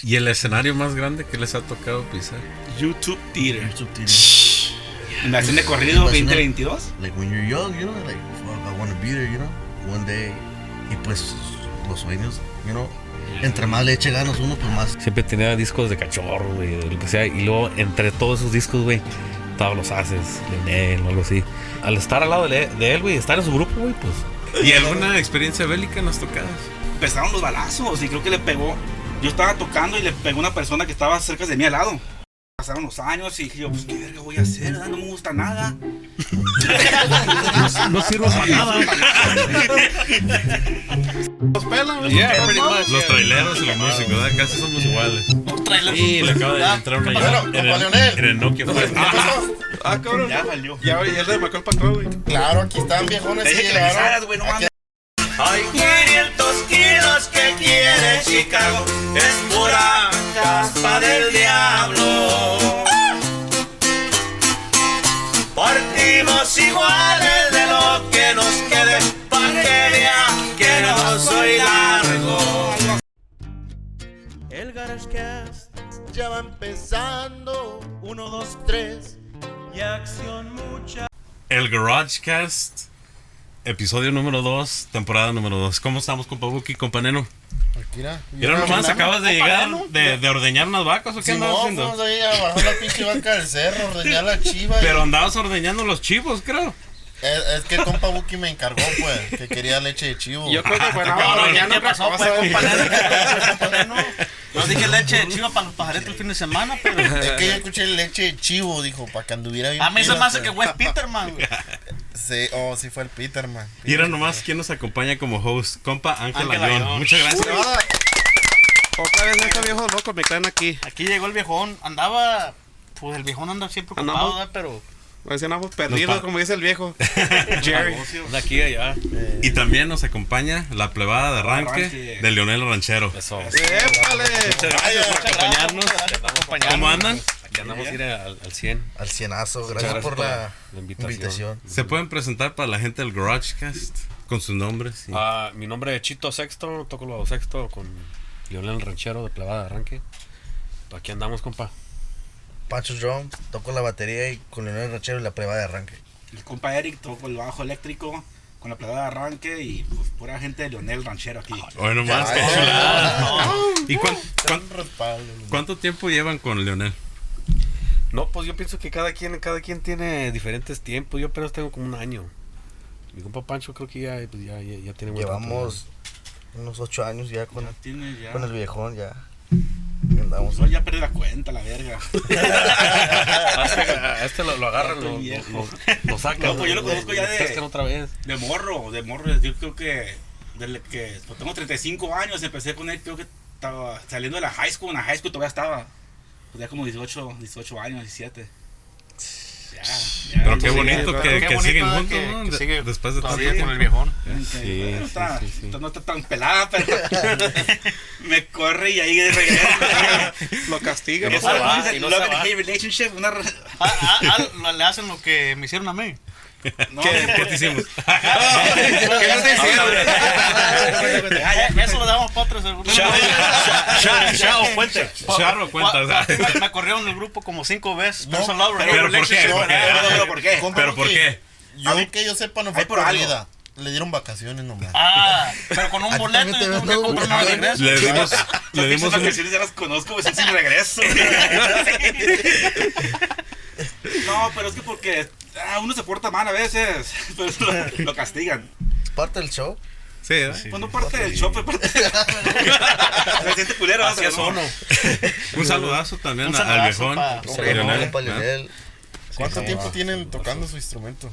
¿Y el escenario más grande que les ha tocado pisar? YouTube Theater. YouTube la escena de corrido Pues, ¿no? 2022. Like when you're young, you know, like fuck, I want to be there, you know, one day. Y pues los sueños, you know, entre más le eche ganas uno, pues más. Siempre tenía discos de cachorro, güey, de lo que sea. Y luego, entre todos esos discos, güey, todos los haces, Leonel o algo así. Al estar al lado de, de él, güey, estar en su grupo, güey, pues. ¿Y alguna experiencia bélica en las tocadas? Empezaron los balazos y creo que le pegó. Yo estaba tocando y le pegó una persona que estaba cerca de mí al lado. Pasaron los años y dije yo, pues qué verga voy a hacer, ¿verdad? no me gusta nada. No sirve para nada. Los pelan. Yeah, pretty much. Los traileros y los músicos, ¿verdad? Casi somos iguales. Y le acaba de entrar una Bueno, llamada en, el- Leonel. en el Nokia. pues. Ah, cabrón. Ya valió. Ya, ya le marcó el patrón, güey. Claro, aquí están viejones. Te dije sí, que le avisaras, güey, no mames. Hay 500 kilos que quiere Chicago, es pura caspa del diablo. Partimos iguales de lo que nos quede, pa' que que no soy largo. El Garagecast Ya va empezando. Uno, dos, tres. y acción mucha. El GarageCast, episodio número 2, temporada número 2. ¿Cómo estamos, compa Buki, compa Neno? Aquí, mira. Mira nomás, acabas de llegar de, de ordeñar unas vacas o qué Sí, andabas no, haciendo? fuimos ahí a bajar la pinche vaca del cerro, ordeñar la chiva. y- Pero andabas ordeñando los chivos, creo. Es, es que compa Buki me encargó, pues, que quería leche de chivo. Yo creo que fue cabrón. ya no ¿Qué pasó, pasó, pues, compañero? Yo dije leche de chiva para los pajaritos el fin de semana, pero. Es que yo escuché leche de chivo, dijo, para que anduviera bien. A mí se me hace pues. que Wes Peterman, güey. Sí, oh, sí fue el Peterman. Y era nomás quién nos acompaña como host, compa Ángel Ayón. Muchas gracias. Otra vez este viejo loco me traen aquí. Aquí llegó el viejón, andaba. Pues el viejón anda siempre ocupado. Pero. Pues andamos Nos perdidos, como dice el viejo. Jerry. De aquí allá. Y también nos acompaña la plebada de arranque, Arranque. de Leonel Ranchero. ¡Épale! Muchas gracias por acompañarnos. ¿Cómo andan? Aquí andamos a ir al, al 100. Al cienazo, Muchas gracias, por la, la invitación. invitación. ¿Se pueden presentar para la gente del GarageCast con sus nombres? Sí. Ah, mi nombre es Chito Sexto, toco lo sexto con Lionel Ranchero de Plebada de Arranque. Aquí andamos, compa. Pancho Drum, toco la batería y con Leonel Ranchero y la prueba de arranque. El compa Eric tocó el bajo eléctrico con la plata de arranque y pues pura gente de Leonel Ranchero aquí. Bueno, más, chulada. ¿Y cuán- cuán- cuánto tiempo llevan con Leonel? No, pues yo pienso que cada quien, cada quien tiene diferentes tiempos. Yo apenas tengo como un año. Mi compa Pancho creo que ya, pues, ya, ya, ya tiene buen rato. Llevamos unos ocho años ya con, Ya tiene ya. con el viejón, ya. Andamos. No, ya perdí la cuenta, la verga. A este, este lo, lo agarran, lo, lo, sacan. No, pues yo lo conozco ya de- pescan otra vez. De morro, de morro, yo creo que desde que pues, tengo 35 años empecé con él, creo que estaba saliendo de la high school, en la high school todavía estaba. Pues ya como 18, 18 años, 17. Ya, ya. Pero qué Sí, bonito pero que, que bonito, siguen juntos, que- ¿no? que De- sigue Después de tanto Todavía con tiempo. el viejón. Sí, no, sí, está, sí, sí. no está tan pelada, pero me corre y ahí de regreso. Lo castiga. Y no se va, y no se va. relationship, una Ah, ah, ah, lo- le hacen lo que me hicieron a mí. No, ¿Qué, qué te hicimos? ¿Qué no te? Ah, ya, Eso lo damos para otro segundo. Chao, fuente. Charro cuenta. Me, corrieron del grupo como cinco veces. No, pero ¿por qué? relationship. ¿Por qué? Pero, ¿por qué? Yo que yo sepa no fue por. Le dieron vacaciones nomás. Ah, pero con un boleto tuve que comprar una regreso. Le dimos, le vacaciones ya las conozco, pues, sin regreso. no, pero es que porque ah, uno se porta mal a veces, pero lo, lo castigan. Es parte del show. Sí, ¿eh? Pues no parte del show, fue parte de Me siente culero. Así pero es no. uno. Un saludazo también Un al viejón. pa- Leonel, ¿ah? Leonel. ¿Cuánto Sí, tiempo va. tienen tocando su instrumento?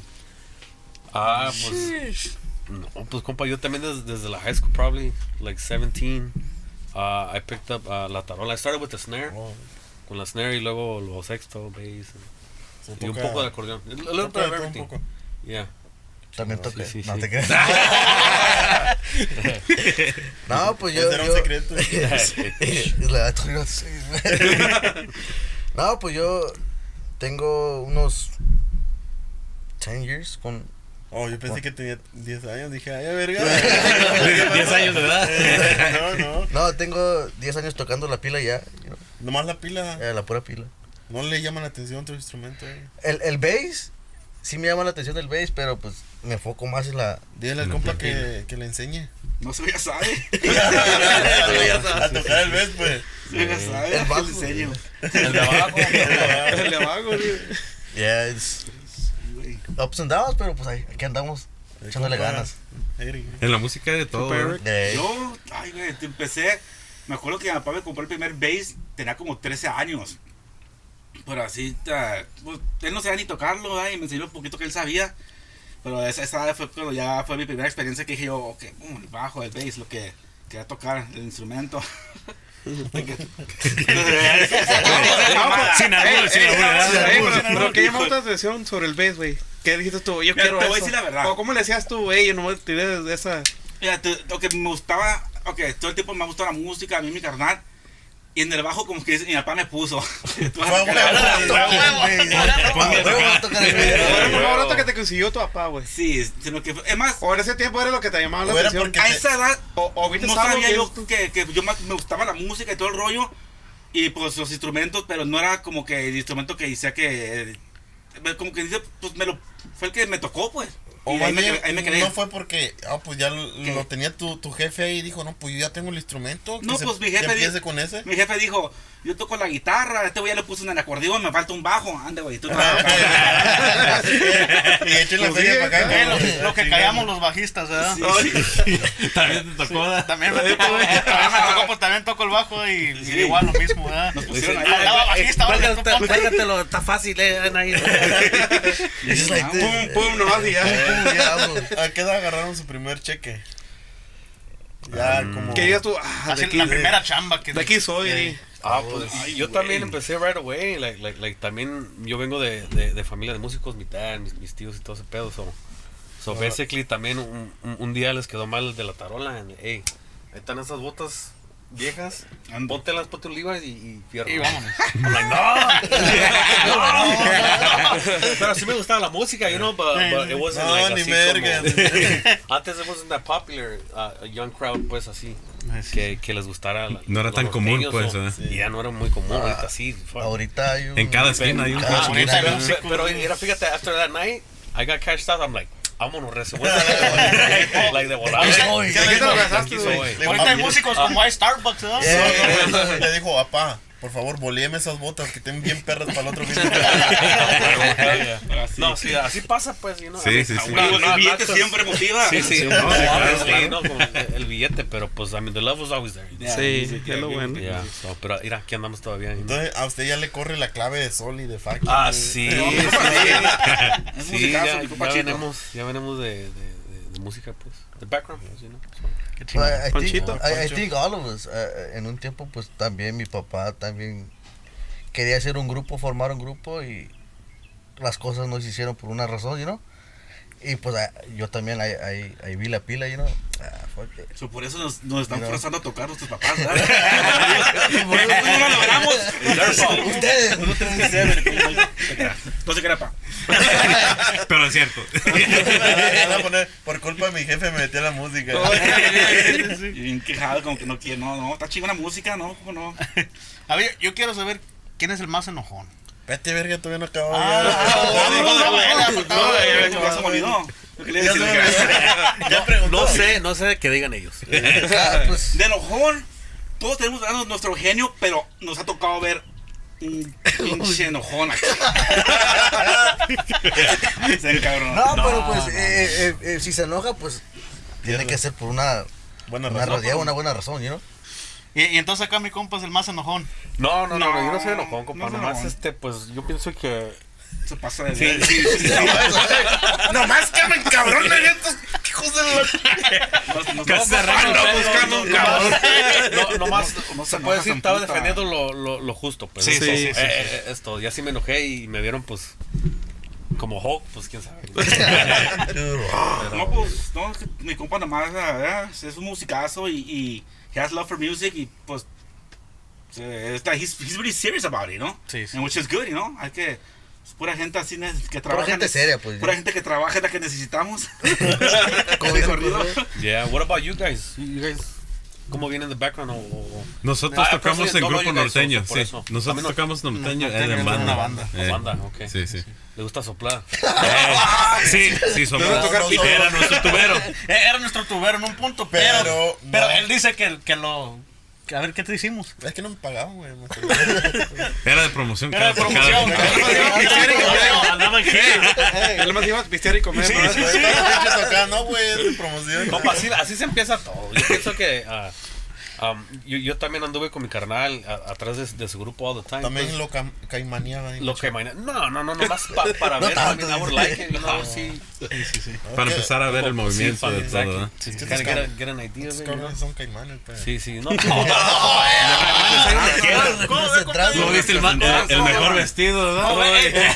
Ah, pues. No, pues compa, yo también desde, desde la high school, probably like 17. Uh, I picked up uh, la tarola. I started with the snare. Oh, Con la snare y luego lo sexto, bass. Se Y un poco de acordeón. A little bit of everything. poco. Yeah. También toqué. sí, no sí. te creas. no, pues yo. Era un secreto. No, pues yo tengo unos 10 years con, Oh, yo pensé que tenía 10 años. Dije, ay, verga. 10 años de edad. No, no. No, tengo 10 años tocando la pila ya. you know, Nomás la pila. eh, la pura pila. No le llama la atención otro instrumento. eh. El, el bass, sí me llama la atención el bass, pero pues me enfoco más en la... Dile al compa que, que le enseñe. No se ya sabe. a tocar el bass, pues. Sí, ya sabe. El bajo. El diseño. El de abajo. El de abajo, güey. Yeah, it's ups and downs, pero pues ahí, aquí andamos El echándole compa, ganas. Eric. En la música de todo. Eh, Yo, ay, güey, te empecé. Me acuerdo que mi papá me compró el primer bass, tenía como 13 años. Pero así, ta- pues, él no sabía ni tocarlo, ¿verdad? y me enseñó un poquito que él sabía. Pero esa, esa fue cuando ya fue mi primera experiencia que dije yo, ok, boom, el bajo, el bass, lo que quería tocar, el instrumento. Sin albur, sin albur, pero- ¿qué llamó tu atención sobre el bass, güey? ¿Qué dijiste tú? Yo quiero te voy a decir la verdad. ¿Cómo le decías tú, güey? Yo no me tiré de esa... Mira, lo que me gustaba, ok, todo el tiempo me ha gustado la música, a mí mi carnal. Y en el bajo como que mi papá me puso. Tú vas a Fue tocar la- huevo, Huevo, huevo, a tocar el bass. Era lo más barato que te consiguió tu papá, güey. Sí, sino que es más, O en ese tiempo era lo que te llamaba la atención. a esa edad O, o viste no sabía que- yo que, que yo me gustaba la música y todo el rollo y pues los instrumentos pero no era como que el instrumento que decía que eh, como que dice pues me lo fue el que me tocó pues y ahí me, ahí me quedé no fue porque, ah, pues ya lo, ¿Qué? lo tenía tu, tu jefe ahí y dijo, no, pues yo ya tengo el instrumento. que No, se- pues, mi jefe dijo- con ese. mi jefe dijo yo toco la guitarra este güey ya le puse en el acordeón me falta un bajo ande güey tú y echen la Pues feria sí, para acá. eh, ¿no? lo- Lo que callamos los bajistas, ¿verdad? También te tocó. ¿verdad? También me tocó, también me tocó, pues también toco el bajo y, y Sí. igual lo mismo, ¿verdad? nos pusieron ahí Andaba bajista, ahora tú ponte. Cuélgatelo, está fácil, eh. ahí. Pum, pum, nomás y ya. ¿A qué edad agarraron su primer cheque? Ya como... Que digas tú, ah, de aquí, la primera chamba que... de aquí soy. ahí. Ah, pues yo también empecé right away. Like, like, like, también yo vengo de, de, de familia de músicos, mi dad, mis, mis tíos y todo ese pedo. So, so basically también un, un, un día les quedó mal de la tarola. And, hey, ahí están esas botas viejas. Ponte un Levi's y, y fierro. Y vámonos. I'm like, no. no. Pero sí me gustaba la música, you know, but, but it wasn't No, like ni así como- Antes it wasn't that popular, uh, a young crowd, pues así. Que, que les gustara. la- No era tan común, pues, o- ¿eh? Ya no era muy común, ahorita sí. fuck. Ahorita hay un... En cada esquina hay un un- Pero, pero era, fíjate, after that night, I got cashed out. I'm like, vámonos, rezo. like de volada. Soy. ¿Qué te lo gastaste, güey? Ahorita hay músicos como hay Starbucks. Yeah. Le dijo, papá, por favor, bolíeme esas botas que estén bien perras para el otro fin. No, sí, así pasa, pues, you know. Sí, sí, sí. no, el no, billete no, siempre motiva Sí, sí, Sí, no, no, claro, no, el, billete, pero pues, I mean, the love was always there. Yeah, Sí, es lo yeah, bueno. Yeah, so, pero mira, aquí andamos todavía. Entonces, a usted ya le corre la clave de sol y de fa. Ah, sí, No, sí, ya, venimos, ya venimos de, de, de, de música, pues, de background, pues, you know, I, think, Ponchito. I, I think all of us, uh, en un tiempo pues también mi papá también quería hacer un grupo, formar un grupo y las cosas no se hicieron por una razón, you know. Y pues ah, yo también ahí, ahí, ahí vi la pila, you know. Ah, fuck it. So, por eso nos, nos están Mira. forzando a tocar nuestros papás, ¿verdad? Por eso no lo logramos. Ustedes. Uno, tres, siete, siete. No se crea, pa. Pero es cierto. Por culpa de mi jefe me metí a la música. Y bien quejado, como que no quiere. No, no, está chingona música, ¿no? ¿Cómo no? A ver, yo quiero saber quién es el más enojón. Vete, verga, todavía no acabo. Ah, no, no, no, No, no. No sé, no sé qué digan ellos. Ah, pues, De enojón, todos tenemos dando nuestro genio, pero nos ha tocado ver un pinche enojón encabronó. no, pero pues eh, eh, eh, si se enoja pues tiene que ser por una, Buena una, razón. razón, una buena razón, know. Y, y entonces acá mi compa es el más enojón. No, no, no, No, yo no soy enojón, compa. no nomás, este, pues, yo pienso que... Se pasa de Sí, sí, sí, sí. Nomás que me encabronan estos hijos de la... Nos- nos- Casi se buscando un no, cabrón. No, nomás, No se se puede decir, estaba defendiendo lo, lo, lo justo, pues. Sí, Eso, sí, sí, eh, sí. eh, Esto, ya sí me enojé y me vieron, pues, como Hulk, pues, quién sabe. No, pues, no, es que mi compa nomás ¿verdad? es un musicazo y, y he has love for music y pues está, he's, he's really serious about it, ¿no? Sí, sí. And which is good, you know? Hay que Pura gente así que Pura trabaja. gente ne- seria, pues. Pura gente que trabaja la que necesitamos. Como dice. Yeah, what about you guys? You guys, ¿cómo vienen de background? O, o- Nosotros Ah, tocamos personally, en no, grupo norteño, sí. eso. Nosotros no- tocamos norteño norteño en banda. una banda. Eh, Banda, ok. Sí, sí. ¿Le gusta soplar? Eh, sí, sí, somos. No, no, no, Era nuestro tubero. Eh, Era nuestro tubero en un punto, pero. Pero, Pero, no. él dice que, que lo. A ver, ¿qué te hicimos? Es que no me pagaban, güey. Era de promoción. Era de promoción. cada- Andaba en gira. Él más iba a pistear y comer. ¿no? Estaba pinche tocada, no, güey, es de promoción. Compa, así, así se empieza todo. Yo pienso que ah, um, yo, yo también anduve con mi carnal a- atrás de, de su grupo all the time. También pues, lo ca- caimaneaba. lo mañana- No, no, no, nomás pa- para No ver. I would like it, you know, sí. Para empezar a ver el movimiento de todo. ¿no? Sí, Es que gotta estos get, a- an idea son caimanes, pues. Sí, sí, no. ¿No viste el, mejor vestido, No, eh,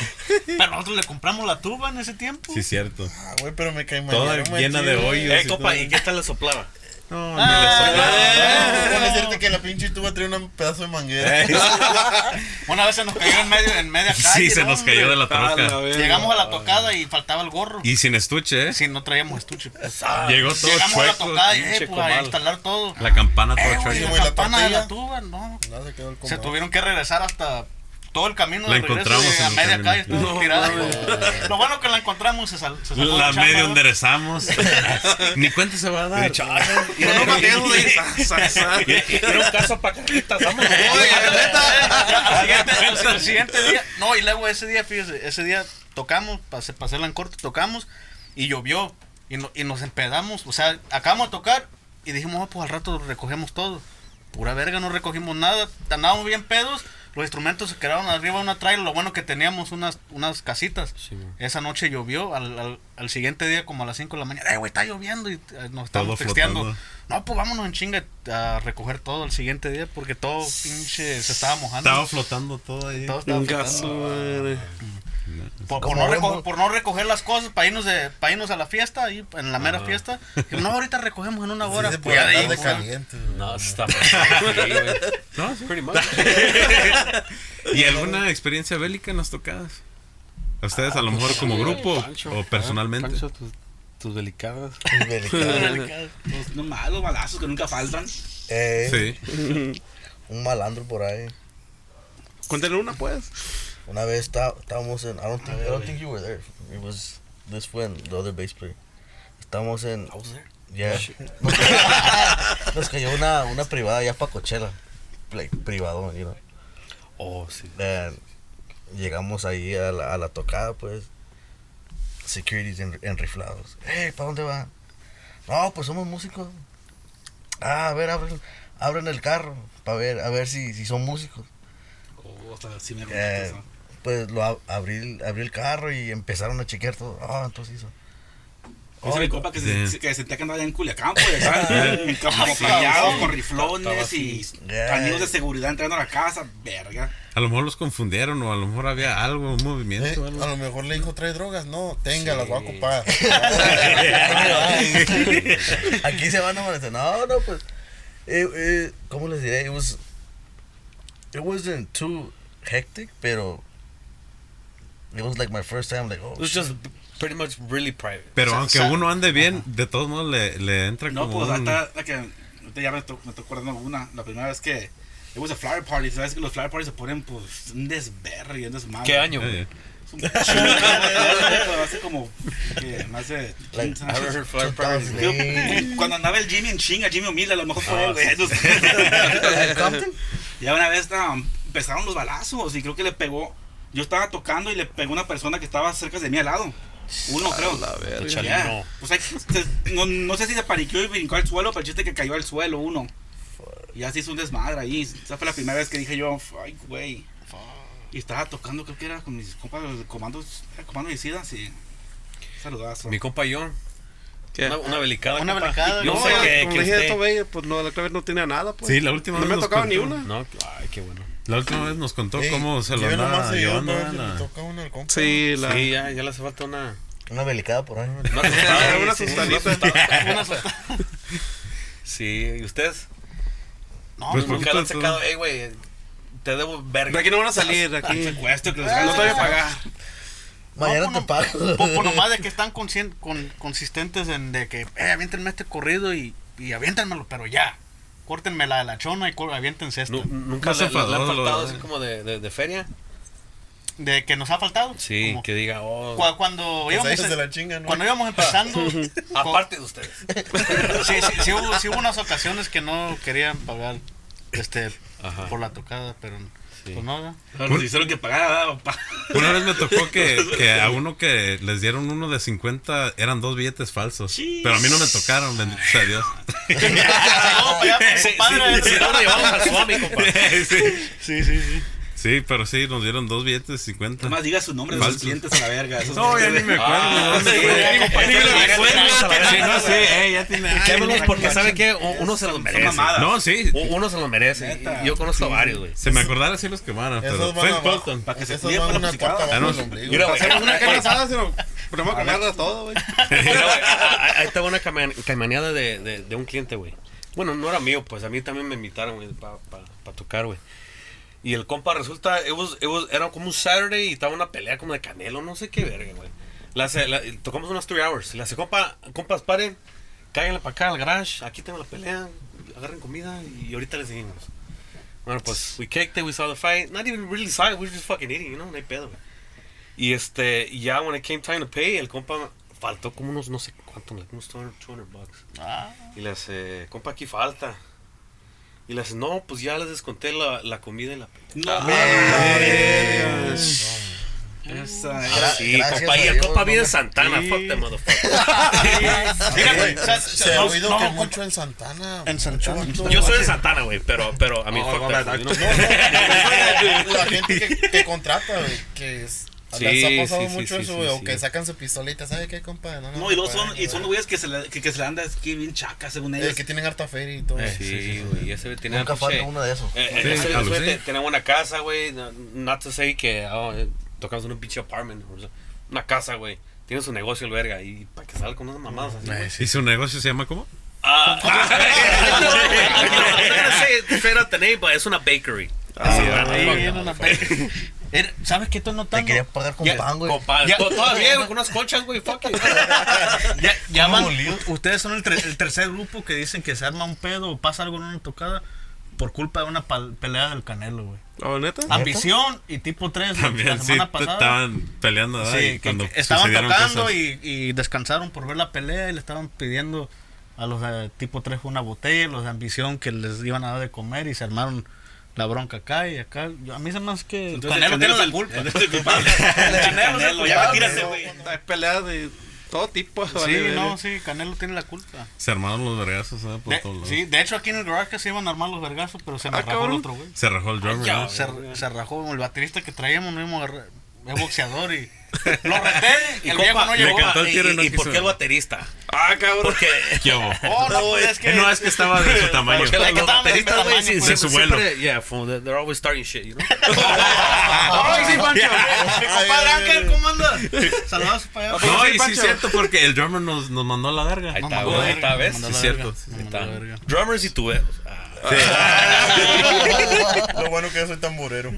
Pero nosotros le compramos la tuba en ese tiempo. Sí, cierto. Ah, güey, pero me Toda caimanearon. llena de hoyos. Eh, todo. ¿y qué tal le soplaba? No, Ah, soplaba. Déjame decirte que la pinche tuba trae un pedazo de manguera. Una vez se nos cayó en medio, en media calle. Sí, se ¿no, nos cayó de la troca. Llegamos a la tocada y faltaba el gorro. Y sin estuche, ¿eh? Sí, no traíamos estuche. pues. Llegó todo Llegamos a la tocada y eh, pues, a instalar todo. La campana Eh, toda güey, la campana de la tuba, no. Se quedó el Se comado. tuvieron que regresar hasta todo el camino La de encontramos de a en el media camino. calle. estaba tirada. Lo bueno que la encontramos se, sal, se sacó La de chamba, medio ¿no? enderezamos. Ni cuenta se va a dar. Y no sa, sa. Era un caso para carritas, vamos. al, siguiente, día, no, y luego ese día, fíjese, ese día tocamos, pasé, pasé en corte, tocamos y llovió y, no- y nos empedamos, o sea, acabamos de tocar y dijimos, "Oh, pues al rato recogemos todo. Pura verga, no recogimos nada, andábamos bien pedos, los instrumentos se quedaron arriba de una trailer, lo bueno que teníamos unas, unas casitas. Esa noche llovió, al, al, al siguiente día como a las 5 de la mañana, eh, güey, está lloviendo y eh, nos estamos texteando. flotando. No, pues vámonos en chinga a recoger todo el siguiente día porque todo pinche se estaba mojando. Estaba flotando todo ahí. Todo estaba flotando. Por, por no recoger, por no recoger las cosas para irnos, de, para irnos a la fiesta, ahí en la mera fiesta. Y, no, ahorita recogemos en una Sí, hora. se pues ya de de pues, caliente. No, está mal. No, sí. Pretty much. ¿Y alguna experiencia bélica en las tocadas? ¿A ustedes a lo mejor como grupo Pancho, o personalmente? Pancho, tus, tus delicadas. Pues, no malos balazos que nunca faltan. Eh, Sí. Un malandro por ahí. Cuéntenle una, pues. Una vez está- estábamos en. I don't think, I don't think you were there. It was this one, the other bass player. Estábamos en. I was there. Yeah. Nos cayó una, una privada ya para Coachella. Like, privado, you know. Oh, sí. Llegamos ahí a la, a la tocada, pues. Securities en, enriflados. Hey, ¿para dónde van? No, pues somos músicos. Ah, a ver, abren, abren el carro. Para ver, a ver si, si son músicos. Oh, hasta sí me eso. Pues lo ab- abrí, abrí el carro y empezaron a chequear todo. Ah, entonces hizo. Dice mi compa que se, sí. que sentía que andaba allá en Culiacán, pues, ¿sabes? camuflajeado con riflones y Yeah. amigos de seguridad entrando a la casa, verga. A lo mejor los confundieron o a lo mejor había algo, un Eh, movimiento. algo. a lo mejor le dijo, trae drogas. No, tenga, las voy a ocupar. Aquí se van a amanecer. No, no, pues. eh, eh, ¿Cómo les diré? It was. It wasn't too hectic, pero. It was like my first time, like, oh. It was shit. just pretty much really private. Pero O sea, aunque o sea, uno ande bien, de todos modos le, le entra No, como pues un- hasta la que ya me, to- me tocó acordando una, la primera vez que it was a flower party, sabes que los flower parties se ponen pues un desverre y un desmadre. ¿Qué año? Es un chingo, hace como que más de Like, 15 I años. heard Flower Parties. Yo, cuando andaba el Jimmy en chinga, Jimmy Humilde, a lo mejor fue él, güey. no. ¿En Compton? Ya una vez ah, empezaron los balazos y creo que le pegó. Yo estaba tocando y le pegó una persona que estaba cerca de mí al lado. Uno, creo. La verga. Ya. Chalino. Pues ahí, se- no, no sé si se paniqueó y brincó al suelo, pero el chiste es que cayó al suelo uno. Y así hizo un desmadre ahí. Esa fue la primera vez que dije yo, ay, güey. Y estaba tocando, creo que era con mis compas de comandos, era comando de Sidas y saludazo. Mi compa John. ¿Qué? Una, una belicada. Una compa. belicada, No, sé que, como que le dije a usted- esto, güey, pues no, la clave no tenía nada, pues. Sí, la última No vez me ha tocado ni una. No, ay, qué bueno. La última vez nos contó Ey, cómo se lo andaba llevando. Sí, la. Sí, ya, ya le hace falta una. Una belicada por ahí. Una asustadita. Una. Sí, ¿y ustedes? No, Pues le han sacado, hey, güey, te debo verga. De aquí no van a salir, de aquí. Secuestro que los No te voy a pagar. Mañana No, te no, pago. Por, por nomás de que están con, consistentes en de que, eh, aviéntenme este corrido y, y aviéntenmelo, pero ya. Córtenme la de la chona y aviéntense esto. Nu- Nunca se lo- faltado así como de, de, de feria. De que nos ha faltado. Sí, Como que diga, oh. cua- cuando, Pues íbamos, cuando íbamos empezando, Aparte de ustedes. sí, sí, sí hubo, sí hubo unas ocasiones que no querían pagar este Ajá. por la tocada, pero pues no. Nos hicieron que pagar, ¿verdad, papá? Una vez me tocó que, que a uno que les dieron uno de 50 eran dos billetes falsos. Sí. Pero a mí no me tocaron, bendito sea Dios. No, ya, pues, compadre. Si no, lo llevamos al Swami, compa. Sí, sí, sí. Sí, pero sí, nos dieron dos billetes de 50. Nomás diga su nombre de sus clientes a la verga. No, ya ni me acuerdo. Ah, ¿dónde sí, no, eh, ya tiene. Quémelos porque sabe que uno se los merece. No, sí. Uno se los merece. Yo conozco a varios, güey. Se me acordara si los quemaron, pero Esos fue. Colton. Para que se Esos cuide van con la Ah, ombligo. Mira, Hacemos una carne asada, sino ponemos a comerla todo, güey. Ahí estaba una caimaneada de, de, de un cliente, güey. Bueno, no era mío, pues a mí también me invitaron, güey, para tocar, güey. Y el compa resulta, it was- it was- era como un Saturday y estaba una pelea como de canelo, no sé qué verga, güey. La hace- la- tocamos unas 3 hours. Le hace, compa, compas, paren, cáiganle para acá al garage, aquí tengo la pelea, agarren comida y ahorita le seguimos. Bueno, pues, we kicked it, we saw the fight. Not even really saw it, we were just fucking eating, you know, no hay pedo, güey. Y este, y ya, when it came time to pay, el compa faltó como unos, no sé cuánto, unos 200, 200 bucks. Ah, Y le hace, compa, aquí falta. Y le hace, no, pues ya les desconté la, la comida y la No, Esa es. Gra- Sí, compa, y el Dios, compa no vive en Santana, Sí. fuck the motherfucker. Mira, güey, Eh, Se ha no- oído no, que no, mucho en Santana. En Santana. Yo soy de Santana, güey, pero, pero, a mí, Oh, fuck oh, that? La gente que, que contrata, güey, que es. Sí, les ha pasado sí, sí, mucho sí, eso, sí, güey, o sí. que sacan su pistolita, ¿sabe qué, compa? No, No, y luego son, y son güey. güeyes que se le, que, que se le anda aquí bien chacas, según Eh, ellos. que tienen harta feria y todo. Sí, güey, ese tiene Nunca falta uno de esos. Eh, eh, Sí, una casa, güey. no- Not to say que oh, eh, tocamos en un pinche apartment. o sea, una casa, güey. Tiene su negocio el verga. Y para que salga con unas mamadas así. ¿Y su negocio se llama cómo? Ah, es una bakery. Ah, pe- Era- ¿Sabes qué estoy Te notando? quería pagar con Ya, pan, güey. Ya. to- Todavía, güey, con unas colchas, güey. Fuck it. Ya, ustedes son el, tre- el tercer grupo que dicen que se arma un pedo o pasa algo en una tocada por culpa de una pelea del Canelo, güey. ¿Oh, neta? Ambición y tipo 3 la También, sí, semana te- pasada. estaban peleando, ¿verdad? Sí, que, cuando que estaban tocando y, y descansaron por ver la pelea y le estaban pidiendo a los de tipo 3 una botella, los de ambición que les iban a dar de comer y se armaron la bronca acá y acá. Yo- a mí se me hace que Entonces, Canelo el tiene la el- culpa. el- es el culpable. Canelo es el Canelo, ya culpable. tírate, güey. Hay peleas de todo tipo. Sí, vale, no, sí, Canelo tiene la culpa. Se armaron los vergazos, ¿sabes? Por De, todos lados. sí, de hecho aquí en el garage se iban a armar los vergazos, pero se me Ah, rajó el cabrón. otro güey. Se rajó el drummer, ¿no? Se, se rajó el baterista que traíamos, no íbamos a agarrar- es boxeador y lo reté y el compa, viejo no me llegó. encantó el ¿Y, tiro y no y, por qué el baterista? Ah, cabrón. Porque ¿Qué hubo? Oh, no, pues es que No, es que estaba de su tamaño. Porque los bateristas, güey, sí, pues. sí, De su vuelo. Yeah, from the- they're always starting shit, you know? Ay, sí, Pancho. Mi compadre Ángel, ¿cómo anda? Saludos para allá. No, y sí es cierto, porque el drummer nos, nos mandó a la verga. Ahí No, está, ahí está, ¿ves? Sí, es cierto. Drummers y tuberos. Lo bueno que yo soy tamborero.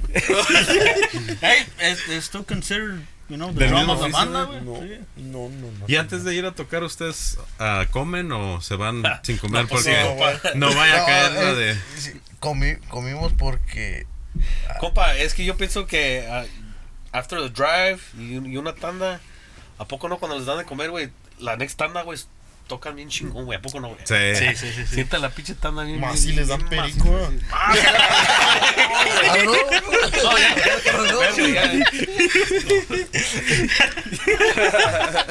Hey, is, is still considered, you know, mismo oficio, banda. Sí. No, no, no. Y antes de ir a tocar, ¿ustedes ah, comen o se van sin comer? pues, Porque no, vaya a caer la eh, de... comi- comimos porque Compa, es que yo pienso que ah, after the drive y, y una tanda, ¿a poco no cuando les dan de comer, güey? La next tanda, güey, tocan bien chingón, güey. ¿A poco no, güey? Sí. Sí, sí, sí. sí. Sienta la pinche tanda bien. Más si les dan perico. maciza, Ah, no, No, ya, ya, ya, No, ya, güey, ya.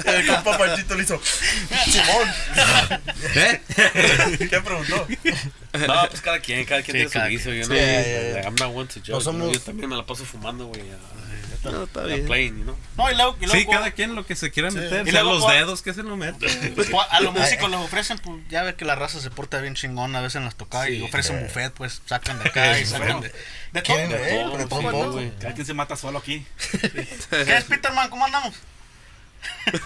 El compa Panchito le hizo. Simón. ¿Eh? ¿Qué preguntó? No, pues cada quien, cada quien Sí, tiene su vicio, yo no. to judge. Yo también me la paso fumando, güey. No, está bien. Know. No, y luego, y Sí, luego cada quien lo que se quiera meter. Y sea, luego, los ¿cuál- dedos que se lo meten. pues, a los músicos les ofrecen, pues ya ves que la raza se porta bien chingón a veces en las tocadas y ofrecen buffet, pues sacan de acá y sacan de, de todo. de ver, todo, de sí, todo un güey. Cada quien se mata solo aquí. ¿Qué es, Peterman? ¿Cómo andamos? ¿Qué,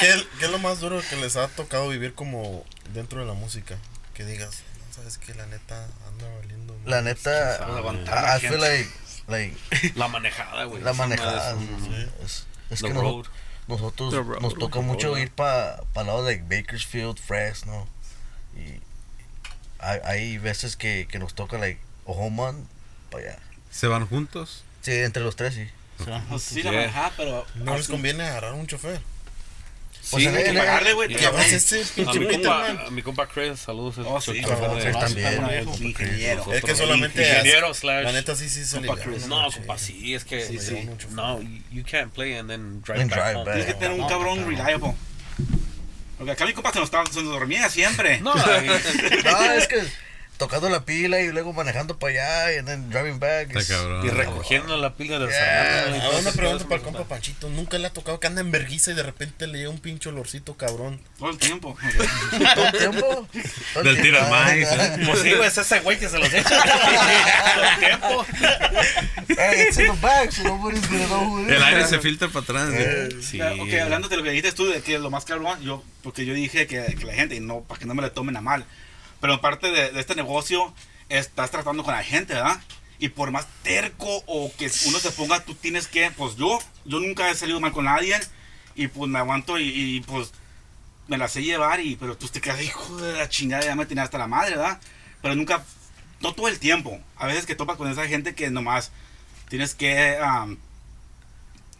qué, qué es lo más duro que les ha tocado vivir como dentro de la música? Que digas, sabes que la neta anda valiendo. La neta, I feel like, like La manejada, güey. la manejada. es Es, que road. nos- nosotros road. nos toca mucho road. ir para pa lado de Bakersfield, Fresno. Y hay, hay veces que, que nos toca, like, Ojoman, para allá. ¿Se van juntos? Sí, entre los tres, sí. Sí, la Yeah. manejada, pero. No les conviene agarrar un chofer. Pues Sí, Hay él- que pagarle, güey. Ya ves este A pinche mi compa, a mi compa Chris, saludos. Oh, sí, también. Ingeniero. Es que solamente. Ingeniero slash. La neta sí, sí, Compa Chris. No, compa, sí, es que. Sí, sí. No, you can't play and then drive And back home. Tienes que tener un cabrón reliable. Porque acá mi compa se nos, estaba, se nos dormía siempre. No, No, es que tocando la pila y luego manejando para allá y then driving back. Es- y recogiendo la pila de Yeah. desarmando. y Ahora todo una pregunta para el compa. Panchito. Nunca le ha tocado que anda en verguiza y de repente le llega un pinche olorcito cabrón. Todo el tiempo. todo el tiempo. todo Del tiro al maíz, Ah. Pues sí, güey, es ese güey que se los echa todo el tiempo. Hey, it's in the back, so nobody's gonna know who it is. El aire se filtra para atrás. Eh. Sí. Ok, hablando de lo que dijiste tú, de que lo más cabrón, yo, porque yo dije que, que la gente, y no, para que no me le tomen a mal, pero parte de, de este negocio, estás tratando con la gente, ¿verdad? Y por más terco o que uno se ponga, tú tienes que, pues yo, yo nunca he salido mal con nadie, y pues me aguanto y, y, pues me la sé llevar, y pero tú te quedas, hijo de la chingada, ya me tenía hasta la madre, ¿verdad? Pero nunca, no todo el tiempo, a veces que topas con esa gente que nomás tienes que... am,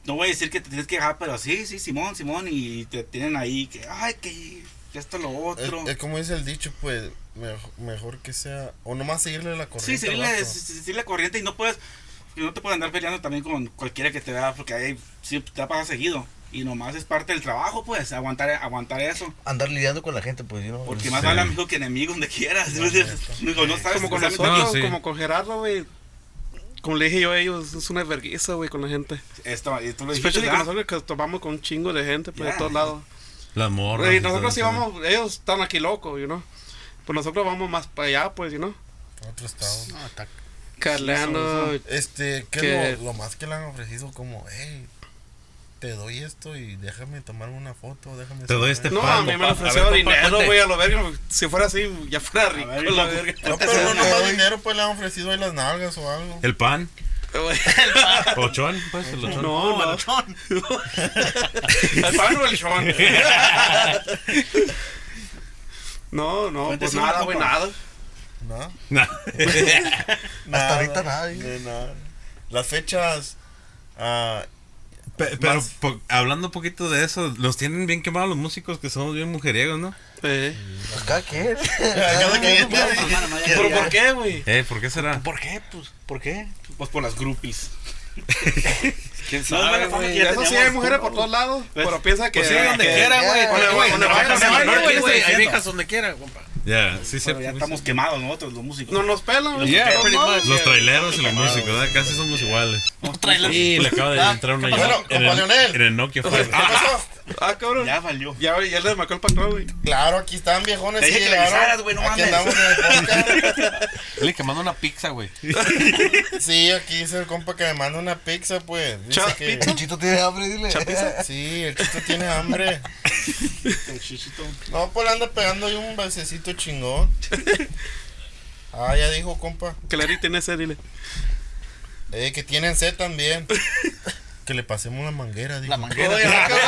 no voy a decir que te tienes que dejar, pero sí, sí, Simón, Simón, y te tienen ahí que, ay, que esto, lo Es, otro. es como dice el dicho, pues, mejor, mejor que sea. O nomás seguirle la corriente. sí, seguirle, sí, la corriente y no puedes, y no te puedes andar peleando también con cualquiera que te vea, porque ahí sí te va a pasar seguido. Y nomás es parte del trabajo, pues, aguantar, aguantar eso. Andar lidiando con la gente, pues, you know, Porque es- más Sí. vale amigo que enemigo donde quieras. Digo, no sabes Como con nosotros, No, sí. como con Gerardo, güey. Como le dije yo a ellos, es una vergüenza, güey, con la gente. Esto, y tú lo dijiste, nosotros que tomamos con un chingo de gente, pues, Yeah. de todos lados. Las morras. Güey, nosotros vamos, ellos están aquí locos, you know. Pues nosotros vamos más para allá, pues, you know. Otro estado. No, está- Carleando. Este, ¿qué Que- es lo, lo más que le han ofrecido? Como, hey, te doy esto y déjame tomarme una foto, déjame... Te doy este No, pan, a mí me han ofrecido dinero, güey, a lo verga. Si fuera así, ya fuera rico, ver, la verga. No, pero no, no más dinero, pues le han ofrecido ahí las nalgas o algo. El pan. Güey. Ochón, pues, el ochón. No, no. El pan o el chon. No, no, pues nada, güey, nada. ¿No? Nah. Nada, ahorita nada, de nada. Las fechas... Pe- Pero Más- po- hablando un poquito de eso, los tienen bien quemados los músicos que somos bien mujeriegos, ¿no? Eh. Pues, cada quien. cada quien- ¿Pero por qué, güey? Eh, ¿por qué será? ¿Por qué? Pues, ¿por qué? Pues por las groupies. ¿Quién No, sabe, bueno, güey? Eso sí, hay mujeres por todos lados, ¿Ves? pero piensa que... Pues sí, donde que- quiera, güey. Yeah. Donde, güey, güey. Hay viejas quiera, compa. Ya, sí, sí. Ya estamos quemados nosotros, los músicos. No nos pelan, güey. Los traileros y los músicos, ¿verdad? Casi somos iguales. Trailer. Y le acaba de entrar una Bueno, llamada en, compa el, Leonel. en el Nokia ¿Qué 5. pasó? Ah, cabrón. Ya valió. Ya, ya le marcó el patrón, güey. Claro, aquí están viejones. Te sí que le avisaras, güey, no Aquí mames. andamos en el podcast. Dile que manda una pizza, güey. Sí, aquí dice el compa que me manda una pizza, pues. Dice Cha- que... El chito tiene hambre, dile. Sí, el chiste tiene hambre. El chichito. No, pues le anda pegando ahí un basecito chingón. Ah, ya dijo, compa. Clary tiene ese, dile. Eh, que tienen sed también. Que le pasemos la manguera, dijo. La manguera. Oye, cabrón.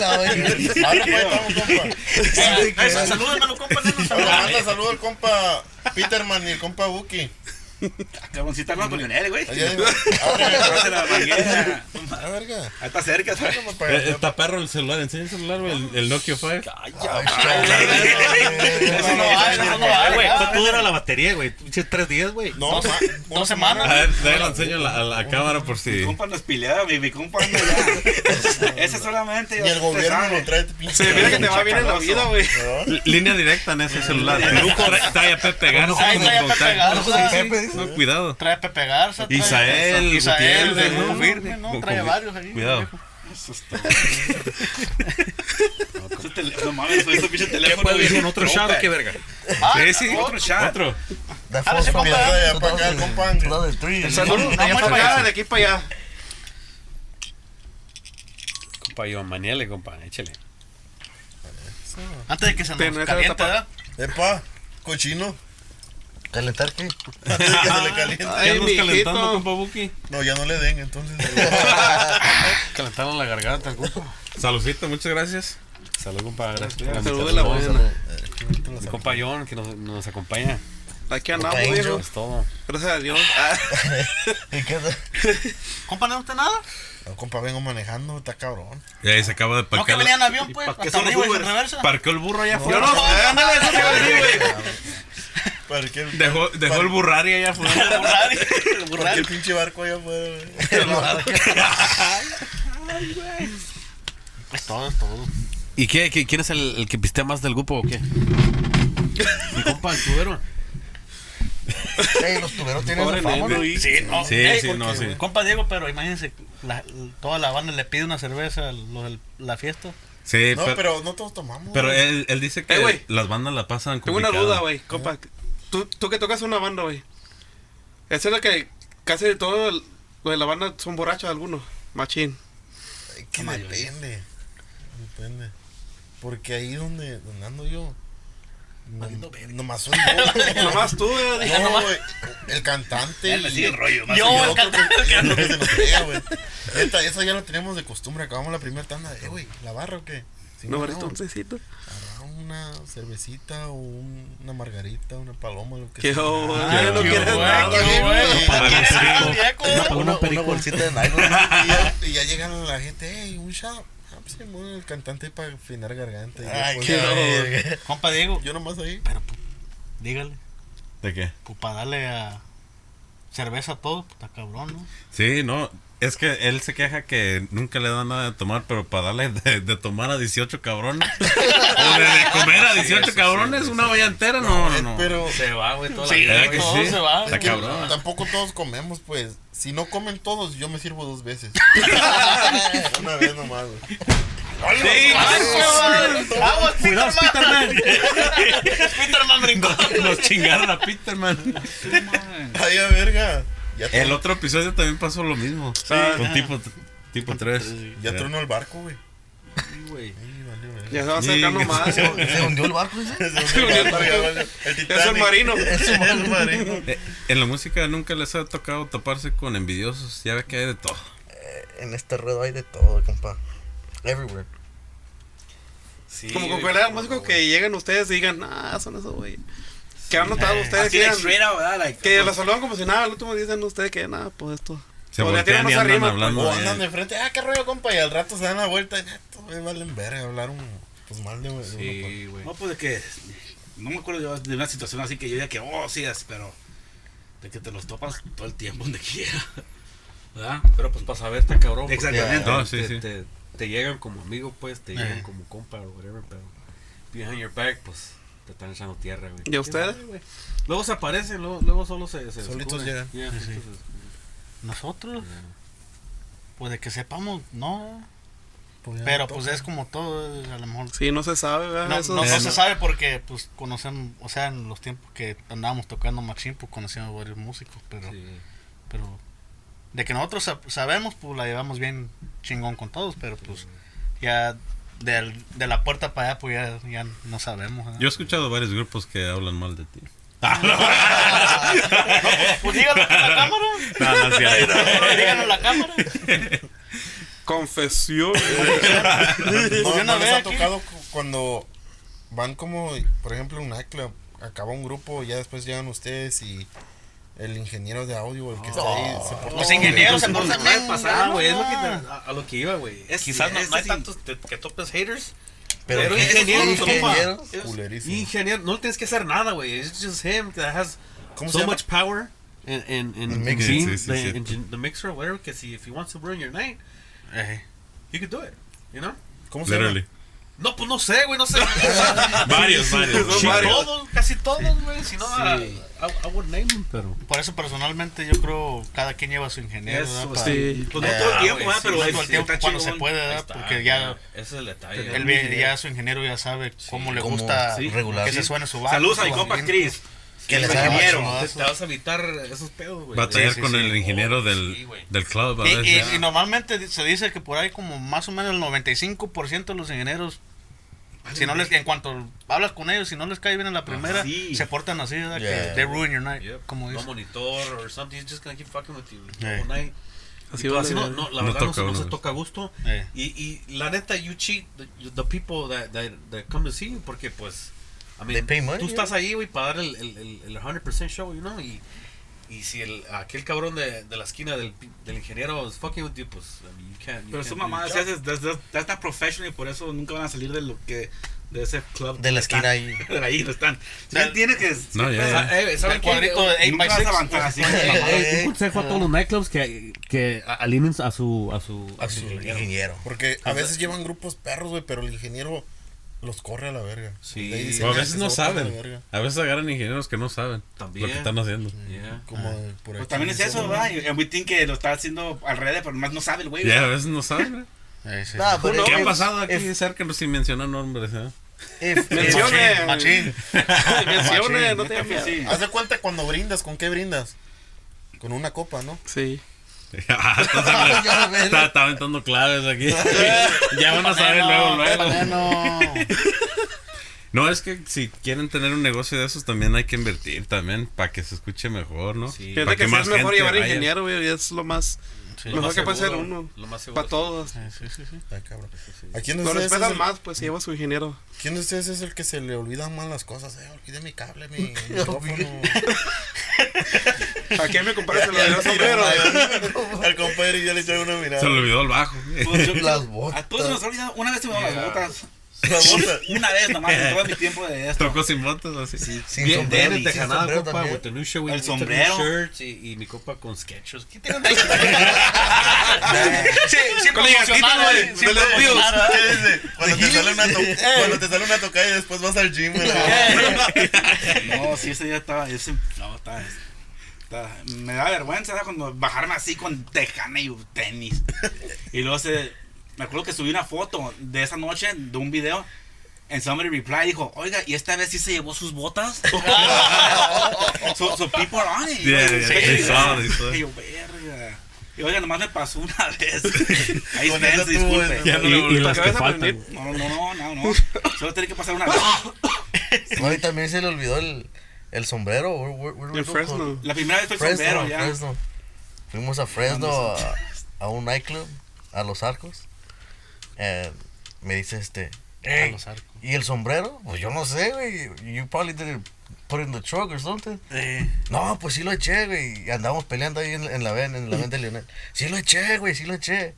No, güey. Ahora pues, vamos, compa. Salúdamelo. manda saludo al compa Peterman y el compa Buki. Cabroncita hablando con Lionel, güey. Ah, está cerca, ¿sabes? Eh, Está perro el celular, enseña el celular, güey, el, el Nokia 5. Eso no va, eso no va, Güey. ¿cuánto dura la batería, güey? Tres días, güey. No, Dos semanas. A ver, déjalo lo enseño a la, cámara por si. Mi compa no es pilea, mi, compa ya. Ese solamente. Ni el gobierno lo trae. este pinche- Se mira que te va bien en la vida, güey. ¿No? Línea directa en ese celular. Trae, a Pepe Garza trae a Pepe. Garza. No, cuidado. Trae Pepe Garza. trae- Isael, Isael, Gutiérrez, de ¿no? Grupo Firme, ¿no? Trae varios ahí. Cuidado. Eso No mames, pinche ¿Qué teléfono. puede güey. ir otro shot o qué verga? Ah, Sí, sí. Otro chat. Otro. Compa, ya para acá, el compa. 2003. Salud, de allá para allá, de aquí para allá. Compa, Iván Maniele, compa, échale. Antes de que se nos caliente. Epa, Cochino. ¿Calentar qué? que se le caliente. ¿Qué Ay, andas mijito. calentando, compa Buki? No, ya no le den, entonces. Calentaron la garganta, compa. Saludcita, muchas gracias. Salud, compa. Gracias Salud de la buena. Mi compa John, que nos, nos acompaña. Aquí andamos, viejo. Es todo. Gracias a Dios. Ah, ¿Y qué? Compa, ¿no usted nada? No, compa, vengo manejando, está cabrón. Y ahí se acaba de No, que parquear. venía en avión, pues. ¿Para qué Hasta arriba reversa. Parqueó el burro allá afuera. Yo no, ándale, eso te iba a decir, güey. ¿Para qué, Dejó, dejó el burrari allá afuera. Burrari. ¿Para qué Burrari. el pinche barco allá afuera, güey? Es todo, es todo. ¿Y qué, qué- quién es el, el que pistea más del grupo o qué? Mi compa, el tubero. Ey, los tuberos tienen Pobre fama, ¿no? Sí, no. Sí, Ey, sí, porque, no, sí. Compa Diego, pero imagínense, la- toda la banda le pide una cerveza a los del- la fiesta. Sí, No, pero, pero no todos tomamos. pero él, él dice que Eh, las bandas la pasan Tengo una duda, güey, compa. Tú, tú que tocas una banda, güey. Es verdad que casi todo el- los de la banda son borrachos algunos. Machín. Es que depende. Depende. Porque ahí donde, donde ando yo. No, nomás soy yo. Nomás tú, güey. No, nomás- el cantante. Él me y- sigue el rollo. más Yo, el otro que- es lo que se nos pega, güey. Esta- Eso ya lo tenemos de costumbre. Acabamos la primera tanda. Eh, güey, ¿la barra o qué? Sí, No, no, no. un una cervecita o un- una margarita, una paloma, lo que Qué sea. oh, Ah, ay, no qué quieres nada, güey. Una, una bolsita de nylon. Y ya, y ya llega la gente, hey, un shot. Ah, pues, sí, bueno, el cantante para afinar garganta. Y Ay, pues, qué verga. Compa Diego, Yo nomás ahí. pero pues, dígale, ¿De qué? pues para darle a cerveza a todos, pues está cabrón, ¿no? Sí, no. Es que él se queja que nunca le dan nada de tomar, pero para darle de, de tomar a 18 cabrones. o de, de comer a 18 cabrones, una olla entera, no, no, no. Pero Se va, güey, toda Sí, la ¿Verdad que todo sí? se va. Está es que cabrón. tampoco todos comemos, pues. Si no comen todos, yo me sirvo dos veces. Una vez nomás, güey. ¡Vamos, Peterman! Peterman brincó. Nos chingaron a Peterman. Ay, a verga. Ya, El tron- otro episodio también pasó lo mismo. Con tipo, tipo 3. ya tronó el barco, güey. güey. Valió verga. Ya se va acercando Sí. más. Se hundió el barco. Se hundió el barco, ya Es el marino. Es marino. Eh, En la música nunca les ha tocado toparse con envidiosos. Ya ve que hay de todo. En este ruedo hay de todo, compa. Everywhere. Sí, Como con güey, cualquier músico que lleguen ustedes y digan, ah, son esos, güey. Que han notado ustedes Así que. Like, que la saludan como si nada, al último dicen ustedes que nada, pues esto. Se voltean y andan hablando O andan de frente, ah, qué rollo, compa. Y al rato se dan la vuelta y estos güey valen verga. Hablaron pues mal de uno. pues. Sí, güey. No, pues de que. No me acuerdo yo de una situación así que yo diga que, oh, sí, es, pero. De que te los topas todo el tiempo, donde quiera. ¿Verdad? Pero pues para saber está cabrón. Exactamente. No, sí, te, sí. Te, te llegan como amigo, pues, te llegan Eh. como compa o whatever, pero behind your back, pues, te están echando tierra, güey. ¿Y a ustedes? Luego se aparecen, luego, luego solo se, se Solitos llegan. Sí, sí. se Nosotros, pues de que sepamos, no. Pues Pero pues es como todo, a lo mejor. Sí, no se sabe, ¿verdad? No, Eso no, no se sabe porque pues conocen, o sea, en los tiempos que andábamos tocando Machine, pues conocíamos varios músicos, pero, Sí. pero de que nosotros sab- sabemos, pues la llevamos bien chingón con todos, pero pues ya de la puerta para allá, pues ya, ya no sabemos. ¿verdad? Yo he escuchado varios grupos que hablan mal de ti. Pues díganlo en la cámara. No, no, sí, díganlo en la cámara. Confesión. No, Pues, una no les vez ha tocado cu- cuando van como, por ejemplo, un nightclub, acaba un grupo, ya después llegan ustedes y el ingeniero de audio, el que está ahí, se porta Los ingenieros se portan bien, puede pasar, güey. Es lo que a, a lo que iba, güey. Es- Quizás no, no hay tantos te- que topes haters. Pero, Pero ¿qué- ingeniero, ingeniero. compa. Es- Culerísimo. Ingeniero, no tienes que hacer nada, güey. It's just him that has ¿Cómo so llama? much power in, in, in, The in mix. being Sí, sí, the, sí. in the mixer or whatever. Que si if he wants to ruin your night, he could do it. You know? ¿Cómo se llama? Literally. No, pues no sé, güey, no sé. Varios, varios. Sí, varios. todos, casi todos, güey. Si no, I would name pero. Por eso personalmente yo creo cada quien lleva a su ingeniero. Eso, ¿verdad? Sí. Pues no todo el tiempo, sí, pero todo el tiempo, cuando se puede, ¿verdad? está, Porque ya Ese es el detalle. él ve- ya su ingeniero ya sabe cómo le Cómo gusta sí, regular. que se suene su bajo. Saludos a mi compa. Chris. Que el ingeniero. Te, vas a evitar esos pedos, güey. Batallar Sí, sí, con sí. el ingeniero Oh, del, del club. a Y, veces. y- y normalmente se dice que por ahí como más o menos el 95% de los ingenieros Si no les, en cuanto hablas con ellos, si no les cae bien en la primera, sí. se portan así. Yeah. Que they ruin your night, Yep. como no dice. monitor or something, he's just gonna keep fucking with you. Night. Así va así no, no, la No verdad no, toca se- no se toca a gusto. Eh. Y, y la neta, you cheat the, the people that, that, that come to see you porque pues, I mean, They pay money, tú yeah. estás ahí, güey, para dar el, el, el, el 100% show, you know, y, y si el, aquel cabrón de, de la esquina del, del ingeniero is fucking with you, pues, I mean, you can't, you Pero can't su mamá job. decía, that's, not professional y por eso nunca van a salir de lo que de ese club. De la esquina Están- ahí. De ahí no están. Del- tiene que. No, ya. Eh, ¿saben El qué? cuadrito de 8 Nunca by vas a 6 avanzar así. Eh, un consejo a todos los nightclubs que, que alineen a su, a su, A su ingeniero. Porque a veces llevan grupos perros, güey, pero el ingeniero los corre a la verga. Sí. A "Ah, veces no a saben. verga". A veces agarran ingenieros que no saben También. lo que están haciendo. Yeah. Como Ah. por Pues también es eso. ¿verdad? Think que lo está haciendo al revés, pero más no sabe el güey. Ya, a veces no saben. Eh, sí. ¿Qué ha pasado aquí if- cerca sin mencionar nombres? ¿eh? Mencione. Machín. Mencione, no te. Haz de cuenta cuando brindas, ¿con qué brindas? Con una copa, ¿no? Sí. Ah, está, aventando claves aquí. ya van a saber luego, luego. No, es que si quieren tener un negocio de esos, también hay que invertir también para que se escuche mejor, ¿no? Sí. Para Fíjate que sí es mejor llevar vaya. ingeniero, güey, es lo más, Sí. lo mejor que puede ser seguro, uno. Lo más seguro. Para todos. Sí, sí, sí, sí. Ay, cabrón. ¿A quién respetan el, más, pues lleva su ingeniero. ¿Quién de ustedes es el que se le olvidan más las cosas? Eh, olvidé mi cable, mi micrófono. ¿A quién me comparas el de sombrero? Al compadre y yo le traigo una mirada. Se le olvidó el bajo. Pues yo- Las botas. A todos se nos. Una vez se me dieron las botas. Una vez nomás en todo mi tiempo de esto. Tocó sin botas así. Sin Bien, sombrero, bien también. El sombrero. shirts y, y mi copa con sketches. ¿Qué tengo Sí, sí, Con. Cuando te sale una, to- cuando te sale una tocada y después vas al gym, güey. No, sí, ese día estaba. Ese, no, estaba- Me da vergüenza ¿verdad? cuando bajarme así con tejana y tenis. Y luego se. Me acuerdo que subí una foto de esa noche de un video. En somebody reply dijo, oiga, ¿y esta vez sí se llevó sus botas? so, so people are on it. Yeah, yeah, Sí, they sí, saw, saw. Y yo, verga. Y oiga, nomás me pasó una vez. Ahí está, disculpe. Ya no Y, y las que faltan. No, no, no, no, no. Solo tiene que pasar una vez. No, y también se le olvidó el, el sombrero. Where- where- where? Fresno. La primera vez fue el Fresno, sombrero ya. Fresno. Fuimos a Fresno a, a un nightclub, a Los Arcos. And me dice este, hey. ¿y el sombrero? Pues yo no sé, güey. You probably didn't put it in the truck or something. Eh, No, pues sí lo eché, güey. Y andamos peleando ahí en, en la ven, en la ven de Lionel. Sí lo eché, güey, sí lo eché.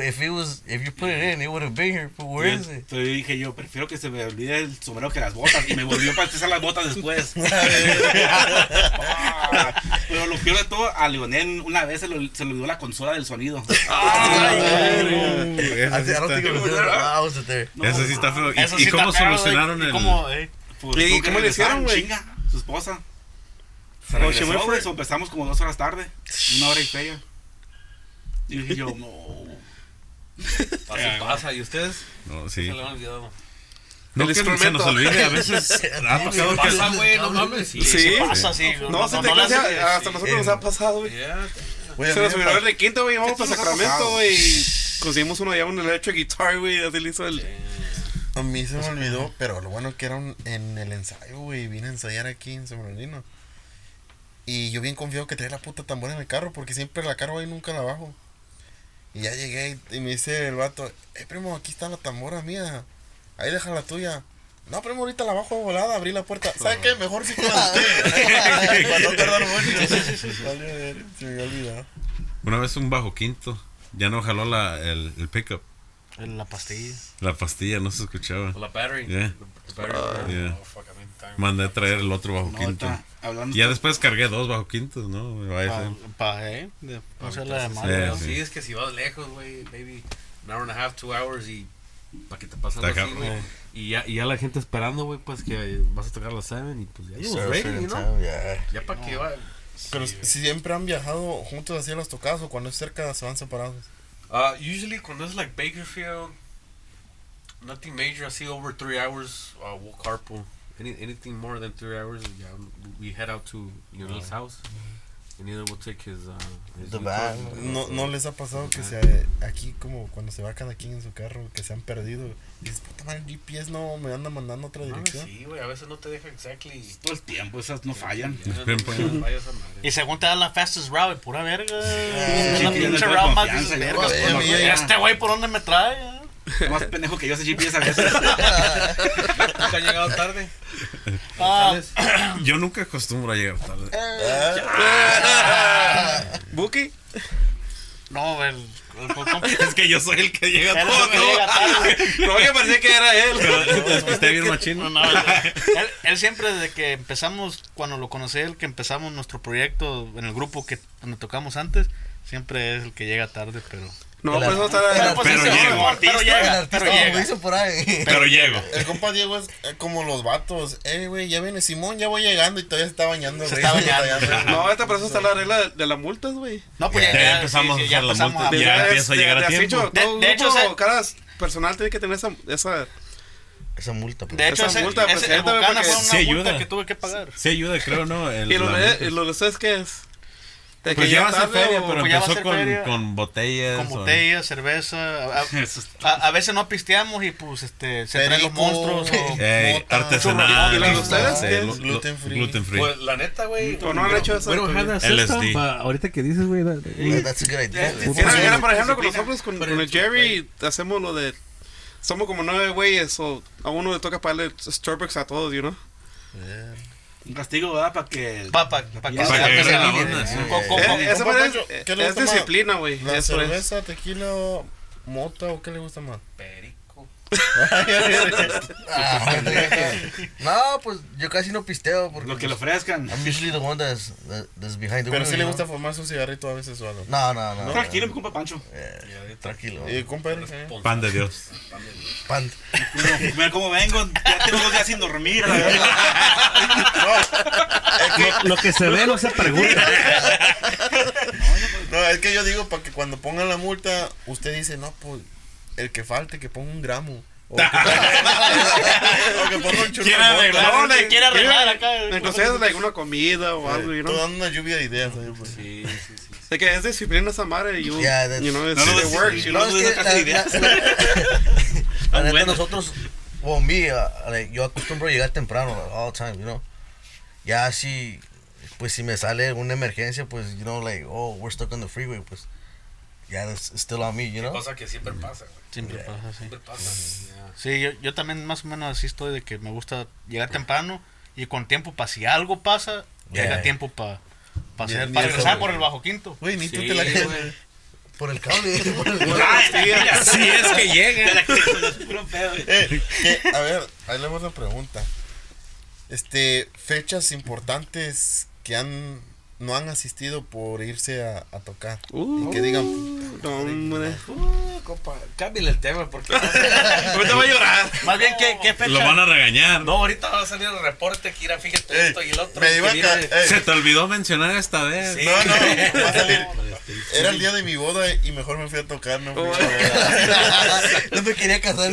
If it was, if you put it in, it would have been here. Fool, where is it? Entonces dije yo, prefiero que se me olvide el sombrero que las botas. Y me volvió para empezar las botas después. Ah, Pero lo peor de todo, a Leonel una vez se, lo- se le olvidó la consola del sonido. Ese I, sí está- sí feo. ¿Y, eso y sí cómo está feo, solucionaron güey. el...? ¿Cómo, eh? Pues, ¿Y cómo le hicieron, güey? chinga, su esposa. Se she regresó, güey, empezamos como dos horas tarde. Una hora y feria. Y dije yo, no. Así pasa. ¿Y ustedes? No, sí. Se le han olvidado. No El que se nos olvide, a veces ha pasado que... Pasa, güey, no mames. Sí, Sí. Pasa, sí. No, se te hasta nosotros nos ha pasado, güey. Se nos olvidó el de quinto, güey. Vamos ¿Qué para Sacramento, güey. y Conseguimos uno allá, un electric guitar, güey. Así le hizo el. A mí se me olvidó, pero lo bueno que era un- en el ensayo, güey. Vine a ensayar aquí en San Bernardino. Y yo bien confiado que traía la puta tambora en el carro, porque siempre la cargo ahí nunca la bajo. Y ya llegué y, y me dice el vato, eh primo, aquí está la tambora mía. Ahí deja la tuya. No, primo, ahorita la bajo de volada, abrí la puerta. ¿Sabes qué? Mejor sí con usted. Para no tardar mucho. Vale, se me había olvidado. Una vez un bajo quinto, ya no jaló la, el, el pickup. La pastilla. La pastilla no se escuchaba. La battery. Yeah. The battery. Yeah. Oh, fuck, I mean, time. Mandé a traer el otro bajo No, quinto. Hablando Y ya después cargué dos bajo quintos, ¿no? Pa, eh, de, no de Sí, mal. ¿no? sí. Sí, es que si vas lejos, güey, maybe an hour and a half, two hours y para que te pasen así, güey. Y ya, y ya la gente esperando, güey, pues que vas a tocar a las 7 y pues ya estamos ready, yeah. Ya para que va. Pero si siempre han viajado juntos así a las tocadas o cuando es cerca se van separados. Uh, usually cuando es like Bakersfield, nothing major, así over three hours, uh, we'll carpool. Any, anything more than three hours, yeah, we head out to Leonel's house. And neither will take his, uh, his The van. No, no les ha pasado que se aquí como cuando se va cada quien en su carro que se han perdido. Y dices, puta madre, el GPS no me anda mandando otra dirección. sí, güey, a veces no te deja exactly. Todo el tiempo, esas no fallan. Madre. Y según te dan la fastest route, pura verga. sí, la pinche route más pues. Este güey, ¿por dónde me trae? Más pendejo que yo ese GPS a veces. Nunca ha llegado tarde. Ah, Yo nunca acostumbro a llegar tarde. Buki. no, el, el, el- Es que yo soy el que llega Él el llega tarde. No, que parecía que era él. Despisté bien machino. No, no, él, él- él siempre desde que empezamos, cuando lo conocí, él que empezamos nuestro proyecto en el grupo que donde tocamos antes, siempre es el que llega tarde, pero... No, El pues no está. pero llego. pero El llega, artista, pero llega. dicen por ahí. Pero llego. El compa Diego es eh, como los vatos. Eh, güey, ya viene Simón, ya voy llegando y todavía se está bañando. Se está bañando. No, esta por eso está la regla de, de las multas, güey. No, pues ya, Ya ya, empezamos sí, a hacer la empezamos multa. a- Ya empiezo a llegar a tiempo. De- hecho, cada personal tiene que tener esa, esa Esa multa, pues. De hecho, Esa ese, multa, ese, presidente, el fue una sí multa ayuda. que tuve que pagar. Sí ayuda, creo, ¿no? El- ¿Y lo, de, multa. y lo de ustedes qué es? ¿De Pues que ya va a ser feria, o- pero pues empezó con, feria. con botellas. Con o- botella, cerveza. A, a- a veces no pisteamos y pues este se traen los monstruos. o- artesanal. ¿Y la de Sí, ustedes Gluten free. Gluten free. Pues la neta, güey. ¿O no han hecho eso? That LSD. ahorita que dices, güey, that- Yeah, That's a good idea. Era, por ejemplo, con nosotros, con, con el Jerry, hacemos lo de. Somos como nueve güeyes, o a uno le toca pagarle Starbucks a todos, you know? Un castigo, ¿verdad? Para que. Pa, pa, pa que Para que que se alineen. onda, sí. Eh, eh, es, Pancho, ¿qué le es disciplina, güey. ¿La cerveza, tequila, mota o qué le gusta más? Perico. No, pues yo casi no pisteo porque Lo que le pues, ofrezcan. I'm usually the one that's, that- that's behind the Pero sí you le gusta fumarse un cigarrito a veces o algo. No, no, no. Tranquilo, mi compa Pancho. Eh, tranquilo. Y compa, eh, Pan de Dios. Pan. Mira cómo vengo. Ya tengo dos días sin dormir. lo que se ve no se pregunta. No, es que yo digo para que cuando pongan la multa, usted dice, no, pues el que falte, que ponga un gramo. O que, o que ponga un churro Quiere arreglar, No, like, quiere arreglar like, acá. like, ustedes, like, una comida o algo, Estoy dando una lluvia de ideas. ahí, pues. Sí, sí, sí. De que es disciplina esa madre, you, Yeah, that's- you know, it's, No, no, it works, you No, know? es que ideas. la- la neta nosotros, well, me, uh, like, yo acostumbro a llegar temprano all the time, you know. Ya si, pues si me sale alguna emergencia, pues, you know, like, oh, we're stuck on the freeway, pues, ya it's, still on me, you know. Cosa que siempre pasa, güey. Siempre pasa, sí. Siempre pasa. Sí, yo, yo también más o menos así estoy de que me gusta llegar temprano y con tiempo para si algo pasa, Yeah. llega tiempo para pa regresar por el bajo quinto. Güey, ni tú Sí, te la güey. Por el cable, por el Ah. Si es que llega. Eh, que, a ver, ahí le hago una pregunta. Este, fechas importantes que han no han asistido por irse a, a tocar. Uh, y que digan, no, hombre. Uh, compa, cámbiale el tema porque. Ahorita va a llorar. Más bien, ¿qué, qué fecha? Lo van a regañar. No, ahorita va a salir el reporte que irá, fíjate Eh, esto y el otro. me iba a viene- eh, Se te olvidó mencionar esta vez. Sí. No, no, va a salir. Era el día de mi boda y mejor me fui a tocar, no fui a- no me quería casar.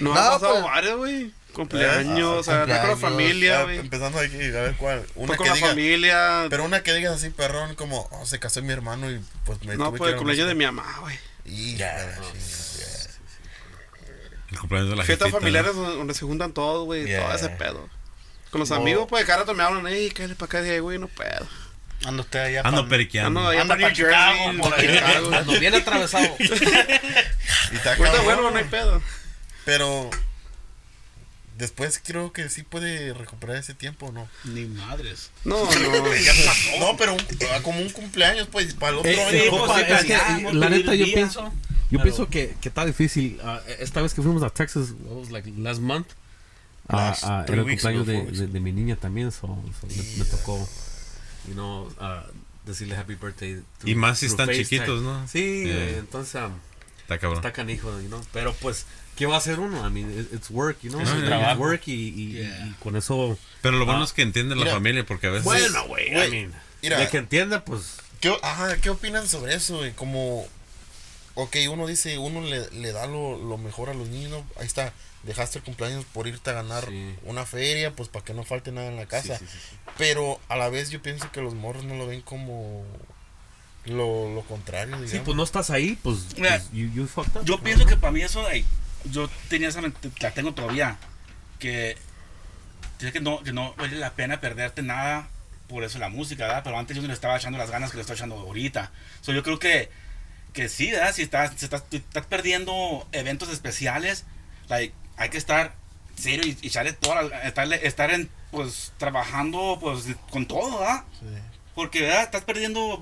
No, No, ha pasado pues- varios, güey. Cumpleaños, o sea, con la Cumpleaños, familia, ah, güey. Empezando aquí, a ver cuál. Una con que la diga, familia. pero una que digas así, perrón, como, oh, se casó mi hermano y pues me No, tuve pues que el cumpleaños de mi mamá, güey. Y Ya, ya, no, El cumpleaños de la Fiestas familiares ¿no? donde, se juntan todos, güey. Yeah. Todo ese pedo. Con los No. amigos, pues, de cada rato me hablan, ey, cállate para acá, dije, güey, no puedo. Ando usted allá. Ando periqueando. Ando allá Anda para Chicago, por. Ando bien atravesado. Y está bueno, no hay pedo. Pero después creo que sí puede recuperar ese tiempo, ¿o ¿no? Ni madres. No, no. ya pasó. No, pero un- ah, como un cumpleaños, pues, para el otro Eh, año. eh, pues, compa, sí, es que, planeamos, la neta, yo pienso, ¿no? yo Pero- pienso que, que está difícil. Ah, esta vez que fuimos a Texas, what was like last month, Last era el cumpleaños de, de, de mi niña también, so, so me, me tocó, you know, decirle happy birthday. Y más si están FaceTime. chiquitos, ¿no? Sí, Yeah. entonces um, Está cabrón. está canijo, you know, pero pues, ¿qué va a hacer uno? I mean, it- it's work, you know, Es un it's trabajo. work y, y- Yeah. y con eso, Pero lo bueno Ah. es que entiende la Mira. familia porque a veces. bueno, güey, I mean, mira. de que entienda, pues, ¿Qué, ajá, ¿qué opinan sobre eso, güey? Como ok, uno dice, uno le, le da lo, lo mejor a los niños, ¿no? ahí está, dejaste el cumpleaños por irte a ganar Sí. una feria, pues para que no falte nada en la casa. Sí, sí, sí, sí. Pero a la vez yo pienso que los morros no lo ven como lo, lo contrario, digamos. Sí, pues no estás ahí, pues, Mira, pues, you, you fucked up. Yo pienso que para mí eso, ay, yo tenía esa la tengo todavía, que, que no, que no vale la pena perderte nada por eso la música, ¿verdad? Pero antes yo no le estaba echando las ganas que le estoy echando ahorita. So, yo creo que, que sí, ¿verdad? Si estás, si estás, estás perdiendo eventos especiales, like, hay que estar serio y, y echarle toda la- estarle- estar en, pues, trabajando, pues, con todo, ¿verdad? Sí. Porque, ¿verdad? Estás perdiendo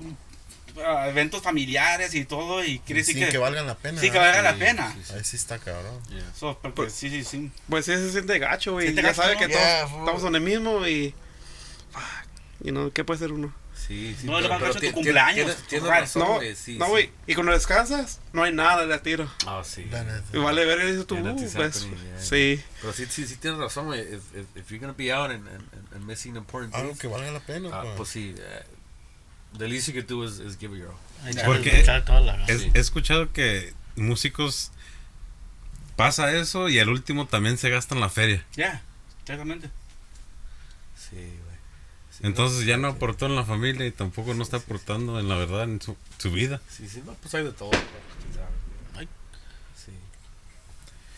ah, eventos familiares y todo y quiere decir Sin que... que valgan la pena. Sí, que ¿verdad? valga la pena. Ahí sí está cabrón. So, porque sí, sí, sí. Pues sí, se siente gacho, güey. Ya gacho, sabe ¿no? que todos Yeah, fool. estamos en el mismo y. You know, ¿qué puede ser uno? Sí, sí. No, lo más gacho es tu cumpleaños, razón, No, güey, sí, no, sí. güey. Y cuando descansas, no hay nada de tiro. Ah, sí. La neta. Y vale ver, dices tú, Yeah, uh, pues, happening, yeah. sí. Pero sí, sí, sí tienes razón, güey. If, if, if you're gonna be out and, and, and missing important Algo things, que valga la pena. ah, pues. pues sí. eh, the least you could do is, is give it your all. Porque es- he escuchado que músicos pasa eso y al último también se gastan la feria. Ya, exactamente. Sí, güey. Sí, Entonces no, ya no aportó en la familia y tampoco no está aportando en la verdad en su, su vida. Sí, sí, no, pues hay de todo. pues. Ay. Sí.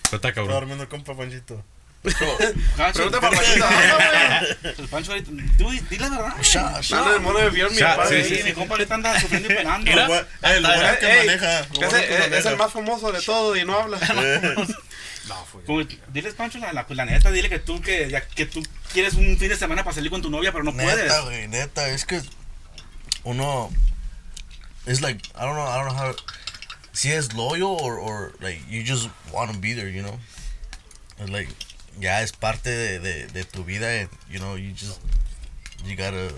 Pero está Está cabrón. durmiendo el compa Panchito. Pregunta para Panchito. el Pancho tú di la verdad. El mono de vieron mi papá. sí, mi compa ahorita anda sufriendo y eh, bueno es que maneja. es el más famoso de todo y no habla. No, fue. Diles, Pancho, la, la, la neta, dile que tú, que, ya, que tú quieres un fin de semana para salir con tu novia, pero no puedes. Neta, güey, neta, es que uno it's like I don't know, I don't know how si es loyal or or like you just want to be there, you know. It's like ya es parte de, de, de tu vida, and, you know, you just you gotta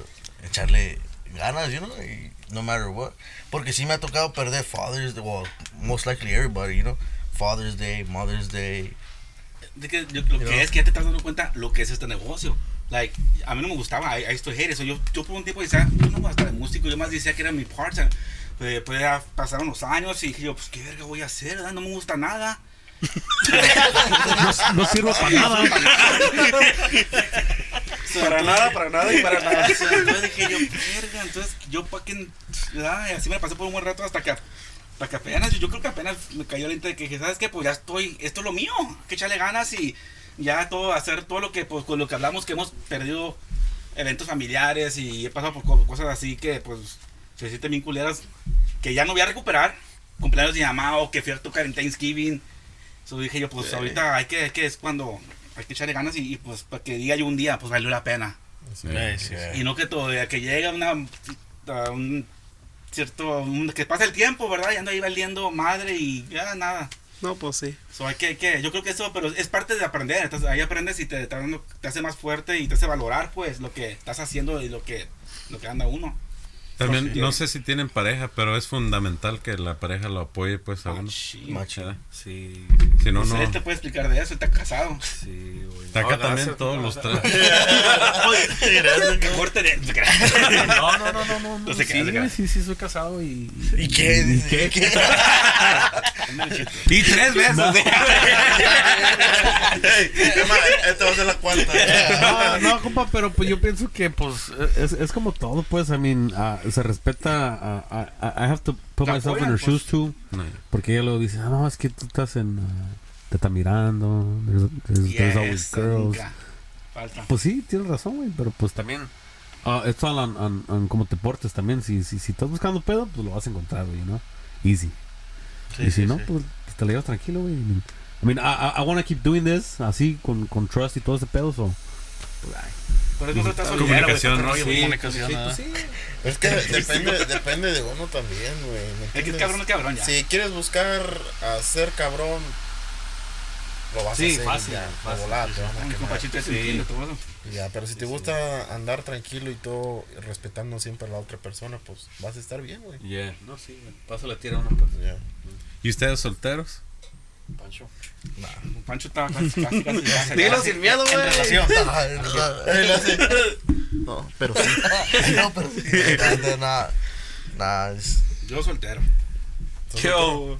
echarle ganas, you know, y no matter what. Porque sí me ha tocado perder Father's Day, well, most likely everybody, you know, Father's Day, Mother's Day. De que, yo- lo que es que ya te estás dando cuenta lo que es este negocio. Like, a mí no me gustaba, I, I used to hate it. So, yo, yo por un tiempo decía, yo no voy a estar de músico, yo más decía que era mi part-time. Pues, pues ya pasaron los años y dije yo, pues qué verga voy a hacer, no me gusta nada. No, no sirve para nada. Para nada, para nada y para nada. Entonces dije yo, verga, entonces yo pa' que. Y así me pasé por un buen rato hasta que, hasta que apenas, yo, yo creo que apenas me cayó la de que dije, ¿sabes qué? Pues ya estoy, esto es lo mío, que echarle ganas y ya todo, hacer todo lo que, pues con lo que hablamos, que hemos perdido eventos familiares y he pasado por co- cosas así que, pues, se sienten bien culeras, que ya no voy a recuperar, cumpleaños de mi mamá o que fui a tocar en Thanksgiving. So dije yo, pues ahorita hay que, que es cuando hay que echarle ganas y, y, pues para que diga yo un día, pues valió la pena. Sí, sí, sí. Y no que todavía que llega una a un cierto un- que pasa el tiempo, ¿verdad? Y ando ahí valiendo madre y ya nada. No, pues sí. So, hay que, hay que, yo creo que eso, pero es parte de aprender. Entonces, ahí aprendes y te, te, dando- te hace más fuerte y te hace valorar, pues, lo que estás haciendo y lo que, lo que anda uno. También no sé si tienen pareja, pero es fundamental que la pareja lo apoye pues a uno. Machín. ¿verdad? Sí, Si no, No sé, no. él te puede explicar de eso, está casado. sí, güey. Acá No, también todos no, los tres. No, no, no, no, no. Sí, sí, sí, soy casado y. ¿Y qué? Dice, ¿qué? y tres veces. Emma, esta va a ser la cuarta. No, no, compa, pero pues yo pienso que pues es, es como todo, pues, I mean, ah, se respeta, ah, ah, I have to put myself in her pues. shoes too, No. porque ella luego dice, ah, no, es que tú estás en, ah, te está mirando, there's, there's, there's always girls. Falta. Pues sí, tienes razón, güey, pero pues también, ah, it's all on, on, on cómo te portes también, si, si, si estás buscando pedo, pues lo vas a encontrar, güey, ¿no? Easy. y si no, pues, pues, te la llevas tranquilo, güey. I mean, I, mean, I, I, I want to keep doing this, así, con, con trust y todo ese pedo, so... pues, ay. Estás soltero, güey, Comunicación, ¿no? Sí, comunicación, sí, pues sí. Es que depende, depende de uno también, güey. ¿me El que es cabrón es cabrón ya. Si quieres buscar a ser cabrón, lo vas Sí, a hacer. fácil, ya, fácil, volada, sí, te todo eso. Ya, pero si te gusta andar tranquilo y todo, respetando siempre a la otra persona, pues vas a estar bien, güey. Yeah. No, sí, güey. Paso la tira a uno, pues. Ya. ¿Y ustedes solteros? Pancho. Pancho estaba casi, casi, casi. casi- Dilo casi- sin miedo, En güey. relación. No. Pero sí. No, pero sí. Nada, Yo soltero. Yo.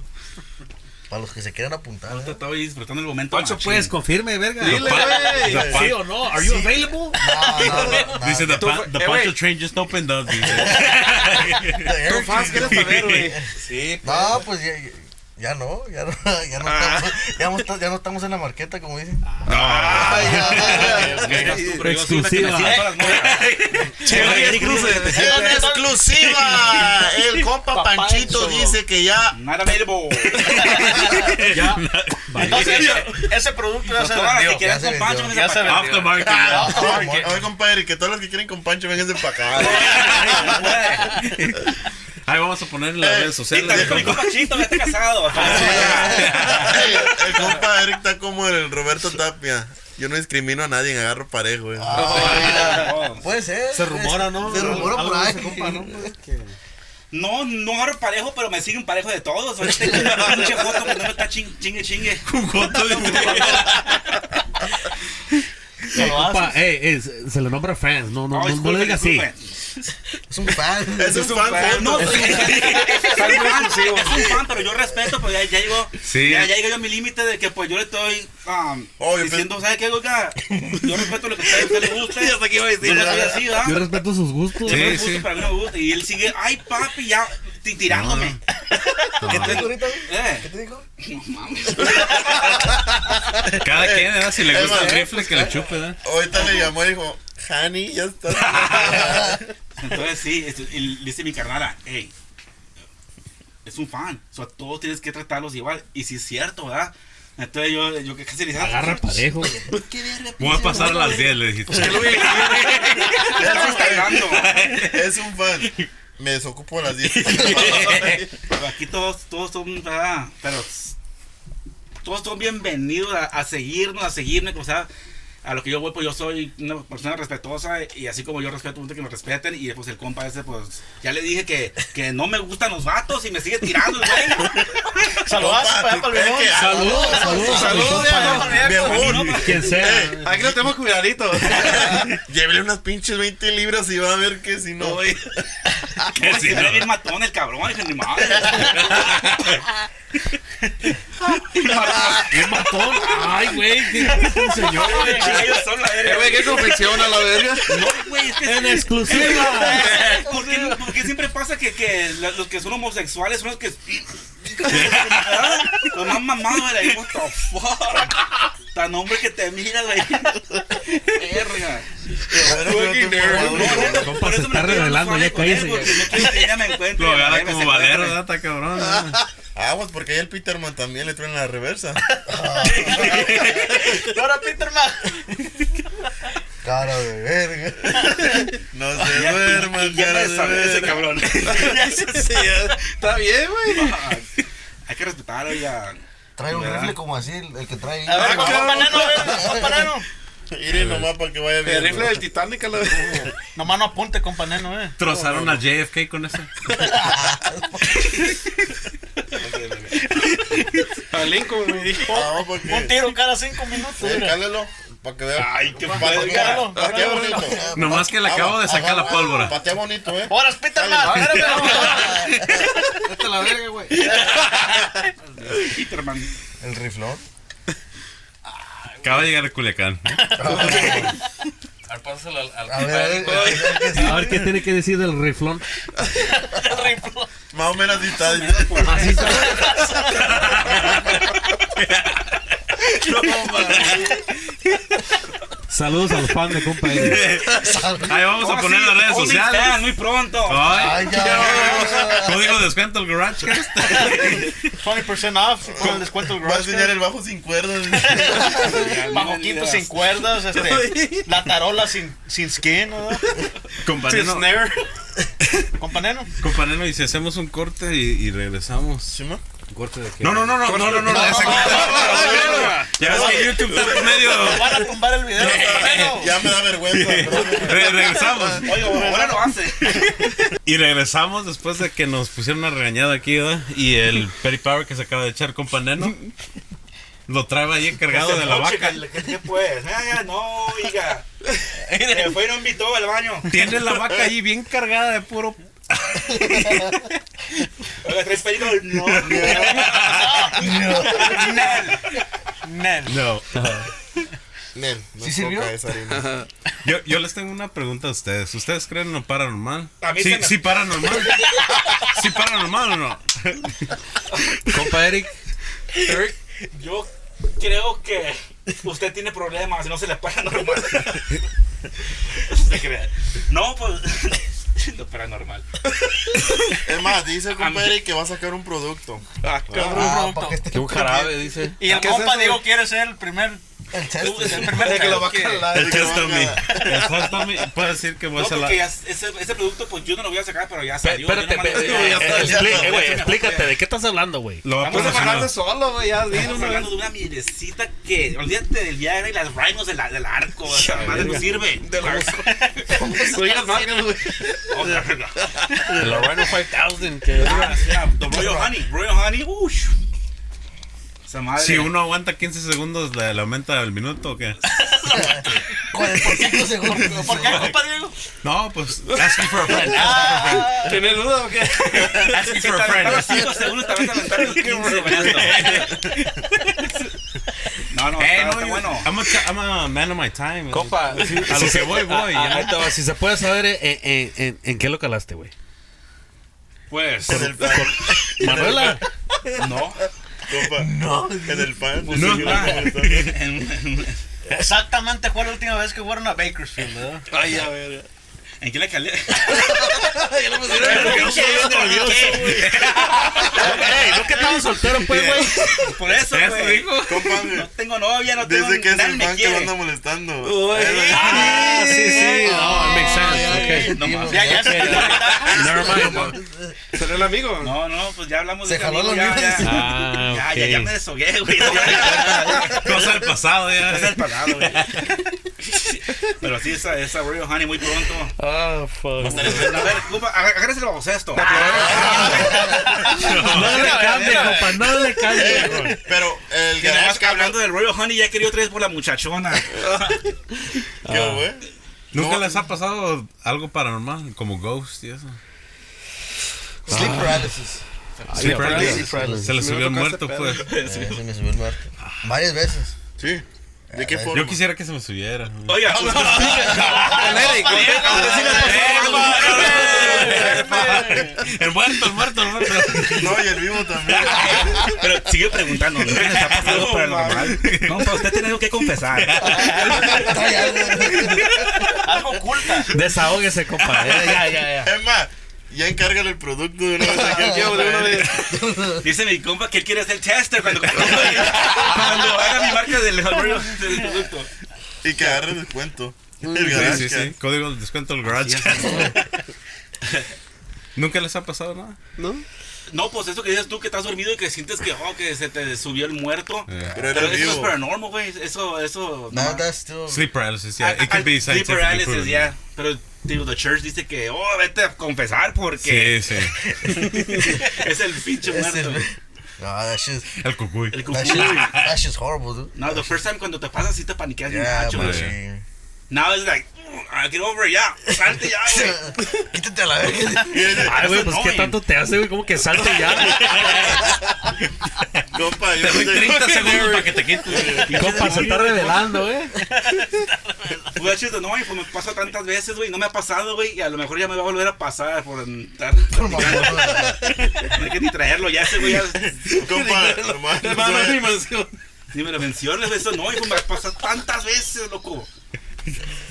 Para los que se quieran apuntar. Ahorita ¿eh? estaba disfrutando el momento. Pancho, machín. pues, confirme, verga. Dile, güey. ¿Sí o no? ¿Are you available? No, no, no, Dice, the, eh, güey. Pancho train just opened up. Dice. Tú fans quieres saber, güey. Sí, No, pues ya, no, ya no, ya no, estamos, ya, no, está- ya no estamos en la marqueta, como dicen. Ya, ya. que Exclusiva. exclusiva, el compa Panchito dice que ya Not available. Ya. Entonces, ese, ese producto ya se vendió. Ya se vendió. Ya se vendió. Aftermarket. Ah, Oye, compadre, que todos los que quieren con Pancho, vénganse para acá. Ahí vamos a poner en las redes Y sociales. también con mi compa Chito, ya está casado. El compa Eric está como el Roberto Tapia. Yo no discrimino a nadie, agarro parejo, güey. Puede ser. Se rumora, ¿no? Se rumora por de ahí. compa, ¿no? No, no agarro parejo, pero me siguen parejo de todos. Ahorita tengo una pinche foto que no me está ching- chingue chingue. Compa, eh, eh, se se le nombra fans, no, no, no, no le digas así. Es un fan. Es un fan, No, foto. sí, es un fan, es un fan, pero yo respeto, pues ya, ya llegó, Sí. ya, ya llegué yo a mi límite de que pues yo le estoy um, Oh, yo diciendo, ¿sabe qué, oiga? Yo respeto lo que a usted, le guste. Ya sé qué iba a decir. Yo soy así, ¿verdad? Yo respeto sus gustos. Yo Sí, no me gusta, sí. pero a mí no me gusta. Y él sigue, ay papi, ya ti- tirándome. ¿Qué te dijo ahorita? Eh. ¿Qué te dijo? Cada quien, ¿verdad? Si le gusta el rifle, que le chupe, ¿verdad? Ahorita le llamó y dijo, Hani, ya está. Entonces sí, es- le dice mi carnala, hey, es un fan, o sea, todos tienes que tratarlos igual. Y si es cierto, ¿verdad? Entonces yo, yo que casi le decía, Agarra parejo. ¿qué verga, Voy a pasar a las 10, le dijiste. Ya se está dando. Es un fan. Me desocupo a las 10. Pero aquí todos, todos son, ¿verdad? Pero todos son bienvenidos a, a seguirnos, a seguirme, o sea, a lo que yo voy, pues yo soy una persona respetuosa y así como yo respeto a gente que me respeten y pues el compa ese, pues ya le dije que, que no me gustan los vatos y me sigue tirando el güey. Saludos para allá, para el Limón. Saludos, saludos, Saludos, saludos. Quien sea. Aquí lo tenemos cuidadito. Llévele unas pinches 20 libras y va a ver que si no. No, si no, bien matón el cabrón, dije, ni madre. Un matón. Ay, güey. ¿Qué, qué señor? Ellos son la Eh, verga. güey, qué confección a la verga. No, güey, es que En exclusiva. ¿Por qué, por qué siempre pasa que, que los que son homosexuales son los que. Los más mamados, güey. What the fuck? Tan hombre que te mira, güey. Verga. Compa, se está revelando, ya encuentre. Lo agarra como valero. Está cabrón. ¿verdad? Aguas, porque ahí el Peterman también le traen la reversa. Ahora, Peterman. Cara de verga. No se duerman, cara de sabe ese verga. cabrón. Está bien, güey. Hay que respetar, oiga. Trae un rifle como así, el, que trae. A ver, compa Neno, a ver, Neno. Miren nomás para que vaya bien. El rifle del Titanic a la verga. Nomás no apunte, compa Neno, eh. Trozaron a JFK con eso. A Lincoln me dijo. Porque. Un tiro cada cinco minutos. Cálelo. Para que vea. Ay, qué padre. Patea bonito. Nomás que le acabo de sacar la pólvora. Patea bonito, eh. ¡Horas, Peterman! espérame. Vete a la verga, güey. Peterman. El riflón. Acaba de llegar a Culiacán. A ver, a qué sí. A ver qué tiene que decir del riflón. Más o menos así está. Así está. Saludos al fan de compa Eddie. Ahí vamos a poner las redes sociales. muy pronto. Ay, Ay, ya. código de descuento el garage. 20% off con el descuento del Va a enseñar el bajo sin cuerdas. Bajo quinto sin cuerdas, este, la tarola sin, sin skin, ¿no? Companero, Snare. Companero. companero, y si hacemos un corte y, y regresamos. ¿Sí, ma? ¿Un corte de? No, no, no, no, no, no, no, no, ese Ya ves que YouTube está medio. Van a tumbar el video. Ya me da vergüenza. regresamos. Oye, ahora lo hace. Y regresamos después de que nos pusieron una regañada aquí, ¿verdad? Y el Perry Power que se acaba de echar con Paneno lo trae ahí encargado de la vaca. ¿Qué, pues? Ah, no, oiga. Me fue y no invitó al baño. Tiene la vaca ahí bien cargada de puro. Oiga, ¿traes perico? No. Nel. Nel. No. Nel, no ¿Sí es sirvió? coca, es harina. Yo, yo les tengo una pregunta a ustedes. ¿Ustedes creen en lo paranormal? A mí sí, se me- sí, paranormal. ¿Sí paranormal o no? Compa Eric. Yo creo que usted tiene problemas y no se le para normal. No se crea. No, pues. Lo paranormal. Es más, dice compadre que va a sacar un producto. Ah, cabrón. Ah, para que esté Que un jarabe, dice. Y el ¿Qué es compa eso? Diego quiere ser el primer. El test. El primer De que lo va a calar. El me. El me. Puede decir que voy a ya ese, ese producto, pues yo no lo voy a sacar, pero ya salió. Espérate, eh, eh, eh, explícate, ¿de qué estás hablando, güey? Vamos a promocionar. Hablaste solo, güey, Estamos hablando de una mielecita que, olvídate del Viagra y las rhinos del arco. Esa madre no sirve. Del arco. El Rhino 5000. Que Ah, es una- the Royal Honey. Royal Honey, ush. Esa madre. Si uno aguanta 15 segundos, ¿le, le aumenta el minuto o qué? Con por cinco segundos. ¿Por qué, compa Diego? No, pues. Asking for a friend. ¿Tienes duda o qué? Asking for te a friend. aventabas cinco segundos, te vas a aventar los 15, No, no, Eh, está, no, bueno. I'm a, I'm a man of my time. Compa, a lo que voy, voy. Ah, te va. Si se puede saber eh, en, en, en, en qué lo calaste, güey. Pues, el pan. Manuela. no. Compa. No. En el pan. Pues, No. Exactamente fue la última vez que fueron a Bakersfield, ¿verdad? Ay, a ver. ¿En qué le calé? Ey, ¿no que estabas soltero, pues, güey? Por eso, güey. No tengo novia, no tengo desde que es el me fan que lo quiere. anda molestando. Ah, sí, sí. No, it makes sense. Ok. No, mames. Ya, ya, Never mind. ¿Será el amigo? No, no, pues ya hablamos Se de ese jaló los ya, límites. ya. Ah, Ya, ya, ya me deshogué, güey. Cosa del pasado, ya. Es el pasado, güey. Pero sí, esa, esa Royal Honey muy pronto. Ah, fuck. A ver, ag- agárrese el baloncesto. No le cambie, compa, no le cambie, güey. Pero el nada más que hablando del Royal Honey, ya quería otra vez por la muchachona. ¿Qué, güey? ¿Nunca No. les ha pasado algo paranormal? Como Ghost y eso. Sleep paralysis. Sleep paralysis. Se le Me subió el muerto, pues. Eh, se me subió el muerto. Varias veces. Sí. ¿De qué Yo forma? Yo quisiera que se me subiera. Oiga, pues, Con Eric, con El muerto, el muerto, el muerto. No, y el vivo también. pero sigue preguntando, ¿no les ha pasado paranormal? No, pero usted tiene algo que confesar. Algo. Oculta. Desahógese, compa. Ya, ya, ya. ya. Es más, ya encárgale el producto de una vez aquí al Yo de una vez. Dice mi compa que él quiere ser tester cuando, cuando haga mi marca del, del producto. Y que agarre descuento. El Sí, garage sí, que- sí. Código de descuento el garage. ¿Nunca les ha pasado nada? ¿No? No, pues eso que dices tú que estás dormido y que sientes que, oh, que se te subió el muerto. Yeah. Pero Pero eso no es paranormal, güey. Eso, eso. No, nomás- that's still. Sleep paralysis, yeah. Ah, It could be ah, sleep scientifically paralysis, proven. ya. Pero, digo, the church dice que, oh, vete a confesar porque Sí, sí. es el pinche muerto. No, that shit. El cucuy. El That cucuy. That shit's horrible, dude. No, the first time cuando te pasa así te paniqueas bien Yeah, gacho, but güey. sí. Now it's like, "Mm, get over ya. Salte ya, güey. Quítate a la verga. Ay, güey, That's pues qué tanto te hace, güey, como que salte ya. Compa, yo Te doy no sé- 30 segundos para que te quites. Compa, se está revelando, eh. Pues es no, pues me pasa tantas veces, güey. No me ha pasado, güey. Y a lo mejor ya me va a volver a pasar por estar. No hay que ni traerlo, ya ese, güey. Ya, Compa, hermano, ¿sabes? ni me lo menciones, eso no, hijo. Me pasa tantas veces, loco.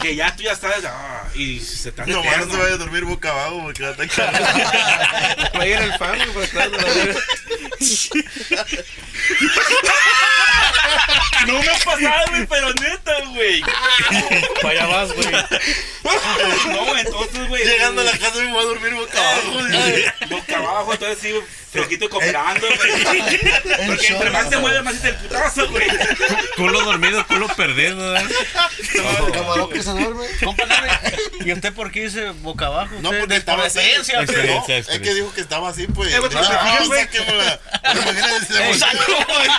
Que ya tú ya sabes, ah, y se te hace no eterno. se vaya a dormir boca abajo porque va a estar Va a ir el fan, güey, verga. No me ha pasado, güey, pero neta, güey. Para allá vas, güey. No, entonces, güey. Llegando a la casa me voy a dormir boca abajo. Boca abajo, entonces sí, flojito cooperando, güey. Porque entre más se mueve, más es el putazo, güey. Culo dormido, culo perdido. ¿eh? Camarón que se duerme. Compa Larry, ¿y usted por qué dice boca abajo? No, porque estaba por así. experiencia. No, es que dijo que estaba así, pues. Eh, güey, ¿te Ah,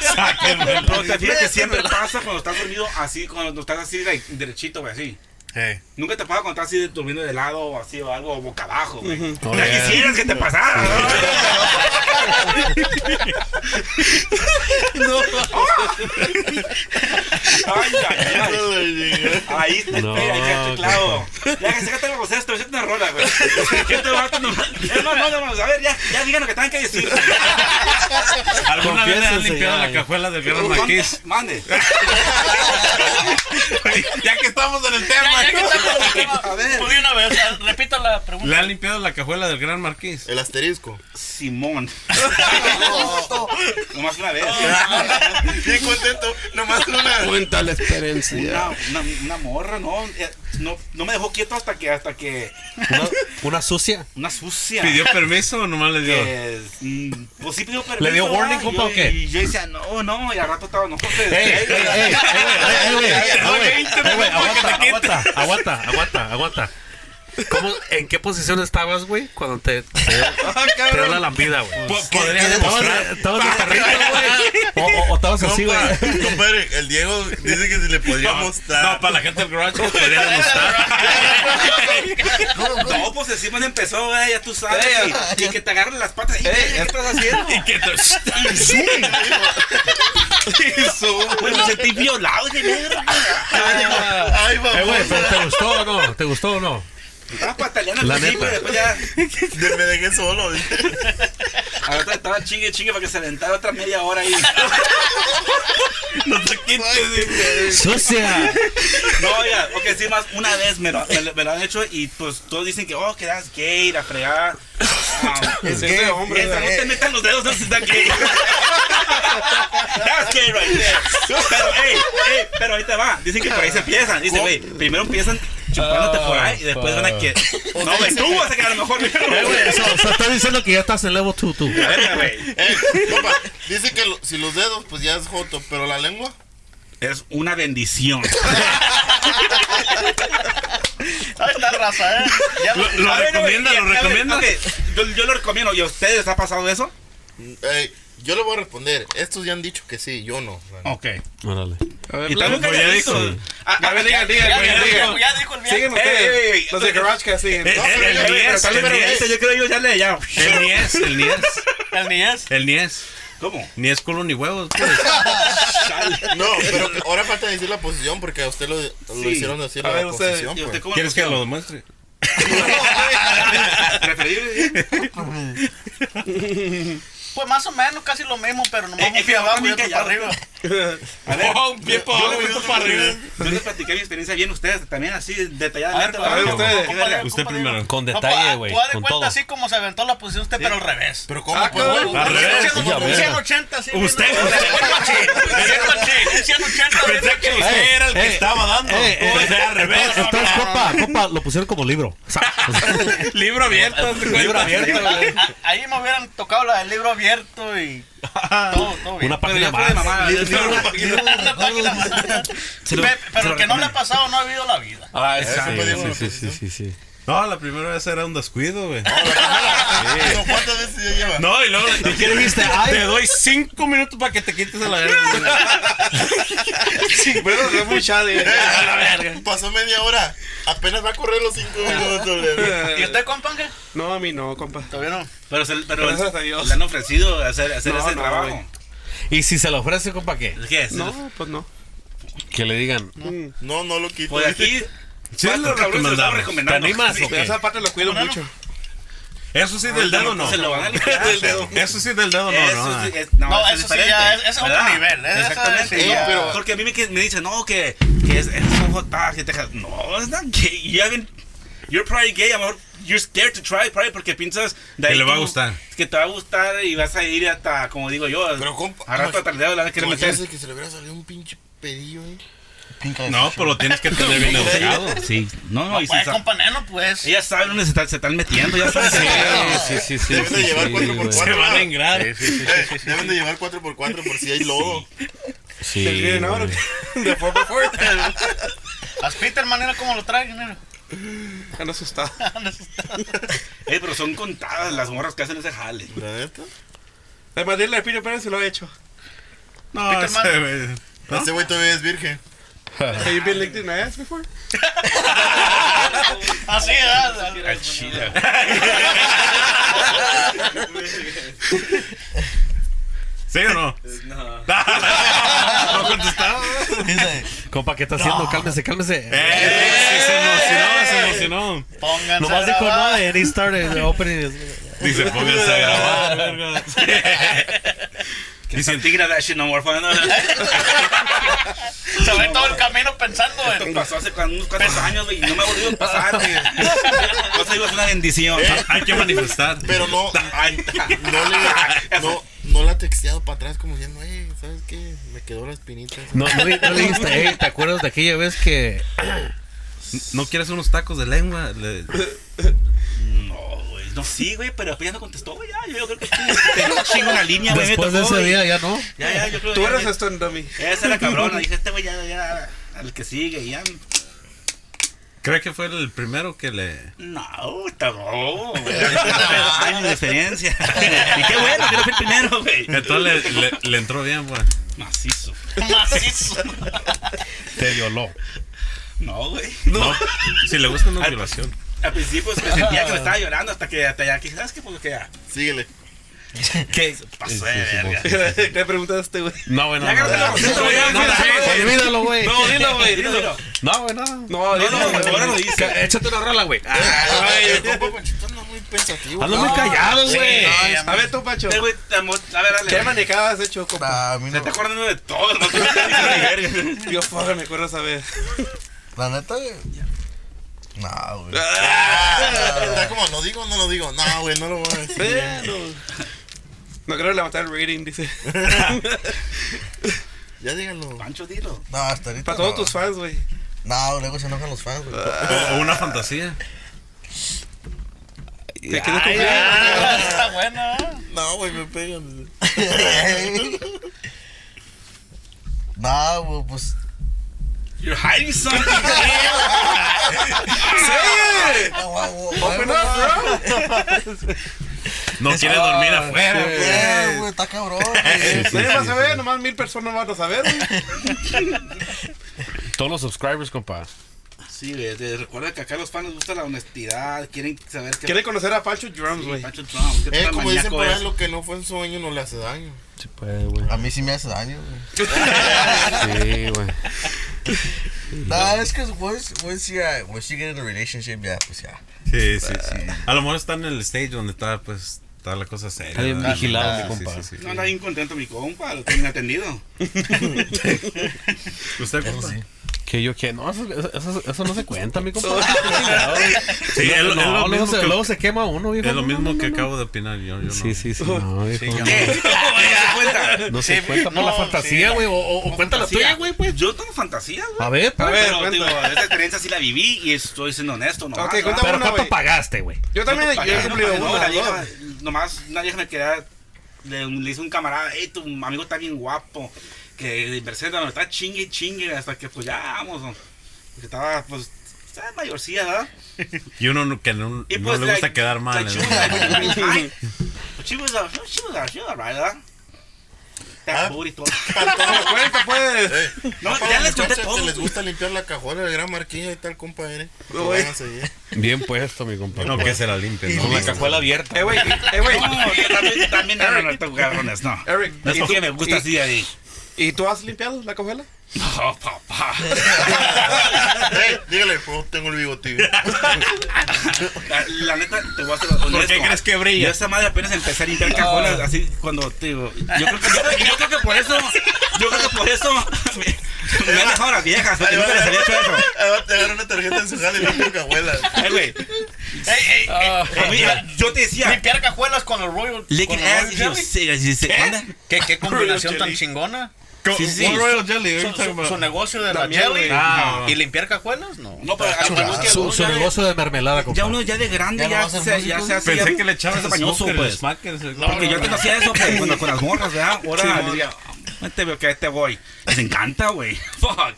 sáquenmela. Pero te fijas que siempre pasa cuando estás dormido así, cuando estás así, derechito, güey, así. Hey. Nunca te puedo contar así de durmiendo de lado o así o algo boca abajo, güey. Oh, Ya yeah. quisieras que te pasara, ¿no? Ay, ay, ay. Ahí está el No, pe- ahí está el clavo. Ya que sácate la vocera, a hacer una rola, güey. Este vato nomás- Ya no, no, no, a ver, ya, ya digan lo que tengan que decir. ¿Alguna vez le han limpiado ya, la ya. cajuela del Gran Marqués? Mande. ya que estamos en el tema. Ya, que estamos A ver. de una vez, ah, repita la pregunta. ¿Le han limpiado la cajuela del Gran Marqués? El asterisco. Simón. Nomás una vez. Bien contento. Nomás una. Cuenta la experiencia. Una, una, una morra, no, eh, no, no me dejó quieto hasta que, hasta que, Una, una sucia. una sucia. ¿Pidió permiso o nomás le dio? mm, pues sí pidió permiso. ¿Le dio warning, compa, yo- o qué? Y yo decía, no, no, y al rato estaba, no, pues, Ey, ey, ey, ey, ey, ey, aguanta, aguanta, aguanta, aguanta. ¿Cómo, ¿En qué posición estabas, güey, cuando te, te, te dio la lambida, güey? Po- Podría demostrar. ¿Estabas de perrito, güey? O, o, o estabas así, güey. Compa, compadre, el Diego dice que si le podría mostrar. No, para la gente del garage pues, podría demostrar. No, pues encima se empezó, güey, ya tú sabes. y, y que te agarren las patas. ¿Y Eh, qué estás haciendo? Y que te... Güey, me sentí violado. Dije, verga. Ay, Eh, güey, pero ¿te gustó o no? ¿Te gustó o no? Estaba pataleando al La principio, neta. después ya. Me dejé solo. Ahorita estaba chingue chingue para que se aventara otra media hora ahí. No te quites. ¡Sucia! No, oiga, ok, sí, más una vez me lo, me, me lo han hecho y pues todos dicen que, oh, que eras gay, la fregada. Ah, Es gay, hombre. esa, no te metan los dedos, no se está gay. That's gay right there. Pero, hey, hey, pero ahí te va. Dicen que por ahí se empiezan. Dice, güey, primero empiezan chupándote por ahí y después van a que. No, güey, tú vas a quedar mejor. Eh, güey, eso, eso está diciendo que ya estás en level 2, tú. Verga, güey. Eh, compa, dice que lo- si los dedos, pues ya es joto, pero la lengua. Es una bendición. Ahí está raza, ¿eh? Ya Lo, lo A ver, güey, y- lo a ver, recomienda. ok, yo, yo lo recomiendo. ¿Y a ustedes les ha pasado eso? Eh, yo le voy a responder. Estos ya han dicho que sí, yo no. Ok. Órale. A ver, Y Blanco, también ya dijo. A ver, digan, digan, Ya, digan, ya, dijo el ey, ustedes. Los de Garage que siguen. Eh, No, eh, pero el ya, Nies, el Nies. Yo creo yo ya le ya. El Nies, el Nies. El Nies. El Nies. ¿Cómo? Ni es culo ni huevos, pues. No, pero ahora falta decir la posición porque a usted lo, lo Sí. hicieron decir A la posición. ¿Y usted pues. cómo ¿Quieres que lo demuestre? Preferible. Pues más o menos, casi lo mismo, pero nomás Eh, un pie abajo y otro para arriba. A ver, Oh, un pie para yo- abajo y otro para arriba. Yo les platiqué mi experiencia bien ustedes también así detalladamente. A ver. Usted primero. Con No, detalle, pues, güey. pues, haz de Con cuenta todo. así como se aventó la posición usted, pero al revés. Pero ¿cómo? Ah, pues? Al revés. Un Ya ves. 180, sí. Usted. Un 180, un 180. Pensé que usted era el que estaba dando. O sea, al revés. Entonces, compa, compa, lo pusieron como libro. O sea, Libro abierto. libro abierto, Ahí me hubieran tocado la del libro abierto y todo, todo bien. Una página más. Pero que no le ha pasado no ha vivido la vida. Ah, sí, sí, sí, sí. No, la primera vez era un descuido, güey. Pero ¿Cuántas veces ya lleva? No, y luego qué dijiste? Ay. te doy cinco minutos para que te quites a la verga. Pero es muy chade. Eh, Pasó media hora. Apenas va a correr los cinco minutos. le- ¿Y usted, compa, qué? No, a mí no, compa. Todavía no. Pero, se- pero Gracias a Dios. le han ofrecido hacer, hacer No, ese no, trabajo. güey. Y si se lo ofrece, compa, ¿qué? ¿Qué es? No, pues no. Que le digan. No, no lo quito. Pues aquí. Sí, cuatro lo se recomendando. ¿Te animas Sí. o Pero qué? esa parte lo cuido mucho. Eso sí, del dedo no. Se lo van a limpiar. Del dedo. Eso sí, del dedo no, Eso no. sí es- no, No, eso es eso sí ya es- es otro ¿verdad? nivel, ¿eh? Exactamente. Sí no, pero- porque a mí me, que- me dicen, no, que, que es, es un hot dog, que te ja- No, es not gay. You haven't- you're probably gay, a lo mejor you're scared to try, probably porque piensas de Que le va a gustar. Que te va a gustar y vas a ir hasta, como digo yo, Pero, compa, a rato hasta el dedo le van a querer meter. Que se le hubiera salido un pinche pedillo, eh. No, pero lo tienes que tener bien educado. Sí, no, no, y si pues, sa- compa neno, pues. ellas saben dónde se, están- se están metiendo, ya saben. Sí, sí, sí. Deben de llevar sí, cuatro por güey. cuatro. Se van a engrar. Eh, Deben de llevar 4x4 por si hay lodo. Sí, güey. De 4x4. Las Peter, manera, ¿cómo lo traen, neno? Ando asustado. Eh, pero son contadas las morras que hacen ese jale. ¿La neta? A Pino Pérez se lo ha hecho. No, Peter ese, güey. Este güey todavía es virgen. Have you been licked in the ass before? Así, ¿verdad? Al chile. ¿Sí o no? No. No contestaba. Compa, ¿qué está haciendo? Cálmese, cálmese. Eh, se emocionó, se emocionó. Pónganse Nomás a dijo no, and he started opening his- Dice, pónganse a grabar, Santigra that shit no more fun. Se ve todo el camino pensando Esto en... pasó hace unos cuantos años, güey, y no me ha volvido a pasar, güey. No sé, digo, es una bendición. Hay que manifestar. Pero no, Ay, no le, no, no la ha texteado para atrás como diciendo, hey, ¿sabes qué? Me quedó la espinita. No, no, le- no le dijiste, hey, ¿te acuerdas de aquella vez que ¿No quieres unos tacos de lengua? Le- No. No, sí, güey, pero ya no contestó, güey. Ya, yo, creo que tengo un chingo en la línea, güey. me después de ese güey. día ya no? Ya, ya, yo creo Tú ya- esto en dummy. Esa era cabrona. Dije, este güey ya, ya, al que sigue, y ya. ¿Cree que fue el primero que le.? No, está no, güey. años de experiencia. Y qué bueno que no fui el primero, güey. Entonces le, le- le entró bien, pues. Macizo. Macizo. Te violó. No, güey. No. Si le gusta una violación. Al principio me sentía que me estaba llorando hasta que hasta ya, ¿sabes qué? Pues que ya. Síguele. ¿Qué? Pasó de verga. ¿Qué le preguntaste, güey? No, güey, no. Ya güey, Olvídalo, güey. No, dilo, güey, dilo. No, güey, no. No, No, dilo, ahora lo dice. Échate una rola, güey. Panchito anda muy pensativo. Ando muy callado, güey. A ver, tú, Pacho. A ver, dale. ¿Qué manejada has hecho, compa? Se está acordando de todo, no te verga. Yo, fuck, me acuerdo esa vez. La neta, güey. Nah, güey. Ah. Está como, ¿lo digo o no lo digo? No, güey, no lo voy a decir. No quiero levantar el rating, dice. Ya díganlo. Pancho, dilo. No, hasta ahorita. Para todos no. tus fans, güey. No, luego se enojan los fans, güey. O, o una fantasía. ¿Te quieres ah, Está buena. No, güey, me pegan. no, güey, pues. You're hiding something. No, güey, güey, Open up, bro. No quiere dormir afuera. güey, pues. güey, está cabrón. Nadie güey. va a saber, nomás mil personas van a saber, güey. Todos los subscribers, compa. Sí, güey, te- recuerda que acá a los fans les gusta la honestidad, quieren saber que... Quiere conocer a Pancho Drums, Sí, güey. Pancho Trump, qué Eh, como dicen por ahí, es. lo que no fue en sueño no le hace daño. Sí, puede, güey. A mí sí me hace daño, güey. Sí, güey. No, es que once, once, you, uh, once you get in a relationship, ya, pues ya. Sí, sí, sí. A lo mejor está en el stage donde está, pues, está la cosa seria. Está bien ¿verdad? vigilado, Sí, mi compa. sí, sí, sí. No, anda bien contento mi compa, lo tienen atendido. ¿Usted, Eso compa? Sí. Que yo que no, eso, eso, eso no se cuenta, mi compa. Sí, es, lo- es no, lo luego, mismo se, que, luego se quema uno, viejo. es lo No, mismo no, que no, no. acabo de opinar. Yo, yo no. Sí, sí, sí. No, viejo. no. ¿Qué? ¿No se cuenta? No se Sí, cuenta por no, la fantasía, sí, güey. o, o, o cuenta la tuya, güey, pues. Yo tengo fantasía, güey. A ver, A pues. ver, Pero, digo, esa experiencia sí la viví y estoy siendo honesto, nomás. Ok, ¿verdad? cuenta Pero una, ¿cuánto güey. pagaste, güey? Yo también No, yo he no, cumplido no, vieja, nomás una vieja me quería, le, le hizo un camarada, hey, tu amigo está bien guapo, que de Mercedes me está chingue y chingue hasta que pues ya vamos, ¿no? porque estaba pues, ¿verdad? Y uno no- que no, Y no pues, le gusta like- quedar mal. like, ¿no? she was like, really high. But she was, she was, she was alright, ¿verdad? Ah. No cuenta, pues. Eh, No, ya les conté todo. que les gusta limpiar la cajuela de gran marquilla y tal, compa. Güey. Bien puesto, mi compa. No, que se la limpien. Con ¿no? la cajuela abierta. Eh, güey, eh, güey. No, también, también, no, no, no, cabrones, no. Eric, No es ¿y porque tú- me gusta así ahí. ¿Y tú has limpiado la cajuela? No, papá. Eh, dígale, bro, tengo el bigote. La, la neta, te voy a ser honesto. ¿Por qué crees que brilla? Yo esa madre apenas empecé a limpiar cajones así cuando digo. Yo creo que, yo, yo creo que por eso. Yo creo que por eso me, han dejado las viejas. Porque nunca les había hecho eso. Te agarra una tarjeta en su jale y limpia cajuelas. Eh, güey. Ey, ey, A mí, yo te decía. Limpiar cajuelas con el Royal. Licking ass. ¿Qué, qué combinación tan chingona? Sí, sí, sí. Un Royal Jelly. Su, negocio de la, La miel, jelly. Ah. y limpiar cajuelas, no. No, pero a lo que voy es que Su, de- negocio de mermelada, compa. Ya uno ya de grande ¿Ya se, ya se hace. Pensé ya- que le echabas Smoker, pues. Smackers, el- Porque yo no hacía eso pues, cuando con las morras, ¿verdad? Ahora "Ah, te veo que ahí te voy. Les encanta, güey. Fuck.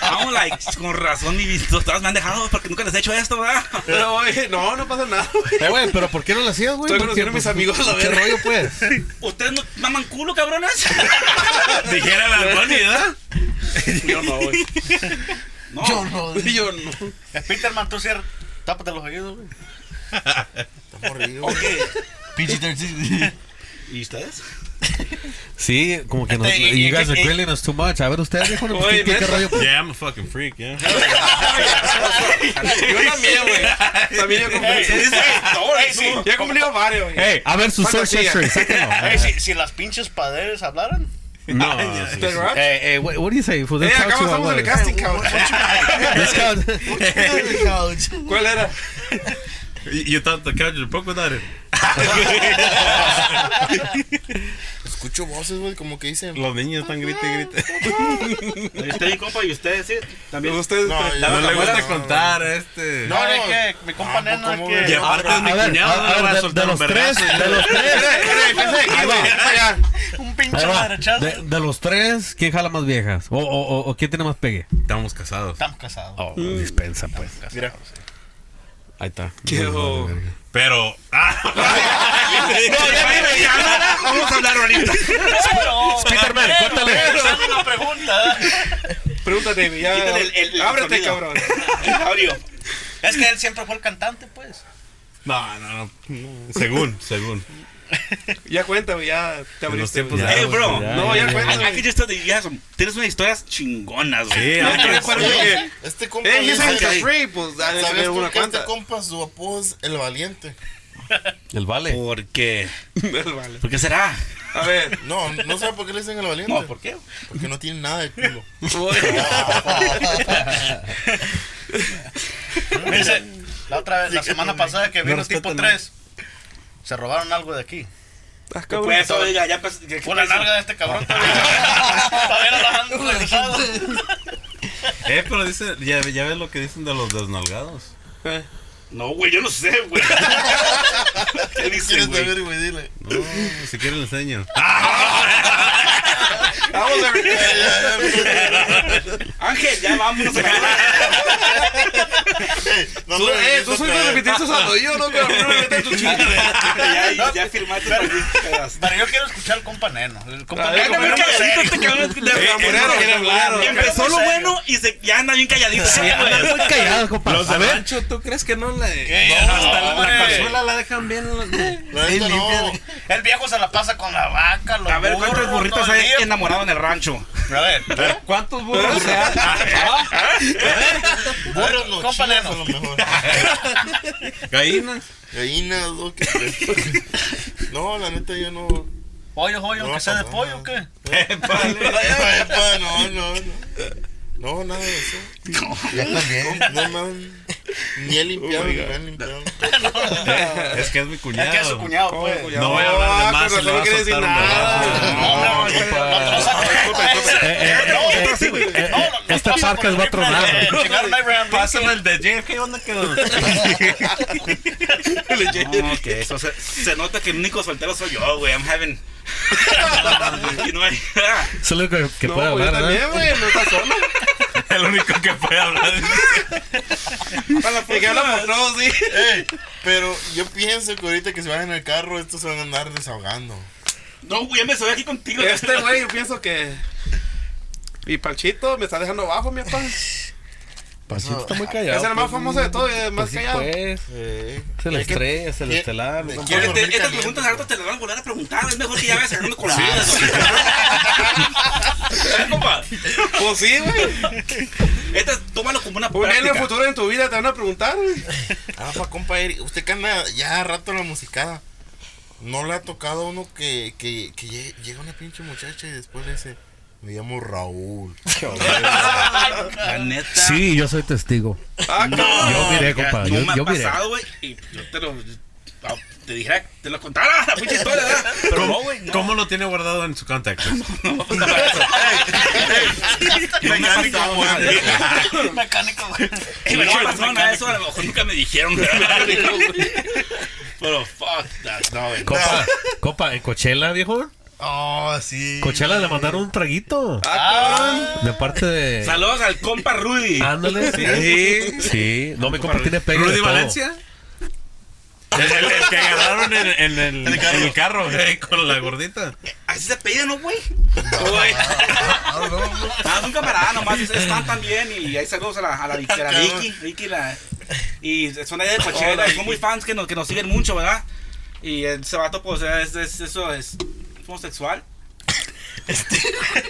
Vamos, like, con razón, mi todas me han dejado porque nunca les he hecho esto, ¿verdad? Pero, güey, no, no pasa nada, güey. Eh, güey, pero ¿por qué no lo hacías, güey? Estoy conociendo a mis pues, amigos, la ¿Qué verga. rollo, pues? ¿Ustedes no maman culo, cabrones? Dijera la Bonnie, ¿verdad? Yo no, güey. No. Yo no. Yo no. Eh, Peterman, tú cierra. Tápate los oídos, güey. Está morrido. Ok. PG-13. ¿Y ustedes? Sí, como que nos, you guys are grilling us too much. A ver, ustedes, viejo, ¿qué, qué, rollo? Yeah, I'm a fucking freak, yeah. Yo también, güey. También yo compré. Ey, ey, sí. Ya he cumplido varios. Hey, a ver su social Fantasía. history, sáquenlo. Ey, si, si las pinches paderes hablaran. No. Hey, hey, what, what do you say? For this Eh, couch acá estamos en el casting, cabrón. This couch. ¿Cuál era? You, thought the couch was it? Escucho voces, güey, como que dicen. Los niños están grite y grite. ¿Y usted, compa? ¿Y usted, sí? También. Ustedes. No, yo No le gusta no. contar a este. No, No, es que mi compa Ah, nena ¿cómo que. Y aparte es mi cuñado, no le voy a de- de soltar un vergazo. de los güey. Allá. Un pinche Ahí va. derechazo. De, de los tres, ¿quién jala más viejas? ¿O, o, o, o quién tiene más pegue? Estamos casados. Estamos casados. Oh, dispensa, pues. Mira. Ahí está. Verga. Pero. ah, Vamos a hablar ahorita. No, Peterman, córtale. Hazme una pregunta. Pregúntate, David, ya. El- el- el Ábrete, sonido. cabrón. El audio. Es que él siempre fue el cantante, pues. No, no, no. Según, según. Ya cuéntame, ya te abriste. de- Hey, bro. Ya, No, ya I, cuéntame. Tell that you have some- Tienes unas historias chingonas, güey. Sí, Yo acuerdo que. Este compa. Eh, a free, pues dale ¿Sabes una que este compa su apodo es el valiente? El vale. ¿Por qué? Vale. ¿Por qué será? A ver. No, no sé por qué le dicen el valiente. No, ¿por qué? Porque no tiene nada de culo. Me dice, la otra vez, la semana no, pasada que no vino tipo nada. 3, se robaron algo de aquí. Ah, cabrón. Pues, oiga, ya empezó. ¿qué- qué Fue la pasó? nalga de este cabrón todavía. Eh, pero dice, ya, ya ves lo que dicen de los desnalgados. Eh, No, güey, yo no sé, güey. ¿Qué dicen, ¿Quieres güey? saber, güey? Dile. No, si quiere le enseño. Vamos a ver. Ángel, ya vámonos a No, Tú, eh, tú soy no, de repetir tus oídos, ¿no? Pero no me metas tu chingada. ya, ya firmaste para mí. Pero yo quiero escuchar al compa Neno. El compa Neno. Empezó lo bueno y se, ya anda bien calladito. Sí, anda muy callado, compa. Los de rancho, ¿tú crees que no le.? ¿Qué? No, hasta la, cazuela la dejan bien. No. El viejo se la pasa con la vaca, los A ver, ¿cuántos burros, burritos todo el hay día. En el rancho? A ver, ¿Cuántos burros se han? Burros no, Compa a lo mejor. Gallinas. Gallinas, ¿no? ¿Qué crees? No, la neta yo no. pollo, pollo, No aunque va sea de pollo, ¿o qué? Epa, no, no, no. No, nada de eso. Ya también. No me han ni he limpiado ni me han limpiado. Es que es mi Es cuñado. que es su cuñado, pues. No voy a hablar de más. y le va no a quiere decir soltar un nada. vergazo. No, no, no, no, Esta parca va a tronar. Pásame el de Jeff. ¿Qué onda quedó? No, que eso se, se nota que el único soltero soy yo, güey. I'm having. no hay. Es lo que, que No, puede yo hablar, también, ¿verdad? güey. No solo. El único que puede hablar. Para la por todos, sí. Ey, pero yo pienso que ahorita que se vayan en el carro, estos se van a andar desahogando. No, güey, ya me soy aquí contigo. Este güey, yo pienso que. Y Panchito me está dejando abajo, mi papá. Pasito está muy callado. Es el más famoso de todo y el más Pues sí, callado. pues. Eh, Es el estrella, es el ¿Quién- estelar. te- estas preguntas ahorita te las van a volver a preguntar. Es mejor que ya vayas agarrando conocidas. ¿Eh, compa? Pues sí, güey. Esta, tómalo como una Un en el práctica. futuro en tu vida te van a preguntar, güey. Ah, pa, compa Eric, usted que anda ya rato en la musicada. ¿No le ha tocado a uno que, que, que llegue- llega una pinche muchacha y después le dice, me llamo Raúl? La neta. Sí, yo soy testigo. Ah, No, Yo miré, compa, yo- me ha yo miré. pasado, güey. Y yo te lo. ah, Te dijera, te lo contara la pinche historia, ¿verdad? Pero no, güey. No. ¿Cómo lo tiene guardado en su contacto? No, no. No. Mecánico, güey. Me eso, a lo mejor nunca me dijeron. Pero fuck that, no, güey. Copa, copa, ¿en Coachella, viejo? Oh, sí. Coachella le mandaron un traguito. Ah, De parte de. Saludos al compa Rudy. Ándale, sí. Sí. No, mi compa tiene pegue. de ¿Rudy todo. Valencia? El, el- el que agarraron en, en el, en el carro, güey, con la gordita. Así se pide, ¿no, güey? Güey. Ah, es un camarada nomás, es, es fan también. Y hay saludos a la, a la, Vicky- a la Vicky. Vicky la, y son ahí de Coachella, son muy fans que nos, que nos siguen mucho, ¿verdad? Y ese vato, pues, es, es- eso es homosexual.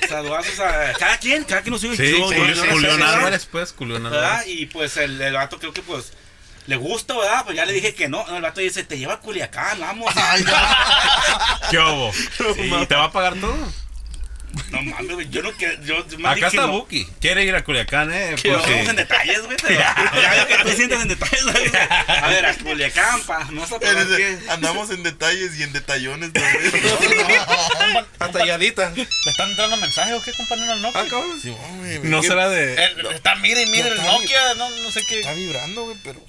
Saludazos a cada quien, cada quien nos sigue. Sí, Yo- ¿verdad? Álvarez. Y pues el, el vato creo que pues le gusta, ¿verdad? Pues ya le dije que no. No, El vato dice, te lleva a Culiacán, vamos. ¿Qué hubo? ¿Y te va a pagar todo? No mames, güey, yo no quiero. Yo, Acá dije está no. Buki. Quiere ir a Culiacán, eh. Que por no si- vamos en detalles, güey. pero Ya veo que tú sientes en detalles. güey. A ver, a Culiacán, pa. No sé por qué. Andamos en detalles y en detallones también. Atalladita. ¿Le están entrando mensajes o qué, compañero? No, Ah, cabrón. Sí, güey, No ¿qué- será de. El- está, mire, mire, el Está Nokia, no, no sé qué. Está vibrando, güey, pero.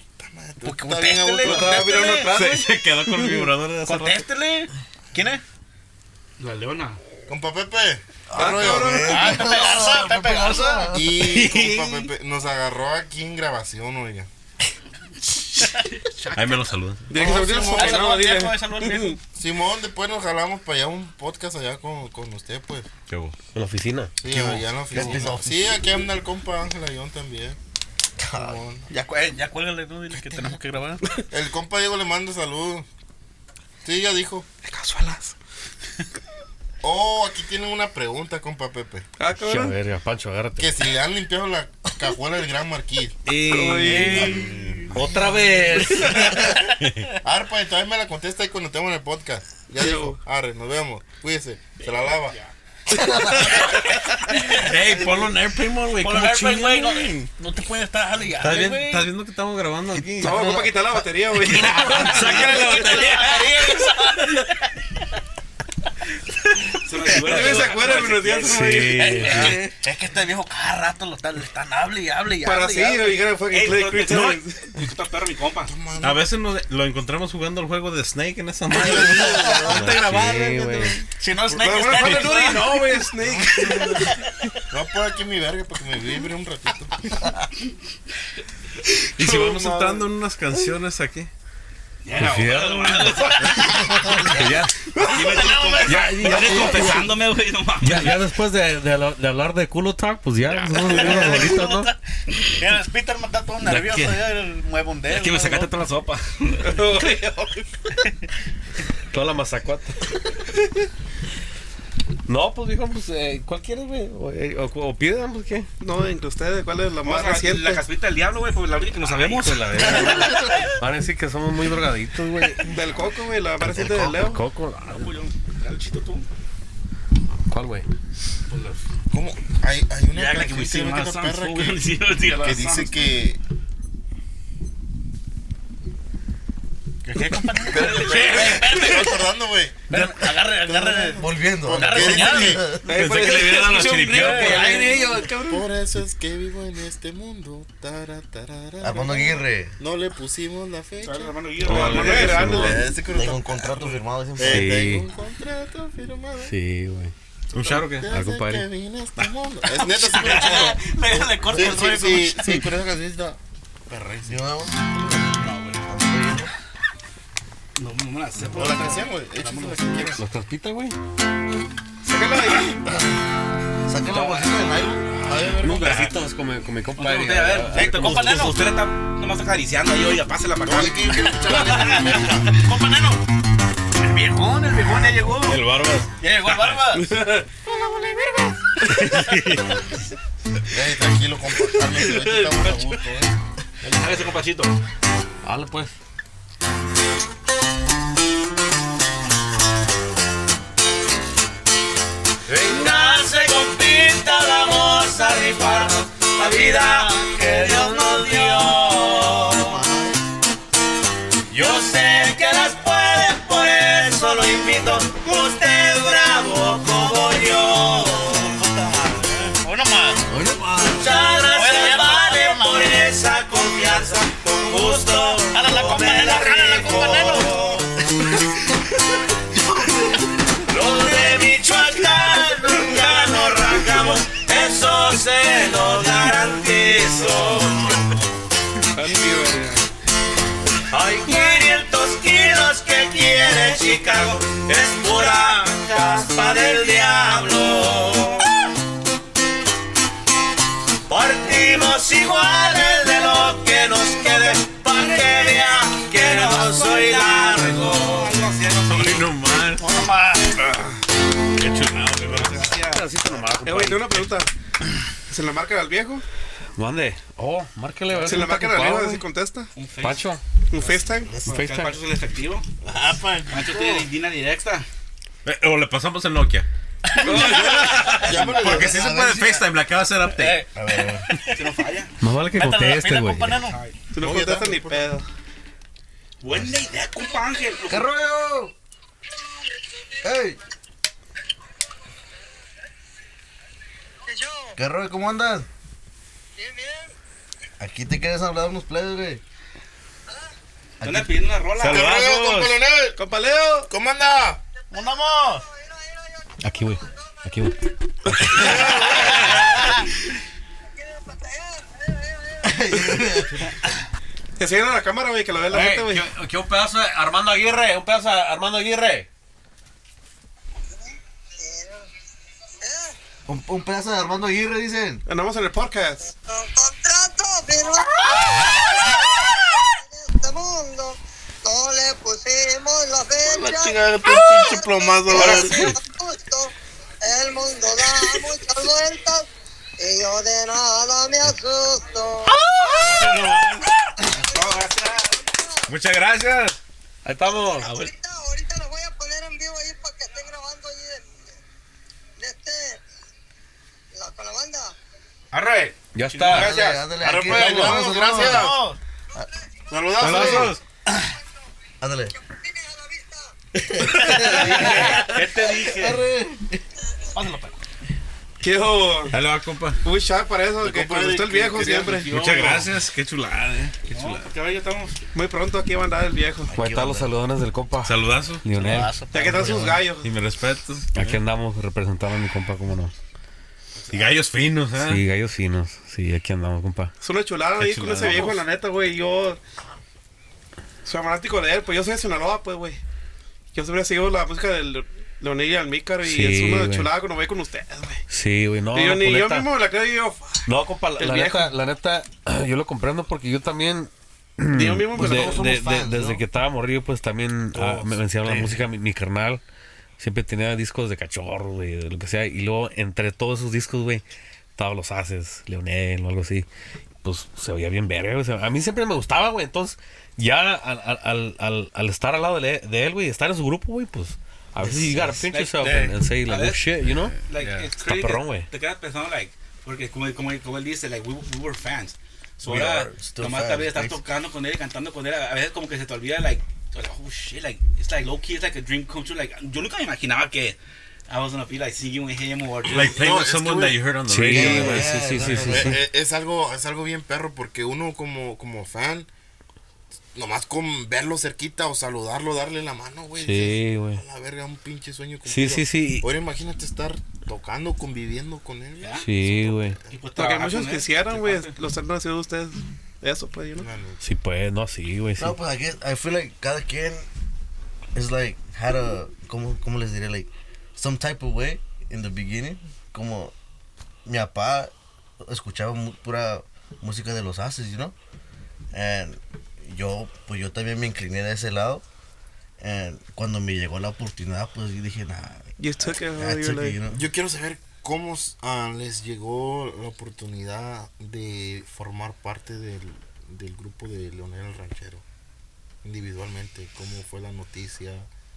Porque está bien a contéstele, atrás, Se, güey. se quedó con el vibrador de hace. Contéstele. ¿Quién es? La leona. Compa Pepe. Ah, ¿qué rollo? cabrón. Ah, Pepe Garza, Pepe Garza. Y compa Pepe nos agarró aquí en grabación, oiga. Ahí me lo saludan. Viejo. Simón, después nos jalamos para allá un podcast allá con, con usted, pues. ¿Qué hubo? En la oficina. Sí, allá en la oficina. Sí, aquí anda el compa Ángel Ayón también. Simón. Ya, ya cuélgale, no, dile que tenemos que grabar. El compa Diego le manda saludos. Sí, ya dijo. Casualas. Oh, aquí tienen una pregunta, compa Pepe. Ah, cabrón. verga, Pancho, agárrate. Que si le han limpiado la cajuela del Gran Marquís. Otra vez. Arpa, entonces me la contesta ahí cuando estemos en el podcast. Ya dijo, arre, nos vemos. Cuídese, se la lava. Ey, ponlo en Airplane Mode, güey. ¿Cómo el Airplane, güey, no, no te puedes estar jale y ¿Estás, jale, viendo, güey. estás viendo que estamos grabando aquí? No, ocupa quitar la batería, güey. Sácale la batería. Se acuerda, pero se Sí. Es que este viejo cada rato lo están, le están hable y hable y Para y hable. güey, que mi compa. A veces nos- lo encontramos jugando el juego de Snake en esa madre. Ponte Sí, güey. Si no, Snake Bueno, está no, güey, Snake. No por aquí mi verga para que me vibre un ratito. Y si vamos entrando en unas canciones aquí. Ya, era Pues ya, ya, Ya, ya, ya confesándome, güey, no mames. Ya, ya después de, de, hablar- de hablar de culo talk, pues ya, unas bolitas, ¿no? Mira, Spiderman está todo nervioso ya, el muevondeo. Es que me sacaste toda la sopa. Toda la mazacuata. No, pues dijo, pues, eh, ¿cuál quieres, güey? O, eh, o, o pidan, pues, ¿qué? No, entre ustedes, ¿cuál es la más reciente? la caspita del diablo, güey, pues la única que no sabemos. La güey. Van a decir que somos muy drogaditos, güey. Del coco, güey, la más reciente de Leo. Coco. ah, Pues chito tú. ¿Cuál, güey? ¿Cómo? Hay, hay una Ya, que que que, que dice que... ¿Qué, estoy acordando, güey. Agarre, agarre. Volviendo. Agarre señal. Pensé que le hubieran dado los chiripios. Por eso es que vivo en este mundo. Armando Aguirre. No le pusimos la fecha. Oh, Guillermo. ándale. Ese que Tengo un contrato firmado siempre. Eh, Sí. Tengo un contrato firmado. Sí, güey. ¿Un charo qué? Desde Algo padre. que vine a este mundo. Es neta, sí me lo. Le, Sí, el sí, sí, con- esa canción está perrísimo. No, no me la sé, O pero la canción, güey. Échasela si quieres. ¿Las güey? Sácala de ahí. saqué la bolsita de nylon. Unos bracitos con mi, con mi No, compadre. usted, a ver, compa Neno. usted está nomás acariciando ahí, oiga, pásela para acá. Compa Neno. El viejón, el viejón ya llegó. El Barbas. Ya llegó el Barbas. Ey, tranquilo, compa. Estamos a gusto, eh. Hágase, compachito. Dale, pues. La vida que caspa del diablo. Partimos iguales de lo que nos quede, pa' que vean que no soy largo. Ay, no más. No más. Qué chulado, güey. Pedacito nomás, Eh, güey, tengo una pregunta. ¿Se la marca al viejo? ¿Dónde? Oh, márcale. a ver ¿Se si la marca ocupado, viejo? güey. ¿Si contesta? Un face. Pancho. ¿Un FaceTime? Un FaceTime. Pancho es el efectivo. Ah, pa- Pancho tiene línea directa. Eh, O le pasamos el Nokia. Ya Porque si se A puede ver si- FaceTime, le acaba de hacer update. Eh, A ver, a ver. Si no falla. Más vale que la conteste, güey. Si no No, contesta ya ni pedo. Buena idea, compa Ángel. ¿Qué rollo? ¡Ey! ¿Qué rollo? ¿Cómo andas? Bien, bien. Aquí te quieres hablar unos players, güey. Te andan pidiendo una rola. ¿Qué rollo, compa Leonel? ¡Compa Leo! ¿Cómo anda? ¿Dónde vamos? Aquí, güey. Aquí, güey. Que se a la cámara, güey, que lo vea la gente, güey. ¿qué, qué un pedazo de Armando Aguirre? Un pedazo de Armando Aguirre. Un, un pedazo de Armando Aguirre, dicen. Andamos en el podcast. Un contrato firmado en este mundo. No le pusimos la La fecha. chingada, tu pinche plomazo, Ahora güey. sí. Justo. El mundo da muchas vueltas y yo de nada me asusto. Muchas gracias. Ahí estamos. Ahorita, ahorita lo voy a poner en vivo ahí para que estén grabando ahí de, de este, la, con la banda. Arre. Ya está. Ándale, ándale. Arre, pues, vamos, vamos, gracias. vamos. Saludazos. Saludazos. Ándale. ¿Qué te dije? Arre. Pásalo, pa. Quiero Dale, va, compa. un shot para eso, que compa me gustó el que viejo siempre. Muchas gracias. Qué chulada, eh. Qué No, chulada. estamos. Muy pronto aquí va a andar el viejo. Ahí están los saludones del compa. Saludazo. Lionel. Ya que están sus gallos. Y mis respetos. Aquí andamos representando a mi compa, cómo no. Y gallos finos, ¿eh? Sí, gallos finos. Sí, aquí andamos, compa. Es una chulada ahí con ese viejo, la neta, güey. Yo soy fanático de él, pues yo soy de Sinaloa, pues, güey. Yo siempre he seguido la música del Leonel y Almícar y Sí, es una güey. chulada cuando voy con ustedes, güey. Sí, güey, no. y yo, ni yo mismo me la creo y yo, No, compa, la, neta, la neta, yo lo comprendo porque yo también. ni yo mismo me pues, de- de- fans, de- desde que estaba morrido, pues también ah, me, me enseñaron la música, mi, mi carnal. Siempre tenía discos de cachorro, güey, de lo que sea. Y luego, entre todos esos discos, güey, estaban los haces, Leonel o algo así. Pues se oía bien verga, güey. O sea, a mí siempre me gustaba, güey. Entonces, ya al, al, al, al, estar al lado de, él- de él, güey, estar en su grupo, güey, pues. A veces you gotta pinch like yourself the- and, and say, a like, oh veces- shit, you know? Like, Yeah. it's Está crazy. perrón, que güey. Te quedas pensando, like, porque como, como, como él dice, like, we, we were fans. So We ahora, nomás vez estar thanks. tocando con él, cantando con él, a veces como que se te olvida, like, like, oh shit, like, it's like low key, it's like a dream come true. Like, yo nunca me imaginaba que I was gonna be like singing with him or just, Like playing No, with es que, someone that you heard on the Sí, radio. güey, güey. sí, sí, sí, sí, Eh, sí. eh, Es algo, es algo bien perro porque uno como, como fan, nomás con verlo cerquita o saludarlo, darle la mano, güey. Sí, güey. A la verga, un pinche sueño Sí, sí, sí. Ahora imagínate estar tocando, conviviendo con él. Ya. Sí, güey. pues Porque muchos de güey, los han nacido ustedes. Eso, pues, you know? Sí, pues, no, sí, güey, sí. No, pues aquí, I feel like cada quien is like, had a, ¿cómo, cómo les diré? Like, some type of way in the beginning. Como mi papá escuchaba pura música de los haces, you know? And yo, pues yo también me incliné de ese lado. And cuando me llegó la oportunidad, pues yo dije, nah, You took it, I you took it, like- you know? Yo quiero saber cómo ah, les llegó la oportunidad de formar parte del, del grupo de Leonel el Ranchero. Individualmente, cómo fue la noticia.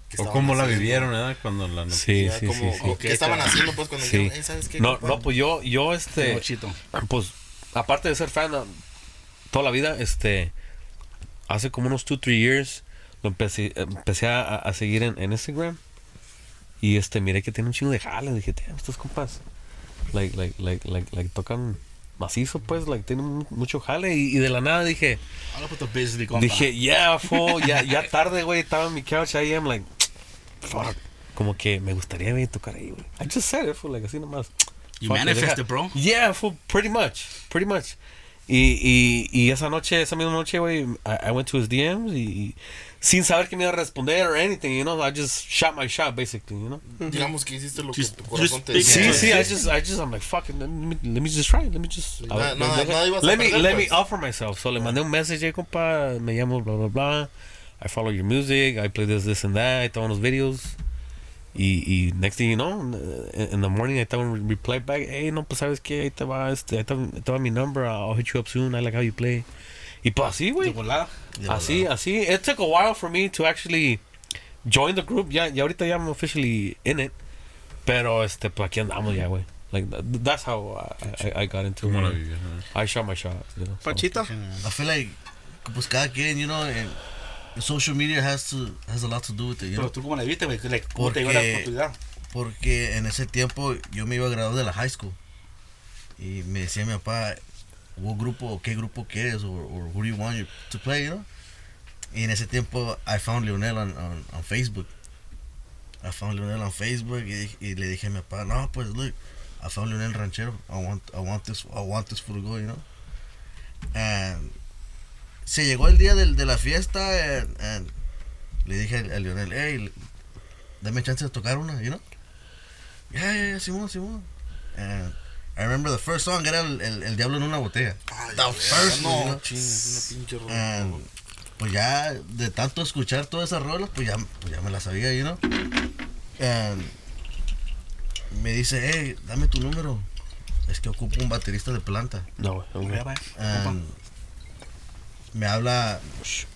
qué O cómo la vivieron, ¿verdad? Cuando la Sí, ya, sí, cómo- sí, sí. o ¿Qué estaban haciendo pues cuando Sí. dijeron, "Eh, ¿sabes qué? No, no, pues yo, yo, este, pues, aparte de ser fan ah, toda la vida, este, hace como unos 2, 3 years, lo empecé, empecé a, a seguir en, en Instagram. Y este, miré que tiene un chingo de jale. Dije, "Damn, estos compas, like, like, like, like, like, tocan macizo, pues, like, tienen mu- mucho jale. Y, y de la nada dije, compa. Dije, yeah, fo, ya, ya tarde, güey. Estaba en mi couch ahí, I'm like, fuck. Como que me gustaría güey, tocar ahí, güey. I just said it, fo, like, así nomás. You manifested, bro. Yeah, fo, pretty much, pretty much. Y, y, y esa noche, esa misma noche, güey, I, I went to his DMs y, y sin saber que me iba a responder or anything, you know, I just shot my shot, basically, you know. Digamos que hiciste lo que Just- tu corazón te decía. Sí, sí, I just, I just, I'm like, fuck it, let me, let me just try, let me just, let me, let me pues. offer myself. So le mandé un message, hey, compa, me llamo blah, blah, blah, I follow your music, I play this, this and that, I estaba unos videos. Y, y next thing you know, in, in the morning I estaba un reply back, hey, no, pues sabes qué, ahí te va, este, ahí te, ahí te va mi number, I'll hit you up soon, I like how you play. Y pues así, güey. Así, así. It took a while for me to actually join the group. Ya, ya ahorita ya I'm officially in it. Pero este, pues aquí andamos ya, güey. Like th- that's how I, I, I got into it. I shot my shot. You know, so. Panchito. I feel like, pues cada quien, you know, and social media has to has a lot to do with it, you Pero know. tú cómo la viste, güey. ¿Cómo te dio la Porque- oportunidad? Porque en ese tiempo yo me iba a graduar de la high school. Y me decía mi papá, ¿qué grupo, qué grupo quieres? O who do you want you to play, you know? Y en ese tiempo I found Leonel on, on, on Facebook. I found Leonel on Facebook y, y le dije a mi papá, no, pues look, I found Leonel Ranchero. I want, I want this, I want this for to go, you know? And se llegó el día del, de la fiesta and, and le dije a, a Leonel, hey, dame chance de tocar una, you know? Yeah, yeah, yeah, Simón, Simón. And I remember the first song era el, el, el Diablo en una botella. Ay, The first one, you no, know? ching, es una pinche rola. And pues ya de tanto escuchar todas esas rolas, pues ya, pues ya me las sabía, you know? And me dice, hey, dame tu número. Es que ocupo un baterista de planta. No, güey. Me habla,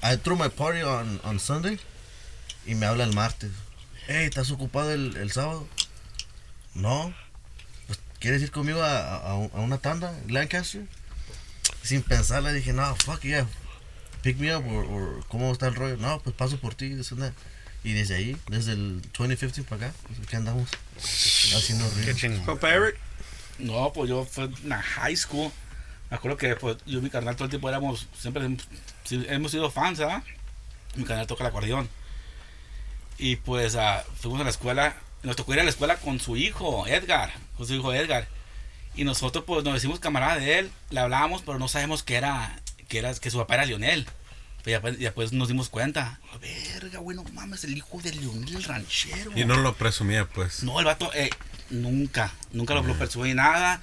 I threw my party on, on Sunday y me habla el martes. Hey, ¿estás ocupado el, el sábado? No. Pues, ¿Quieres ir conmigo a, a, a un- a una tanda en Lancaster? Sin pensar le dije, no, fuck yeah. Pick me up or, or ¿cómo está el rollo? No, pues paso por ti, this and that. Y desde ahí, desde el 2015 para acá, pues aquí andamos haciendo Qué ríos. Compa Eric. No, pues yo fue en la high school. Me acuerdo que pues, yo y mi carnal todo el tiempo éramos, siempre hemos- sido fans, ¿verdad? Mi carnal toca el acordeón. Y pues ah, fuimos a la escuela, nos tocó ir a la escuela con su hijo, Edgar, con su hijo Edgar. Y nosotros pues nos decimos camarada de él, le hablábamos, pero no sabemos que era, que era, que su papá era Lionel. Pero ya, ya pues nos dimos cuenta, verga, güey, no mames, el hijo de Lionel el ranchero. Y no lo presumía, pues. No, el vato, eh, nunca, nunca lo, lo persuadió ni nada.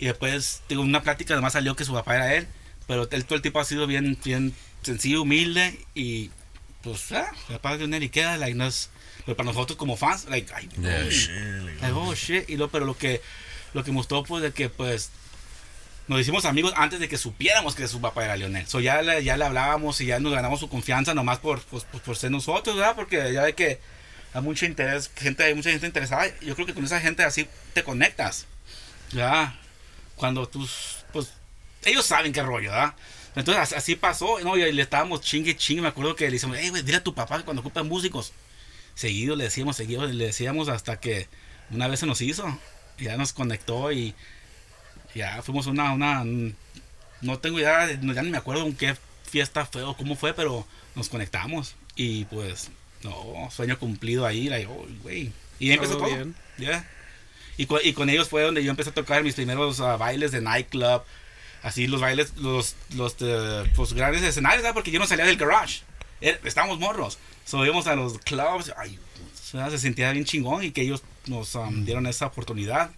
Y después, digo, una plática además salió que su papá era él. Pero él, todo el tipo ha sido bien, bien sencillo, humilde. Y pues, ah, el papá de Lionel y queda, like, no es- pero para nosotros como fans, like, ay, Yeah. oh, shit, like, oh, shit. Y lo, pero lo que, lo que gustó, pues, de que, pues, nos hicimos amigos antes de que supiéramos que su papá era Lionel. So, ya, le, ya le hablábamos y ya nos ganamos su confianza nomás por, pues, por, por ser nosotros, ¿verdad? Porque ya ve que hay mucho interés, gente, hay mucha gente interesada. Yo creo que con esa gente así te conectas. Ya. Cuando tú, pues, ellos saben qué rollo, ¿verdad? Entonces as- así pasó, ¿no? Y le estábamos chingue, chingue. Me acuerdo que le decíamos, hey, güey, dile a tu papá que cuando ocupan músicos. Seguido le decíamos, seguido le decíamos hasta que una vez se nos hizo. Ya nos conectó y ya fuimos una, una, no tengo idea, ya ni me acuerdo en qué fiesta fue o cómo fue, pero nos conectamos. Y pues, no, sueño cumplido ahí, like, oh, güey. Y ahí empezó Todo bien. Ya. Y, con, y con ellos fue donde yo empecé a tocar mis primeros ah, bailes de nightclub. Así los bailes, los, los eh, pues, grandes escenarios, ¿verdad? Porque yo no salía del garage. Estábamos morros. Subíamos a los clubs. Ay, se sentía bien chingón y que ellos nos um, dieron esa oportunidad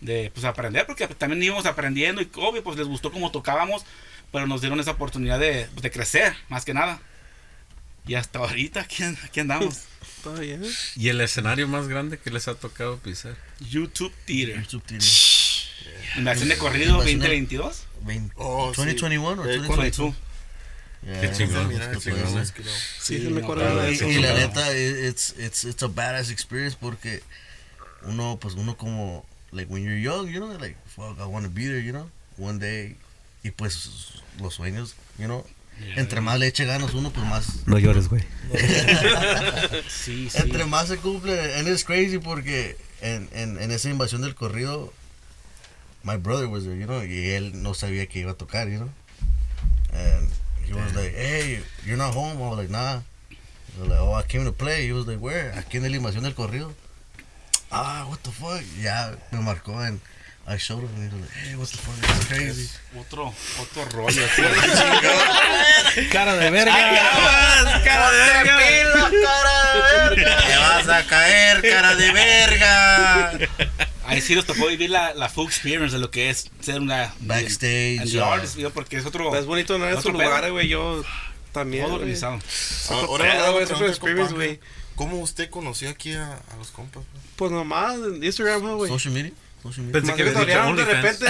de pues, aprender. Porque también íbamos aprendiendo y obvio, pues les gustó cómo tocábamos. Pero nos dieron esa oportunidad de, de crecer, más que nada. Y hasta ahorita, aquí, aquí andamos. Bien. ¿Y el escenario más grande que les ha tocado pisar? YouTube Theater. YouTube tiene Invasión de corrido Invasión de- 2022. 20 Oh, sí. 2021 o Eh, 2022. 22. Yeah, Qué chingón. Mira, chingón, es que no. Sí, Sí, se me no, pero- de Y, eso. y la neta, i- it's, it's, it's a badass experience porque uno, pues uno como, like when you're young, you know, like, fuck, I want to be there, you know, one day. Y pues los sueños, you know, entre más le eche ganas uno, pues más, No llores, güey. Sí, sí. entre más se cumple. And it's crazy porque en, en, en esa invasión del corrido, my brother was there, you know, y él no sabía que iba a tocar, you know. And he was like, hey, you're not home. I was like, nah. I was like, oh, I came to play. He was like, where? Aquí en la invasión del corrido. Ah, what the fuck? Ya me marcó en I showed him and he was like, hey, what the fuck, this is crazy. Otro, otro rollo. así. Cara de verga. cara de Te vas a caer, cara de verga. Ahí sí nos tocó vivir la, la full experience de lo que es ser una Backstage, the artist, video, porque es otro Es bonito no en otro lugares, güey. Yo también. todo organizado. Otro Ahora, güey, es otro experience, güey. ¿Cómo usted conoció aquí a, a los compas? güey? Pues nomás en Instagram, ¿no, güey. Social media? Media. Pensé que que había de OnlyFans. repente.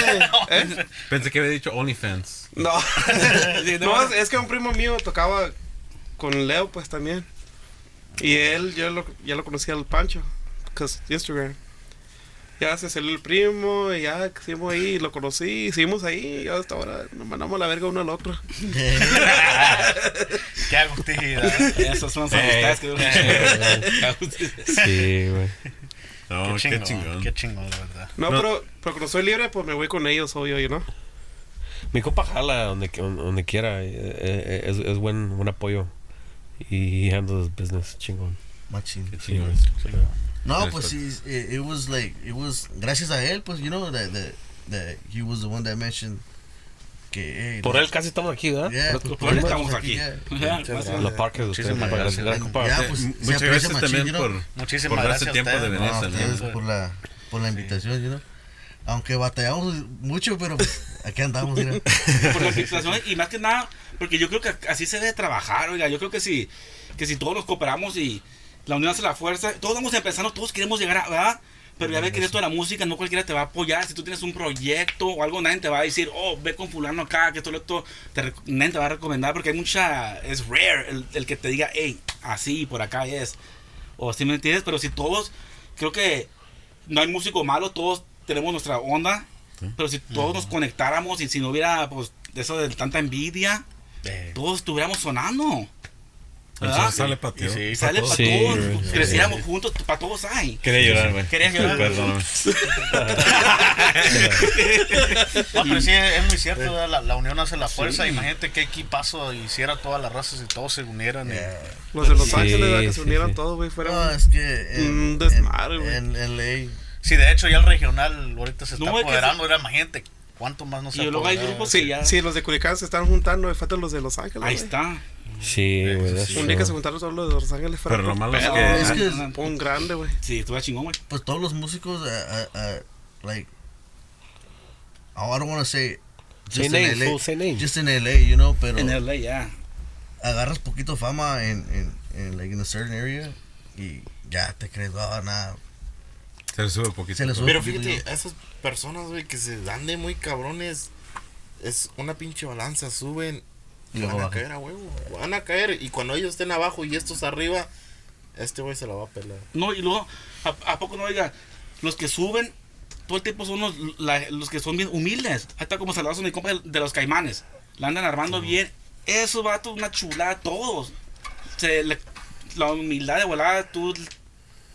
¿eh? Pensé que había dicho OnlyFans. No. No, es, que un primo mío tocaba con Leo, pues también. Y él, yo lo, ya lo conocía al Pancho, cause Instagram. Ya se salió el primo, y ya seguimos ahí, lo conocí, y seguimos ahí, y hasta ahora nos mandamos la verga uno al otro. Qué agustida. Esas son las amistades que Sí, güey. No, qué qué chingón. chingón. Qué chingón, la verdad. No, No. Pero, pero cuando soy libre, pues me voy con ellos, obvio, you know. Mi compa jala donde, donde quiera. eh, eh, Es, es buen, buen apoyo. Y he handles business chingón. Machín. Sí, güey. No, Yes, pues sí, it, it was like, it was, gracias a él, pues, you know, that, that, that he was the one that mentioned que, hey, Por él casi estamos aquí, ¿verdad? Yeah, Por- pues, por- él estamos aquí. Los parques de ustedes. Pues, Muchas gracias también por, darse tiempo de venir No, ustedes por la, por la invitación. Aunque batallamos mucho, pero pues, aquí andamos, mira. por las situaciones y más que nada porque yo creo que así se debe trabajar oiga yo creo que si que si todos nos cooperamos y la unión hace la fuerza todos vamos empezando todos queremos llegar a ¿verdad? Pero ya ves que en esto de la música no cualquiera te va a apoyar. Si tú tienes un proyecto o algo nadie te va a decir oh ve con fulano acá que esto esto te, nadie te va a recomendar porque hay mucha es rare el, el que te diga hey así por acá es o si me entiendes pero si todos creo que no hay músico malo todos tenemos nuestra onda. Pero si todos nos conectáramos y si no hubiera pues eso de tanta envidia, todos estuviéramos sonando. Sale para ti. Sí, Sale para Sí, todos, güey. creciéramos juntos, para todos hay. Quería llorar, güey. Querías llorar. Perdóname. No, pero sí, es muy cierto, ¿verdad? la, la unión hace la fuerza. Imagínate qué equipazo hiciera todas las razas si todos se unieran. y- Los de Los Sí, Ángeles, ¿verdad? que se unieran sí. todos, güey, fuera No, un- es que en, Un desmadre, güey. en, en LA, Sí, de hecho, ya el regional ahorita se está No, es que apoderando. Era, imagínate cuánto más no se Y luego hay grupos que Sí, ya. sí, los de Culiacán se están juntando, y faltan los de Los Ángeles. Ahí güey. está. Sí, güey. that's Un día que se juntaron todos los de Los Ángeles fuera Pero lo malo es que- es que Ah, Un grande, güey. Sí, estuvo chingón, güey. pues todos los músicos, uh, uh, uh, like, oh, I don't want to say Say just in LA, fool, say names. just in LA, you know, pero En LA, ya. agarras poquito fama en, en, en, like, in a certain area y ya te crees, oh, nada, Se le sube un poquito. se le sube Pero poquito, fíjate, a esas personas, güey, que se dan de muy cabrones, es una pinche balanza, suben Y van a bajan. caer a huevo, van a caer. Y cuando ellos estén abajo y estos arriba, este güey se la va a pelar. No, y luego, ¿a, a poco no oiga? Los que suben todo el tiempo son los, la- los que son bien humildes. Ahí está como saludos a mi compa de, los caimanes. La andan armando bien. Eso va una chulada, todos. Se le- la humildad de volada, tú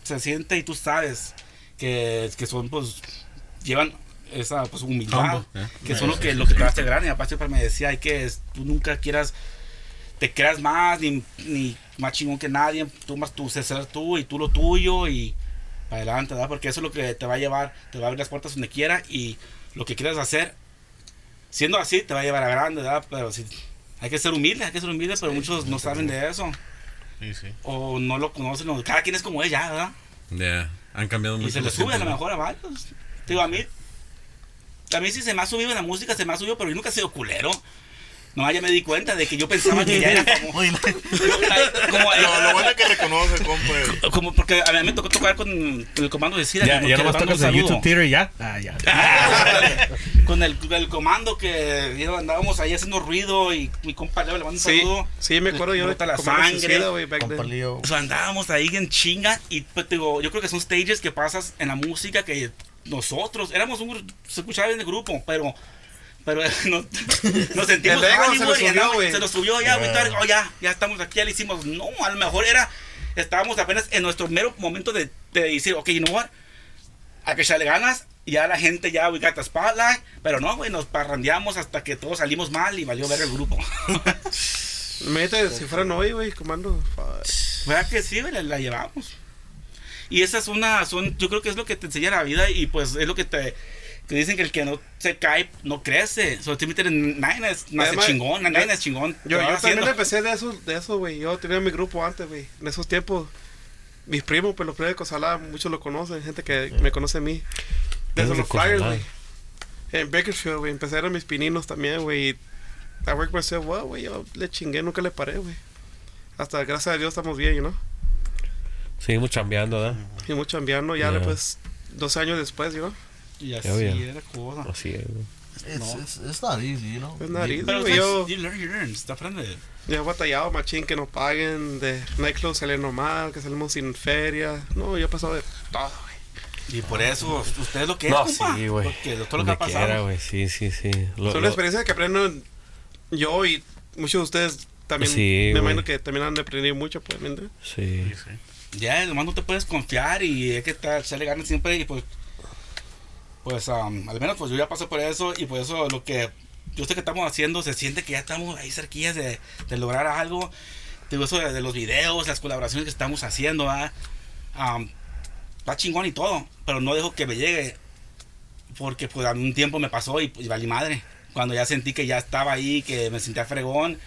se siente y tú sabes que, que son, pues, llevan esa pues, humildad. Eh. Que son lo que, lo que te hace grande. Y aparte, siempre me decía, hay que tú nunca quieras te creas más ni, ni más chingón que nadie. Tú más tú, ser tú y tú lo tuyo y para adelante, ¿verdad? Porque eso es lo que te va a llevar, te va a abrir las puertas donde quiera y lo que quieras hacer, siendo así, te va a llevar a grande, ¿verdad? Pero sí, hay que ser humilde, hay que ser humilde, pero muchos no saben de eso Sí, sí. o no lo conocen. o- cada quien es como ella, ¿verdad? Ya, han cambiado mucho. Y se le sube a lo mejor a varios. Digo, a mí, a mí sí se me ha subido en la música, se me ha subido, pero yo nunca he sido culero. No, ya me di cuenta de que yo pensaba que ya era como. Lo, lo bueno es que reconoce, compa. como porque a mí me tocó tocar con, el comando de Cira. Ya, que- ya tocas un el saludo. YouTube Theater ya. Ah, ya. con el, el comando que andábamos ahí haciendo ruido y mi compa Leo le mando un Sí, saludo. sí, me acuerdo yo de la sangre. Güey. O sea, andábamos ahí en chinga y pues, digo, yo creo que son stages que pasas en la música que nosotros éramos un se escuchaba bien el grupo, pero pero no, nos sentimos El ego mal, se lo subió, andamos- se nos subió ya, güey, oh, ya, ya estamos aquí, ya le hicimos. No, a lo mejor era estábamos apenas en nuestro mero momento de, de decir, ok, you know what? A que echarle ganas, y ya la gente ya we got the spotlight, pero no, güey, nos parrandeamos hasta que todos salimos mal y valió ver el grupo. Mete, si fueran hoy, güey, comando. ¿Verdad que sí, güey? La, la llevamos. Y esa es una, son, yo creo que es lo que te enseña la vida y pues es lo que te, Que dicen que el que no se cae no crece. So, Timmy Nine es más Además, chingón. yo- Nine es chingón. Yo, yo también haciendo. empecé de eso, de eso, güey. Yo tenía mi grupo antes, güey. En esos tiempos, mis primos, pues los primos de Cosalá, muchos lo conocen, gente que me conoce a mí. Desde de los flyers, güey. En Bakersfield, güey. Empecé a mis pininos también, güey. I work myself well, güey. Yo le chingué, nunca le paré, güey. Hasta, gracias a Dios, estamos bien, you know. Seguimos chambeando, ¿verdad? Mucho enviando, ya Yeah. después, dos años después, you know. Y así Ya, ya. era cosa. Así es, güey. It's, it's, it's not easy, you know. Es nariz, Pero güey. Yo, you learn, you learn. Está aprendiendo. yo he batallado, machín, que nos paguen. De nightclub saliendo mal, que salimos sin feria. No, yo he pasado de todo, güey. Y por eso, usted es lo que No, es, compa. sí, güey. Porque de todo lo que ha pasado. quiera, güey. Sí, sí, sí. Lo- Son lo- experiencias que aprendo yo y muchos de ustedes también. Sí, me imagino que también han de aprender mucho, pues, ¿me entiendes? Sí. Ya, nomás no te puedes confiar y hay que estar, echarle ganas siempre y pues, pues um, al menos pues yo ya pasé por eso y por eso lo que yo sé que estamos haciendo se siente que ya estamos ahí cerquillas de, de lograr algo. Digo, eso de, de los videos, las colaboraciones que estamos haciendo, ¿ah? Um, chingón y todo, pero no dejo que me llegue porque pues a un tiempo me pasó y, y valí madre. Cuando ya sentí que ya estaba ahí, que me sentía fregón,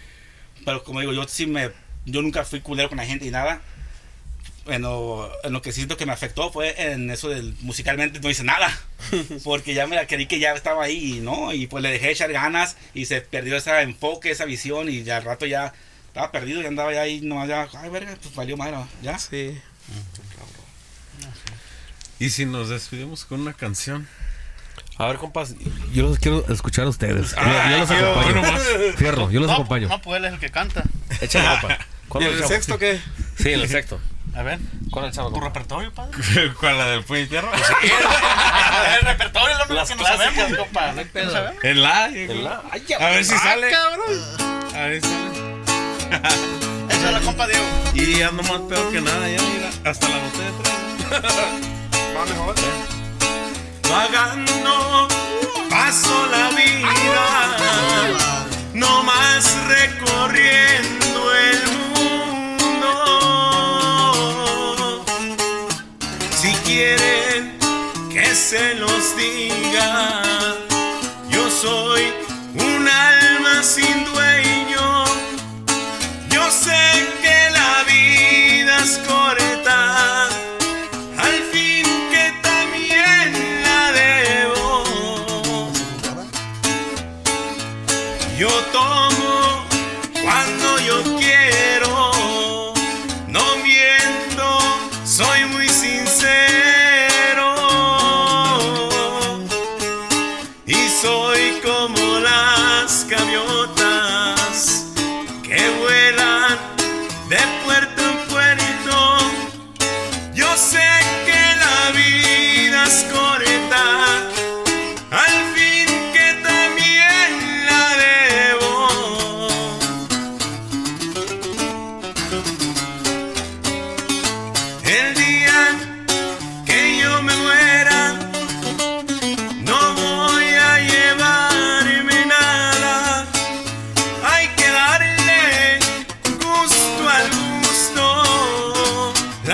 pero como digo, yo sí me, yo nunca fui culero con la gente y nada en lo, en lo que siento que me afectó fue en eso del musicalmente no hice nada porque ya me la creí que ya estaba ahí y no y pues le dejé echar ganas y se perdió ese enfoque esa visión y ya al rato ya estaba perdido y andaba ya ahí nomás ya ay verga pues valió madre ya sí Y si nos despedimos con una canción. A ver, compas, yo los quiero escuchar a ustedes. Ah, yo, yo los acompaño. bueno, más. Fierro, yo los no, acompaño. No, pues él es el que canta. Échale, compa. ¿Y ¿Cuándo el sexto qué? Sí, en el sexto. A ver, ¿Cuándo echamos? ¿tu compa? repertorio, padre? ¿Cuál la del Puño y Fierro? el repertorio es lo Las que no sabemos. compa, no hay pedo. ¿No sabemos? En la. En la- Ay, ya, A ver si Ah, sale. cabrón. A ver si sale. Esa es la compa Diego. Y ando más peor que nada, ya mira. Hasta la botella trae. Va mejor. Vagando paso la vida, no más recorriendo el mundo. Quieren que se los diga, yo soy un alma sin dueño.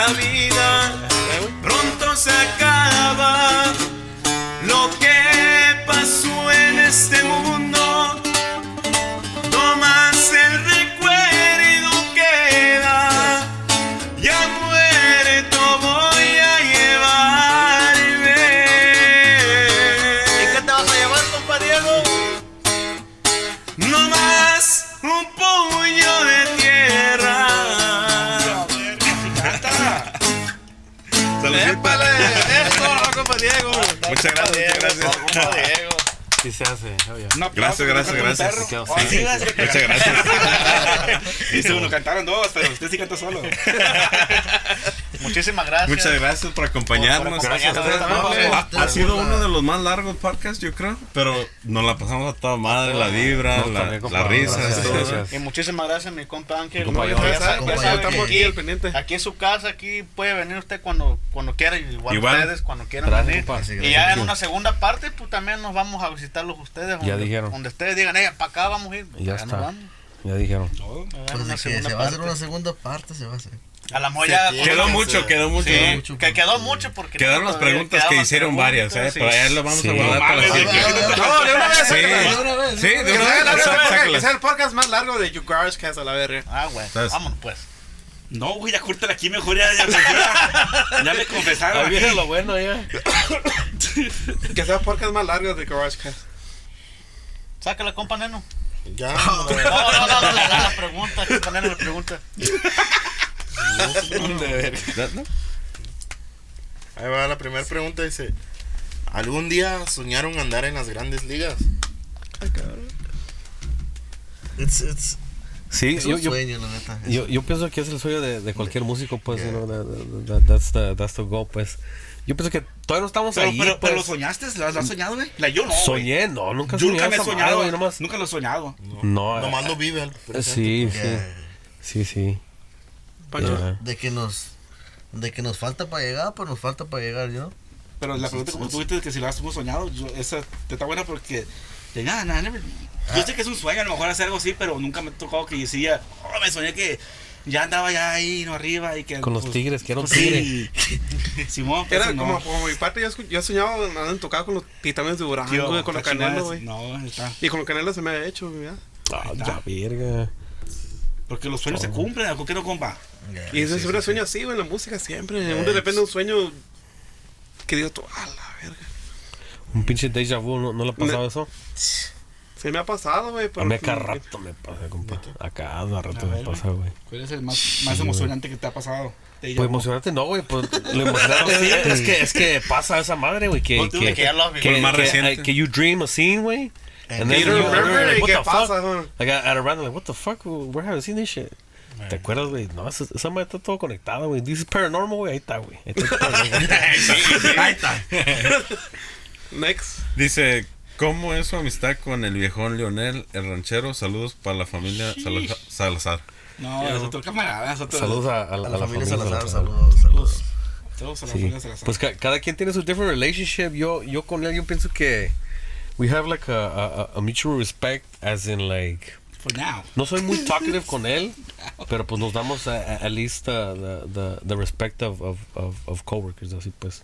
Gusto. La se hace. aplauso Gracias, gracias, gracias. Ah, sí, feo. gracias. Muchas gracias. Dice uno, cantaron dos, pero usted sí canta solo. Muchísimas gracias. Muchas gracias por acompañarnos. Por acompañarnos. Ha, ha sido uno de los más largos podcasts, yo creo. Pero nos la pasamos a toda madre, la vibra, No, la, la risa. gracias, gracias. Y muchísimas gracias, mi compa Ángel. compa No, ya Ya sabe- ya ya sabe estamos que aquí al pendiente. Aquí en su casa, aquí puede venir usted cuando, cuando quiera, igual, Igual. ustedes cuando quieran Gracias, venir. compa. Sí, Y gracias. ya en una segunda parte, pues también nos vamos a visitarlos ustedes. Donde, dijeron. Donde ustedes digan, eh, para acá vamos a ir. Ya nos está. vamos. Ya dijeron. Pues una segunda se va a hacer una segunda parte, se va a hacer. A la moya. Sí, Quedó mucho, sí. quedó mucho. Sí, que quedó mucho porque. Quedaron las preguntas que hicieron varias, ¿eh? Pero allá lo vamos a guardar para la siguiente. No, de una vez, Sí, sácala. De una vez, sí, de Que una sea vez. la- el podcast más largo de You Guys Cast a la verga. Ah, güey. Vámonos, pues. No, güey, ya córtala aquí mejor. Ya, ya, ya, ya me confesaron. Ahí viene lo bueno ya. Que sea el podcast más largo de Garage Cast. Sácala, compa Neno. Ya. No, no, no, no, la, la pregunta, compa Neno me pregunta. ¿No? Ahí va la primera pregunta. Dice: ¿Algún día soñaron andar en las grandes ligas? It's, it's, Sí, es yo, un yo, sueño, la neta. Yo, yo pienso que es el sueño de, de cualquier músico, pues, Yeah. you know, that- that- that- that's, the, that's the goal, pues. Yo pienso que todavía no estamos Pero, ahí, pero, pero lo pues. soñaste, ¿lo has, lo has soñado, güey? La yo no. Soñé, no, nunca soñé nunca me he madre, soñado. güey, nomás. Nunca lo he soñado. No, Nomás eh, lo vive presente. Sí, sí, sí, sí. Pancho. De que nos de que nos falta para llegar, pues nos falta para llegar, ¿no? Pero la pregunta, como tú dijiste, que si lo has soñado, yo, esa te está buena porque. de nada, nada, never- Yo sé que es un sueño, a lo mejor hacer algo así, pero nunca me ha tocado que decía, oh, me soñé que ya andaba ya ahí, no arriba y que. Con los pues, tigres, que era un pues, tigre. sí. Simón, pero Era no. como, como mi parte, yo, escu- yo soñaba andando en tocar con los titanes de Durango, con los canelos, güey. No, está. Y con los canelos se me ha hecho, ya. Ah, ya, verga. Porque los sueños se cumplen, ¿por qué no, compa? Yeah, Y ese sí, siempre sí, sueño así, güey, en la música siempre. Yeah, un de repente un sueño que digo tú, a la verga. Un pinche déjà vu, ¿no, no le ha pasado Ne- eso? Se me ha pasado, güey, A mí a cada rato me pasa, compa. A cada rato A me ver, pasa, güey. ¿Cuál es el más, más emocionante que te ha pasado? Te Pues emocionante no, güey. Pues lo emocionante sí, es que, es que pasa esa madre, güey. Que, que, que que. Más que- reciente. que you dream a scene, güey. And then you- remember, like, ¿y what the fuck? pasa, güey? Like at a random, like, what the fuck? We're haven't seen this shit. ¿Te acuerdas, güey? No, esa, esa madre está todo conectado, güey. This is paranormal, güey. Ahí está, güey. Ahí está. Ahí está. Next. Dice, ¿cómo es su amistad con el viejón Leonel, el ranchero? Saludos para la familia Salazar. Salazar. No, es otro camarada, es otro. Saludos a, a la, A la familia Salazar, Salazar. saludos, saludos. Todos a la Sí. familia Salazar. Pues ca- cada quien tiene su different relationship. Yo, yo con él, yo pienso que we have like a, a, a- a mutual respect, as in like. For now. No soy muy talkative con él, pero pues nos damos a, a- at least uh, the, the, the respect of, of, of, of coworkers, así pues.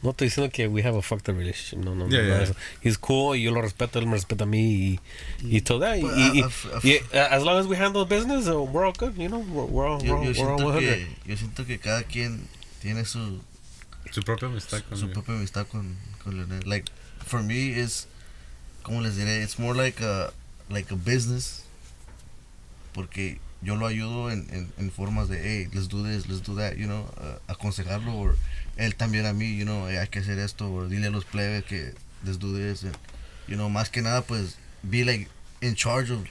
No estoy diciendo que we have a fucked up relationship, no, no, Yeah, no, yeah. He's cool y yo lo respeto, él me respeta a mí y, y todo that. Y, But, y- uh, y- y, uh, as long as we handle business, uh, we're all good, you know, we're, we're all, Yo, we're, yo all- we're all siento 100. que yo siento que cada quien tiene su Su propia amistad con su propia amistad con, con Leonel. Like, for me, is, ¿cómo les diré? It's more like a, like a business. Porque yo lo ayudo en, en, en formas de, hey, let's do this, let's do that, you know, uh, aconsejarlo. O él también a mí, you know, hey, hay que hacer esto. O dile a los plebes que let's do this. And, you know, más que nada, pues, be like in charge of,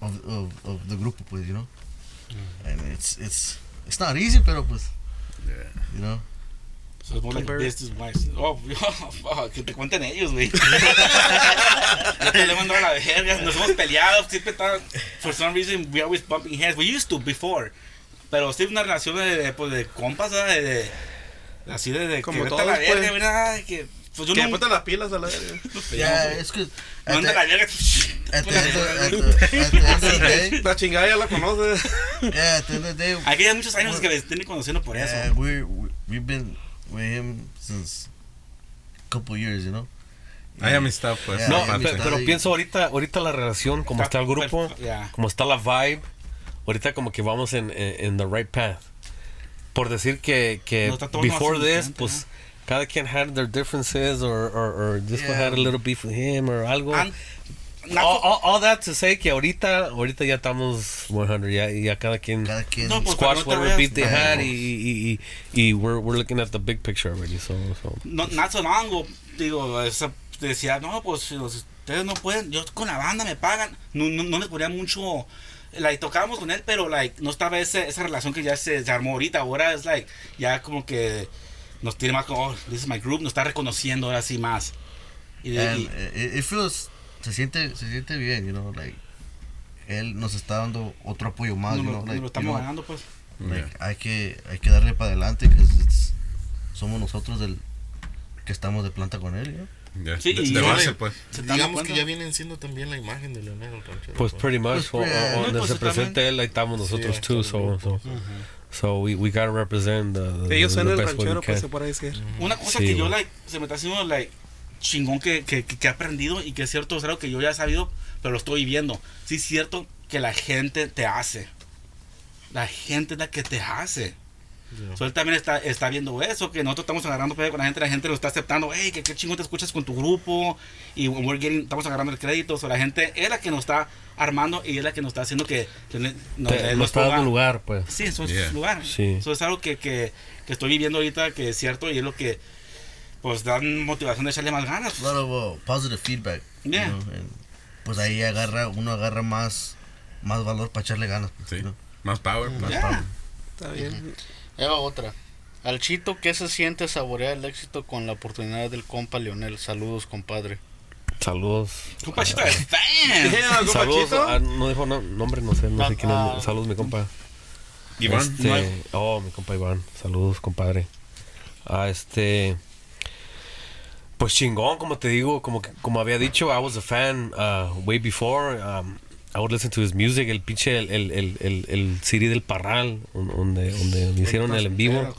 of, of, of the grupo, pues, you know. And it's, it's, it's not easy, pero pues, you know. Like business wise. Oh, que te cuenten ellos, güey. Yo te le mando a la verga. Nos hemos peleado. Siempre está. For some reason, we always bumping heads. We used to before. Pero sí, una relación de, de, pues, de compas, de, de, así de, de Como que a la todos, pues. verga, ¿verdad? Que, pues yo Que no. las pilas a la verga. Yeah, it's good. At Manda the, la verga. La chingada ya la conoce. yeah, at the end of the day, Aquí hay muchos años que me estén conociendo por eso. yeah, we're, we we've been with him since a couple years, you know. Hay amistad, pues. Yeah, No, hay pe- amistad pero pienso ahorita, ahorita la relación, como está el grupo, ya. como está la vibe, ahorita como que vamos en, en, en the right path. Por decir que, que No before this, pues cada quien had their differences or, or, or this one Yeah. had a little beef with him or algo. And- all, all, all that to say que ahorita, ahorita ya estamos 100, ya, ya cada quien Cada quien. No, pues, squash vayas- beef they had No. y, y, y, y we're, we're looking at the big picture already, so, so. no, not so long ago, digo, esa- decía, no, pues si los- ustedes no pueden, yo con la banda me pagan, no, no, no les ponía mucho, like, tocábamos con él, pero like, no estaba ese, esa relación que ya se, se armó ahorita, ahora es like, ya como que nos tiene más como, oh, this is my group, nos está reconociendo ahora sí más. Y, de- And y- it, it feels, se siente, se siente bien, you know, like, él nos está dando otro apoyo más, nos you lo, know, like, lo you estamos know, ganando, pues. like, hay que, hay que darle para adelante, que somos nosotros del, que estamos de planta con él, you know. Ya, Sí, de- y de yo base, pues. Digamos que ya vienen siendo también la imagen de Leonel el ranchero. Pues pretty much. o- yeah. o donde pues, se presente él, ahí estamos nosotros Sí, too. So, so, el so we, we gotta represent the, the, Ellos the son el ranchero, pues se puede decir. Una cosa Sí, que yo güey. like, se me está haciendo like, chingón que, que, que, que he aprendido y que es cierto, es algo que yo ya he sabido, pero lo estoy viviendo. Sí es cierto que la gente te hace. La gente es la que te hace. So, él también está, está viendo eso, que nosotros estamos agarrando pedo con la gente, la gente lo está aceptando, hey, que qué chingón te escuchas con tu grupo, y we're getting- estamos agarrando el crédito, so, la gente es la que nos está armando y es la que nos está haciendo que, que ne- nos Te- nos está dando lugar, pues. Sí, eso es Yeah. lugar. Sí. Eso es algo que, que, que estoy viviendo ahorita, que es cierto, y es lo que pues dan motivación de echarle más ganas. A lot of uh, positive feedback. you Yeah. know, and, pues ahí agarra, uno agarra más, más valor para echarle ganas. pues, Sí. you know. Más power. Más Yeah. power. Está bien. Ahí va otra. Al Chito, ¿qué se siente saborear el éxito con la oportunidad del compa Leonel? Saludos, compadre. Saludos. Un pachito de fan. Ah, no dijo no- nombre, no sé, no sé quién es. ah. Saludos, mi compa. Iván. Este, oh, mi compa Iván. Saludos, compadre. Ah, este. Pues chingón, como te digo, como como había dicho, I was a fan uh, way before. Um, I would listen to his music, el pinche, el, el, el, el, CD del Parral, donde, donde hicieron el en vivo.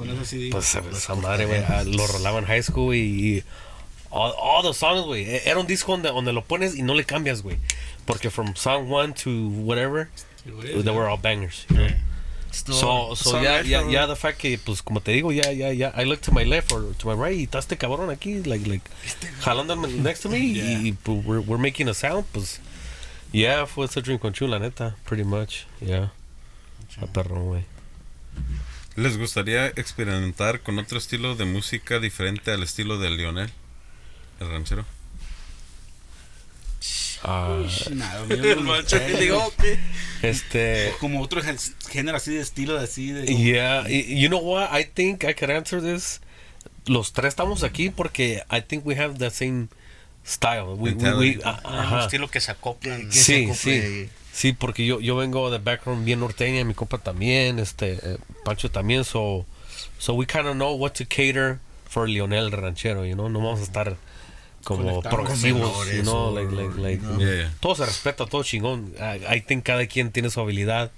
Pues esa madre, güey, ah, lo rolaba en high school y, y all, all the songs, güey. e- Era un disco donde, donde lo pones y no le cambias, güey. Porque from song one to whatever, they were all bangers. You know? So, so ya, ya, ya, the fact que, pues, como te digo, ya, ya, ya, I look to my left or to my right y está este cabrón aquí, like, like, jalando next to me y, y, pues, we're, we're making a sound, pues, yeah, fue ese dream come true, la neta, pretty much, yeah. A perro, güey. ¿Les gustaría experimentar con otro estilo de música diferente al estilo de Lionel? El ranchero. Ah, Nada, mío, este, Como otro género así de estilo, así de. yeah, y- you know what, I think I could answer this. Los tres estamos aquí porque I think we have the same style. We, we, we, Un ajá. estilo que se acoplan. que Sí, sí. Sí, porque yo, yo vengo de background bien norteña, mi compa también, este, eh, Pancho también, so, so we kind of know what to cater for Lionel Ranchero, you know, no vamos a estar como progresivos, you know, like, like, like, no. Yeah, yeah. todo se respeta, todo chingón, I, I think cada quien tiene su habilidad,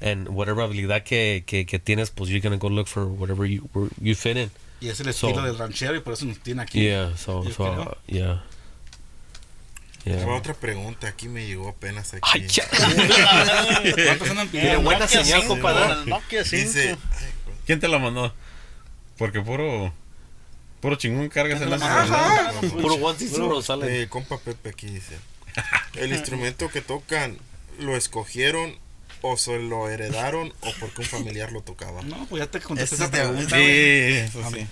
and whatever habilidad que, que, que tienes, pues you're gonna go look for whatever you, where you fit in. Y es el estilo So- del ranchero y por eso nos tiene aquí. Yeah, so, Yo so, creo. uh, yeah. Yeah. Fue otra pregunta, aquí me llegó apenas aquí. Ay. Tiene buena señal, 5, compadre. para el Nokia 5. Dice, ¿Quién te la mandó? Porque puro. Puro chingón cargas en la. Puro one zero sale. eh, compa Pepe aquí dice, el instrumento que tocan, ¿lo escogieron o se lo heredaron o porque un familiar lo tocaba? No, pues ya te contesté esa pregunta. Sí, eso sí.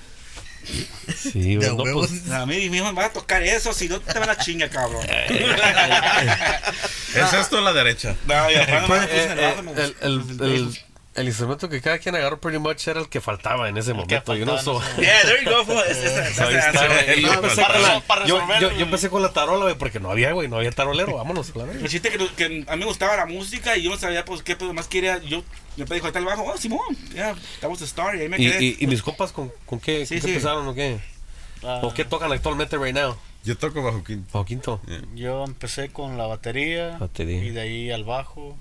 Sí, De güey, no, huevos. pues, A mí mismo me vas a tocar eso, si no te van a chinga, cabrón. ¿Es esto a la derecha? No, y aparte, Pues, eh, el eh, el, gustó. El, el, el instrumento que cada quien agarró pretty much era el que faltaba en ese que momento. You know, so, faltaba en Yeah, there you go. fool. Es- es- so ahí that's the está, answer. güey. yo, empecé con la, resol- para yo, resolver yo, el- yo empecé con la tarola, güey, porque no había, güey, no había tarolero. Vámonos la. El chiste que, que a mí me gustaba la música y yo no sabía pues qué pues, más quería. Yo me dijo, está el bajo. Oh, Simón. Yeah, that was the story. Ahí me Y, quedé. y, y mis compas, ¿con, con qué, Sí, con qué sí. empezaron o qué? Ah, ¿O qué tocan actualmente right now? Yo toco bajo quinto. Bajo quinto. Yo empecé con la batería, Batería. y de ahí al bajo,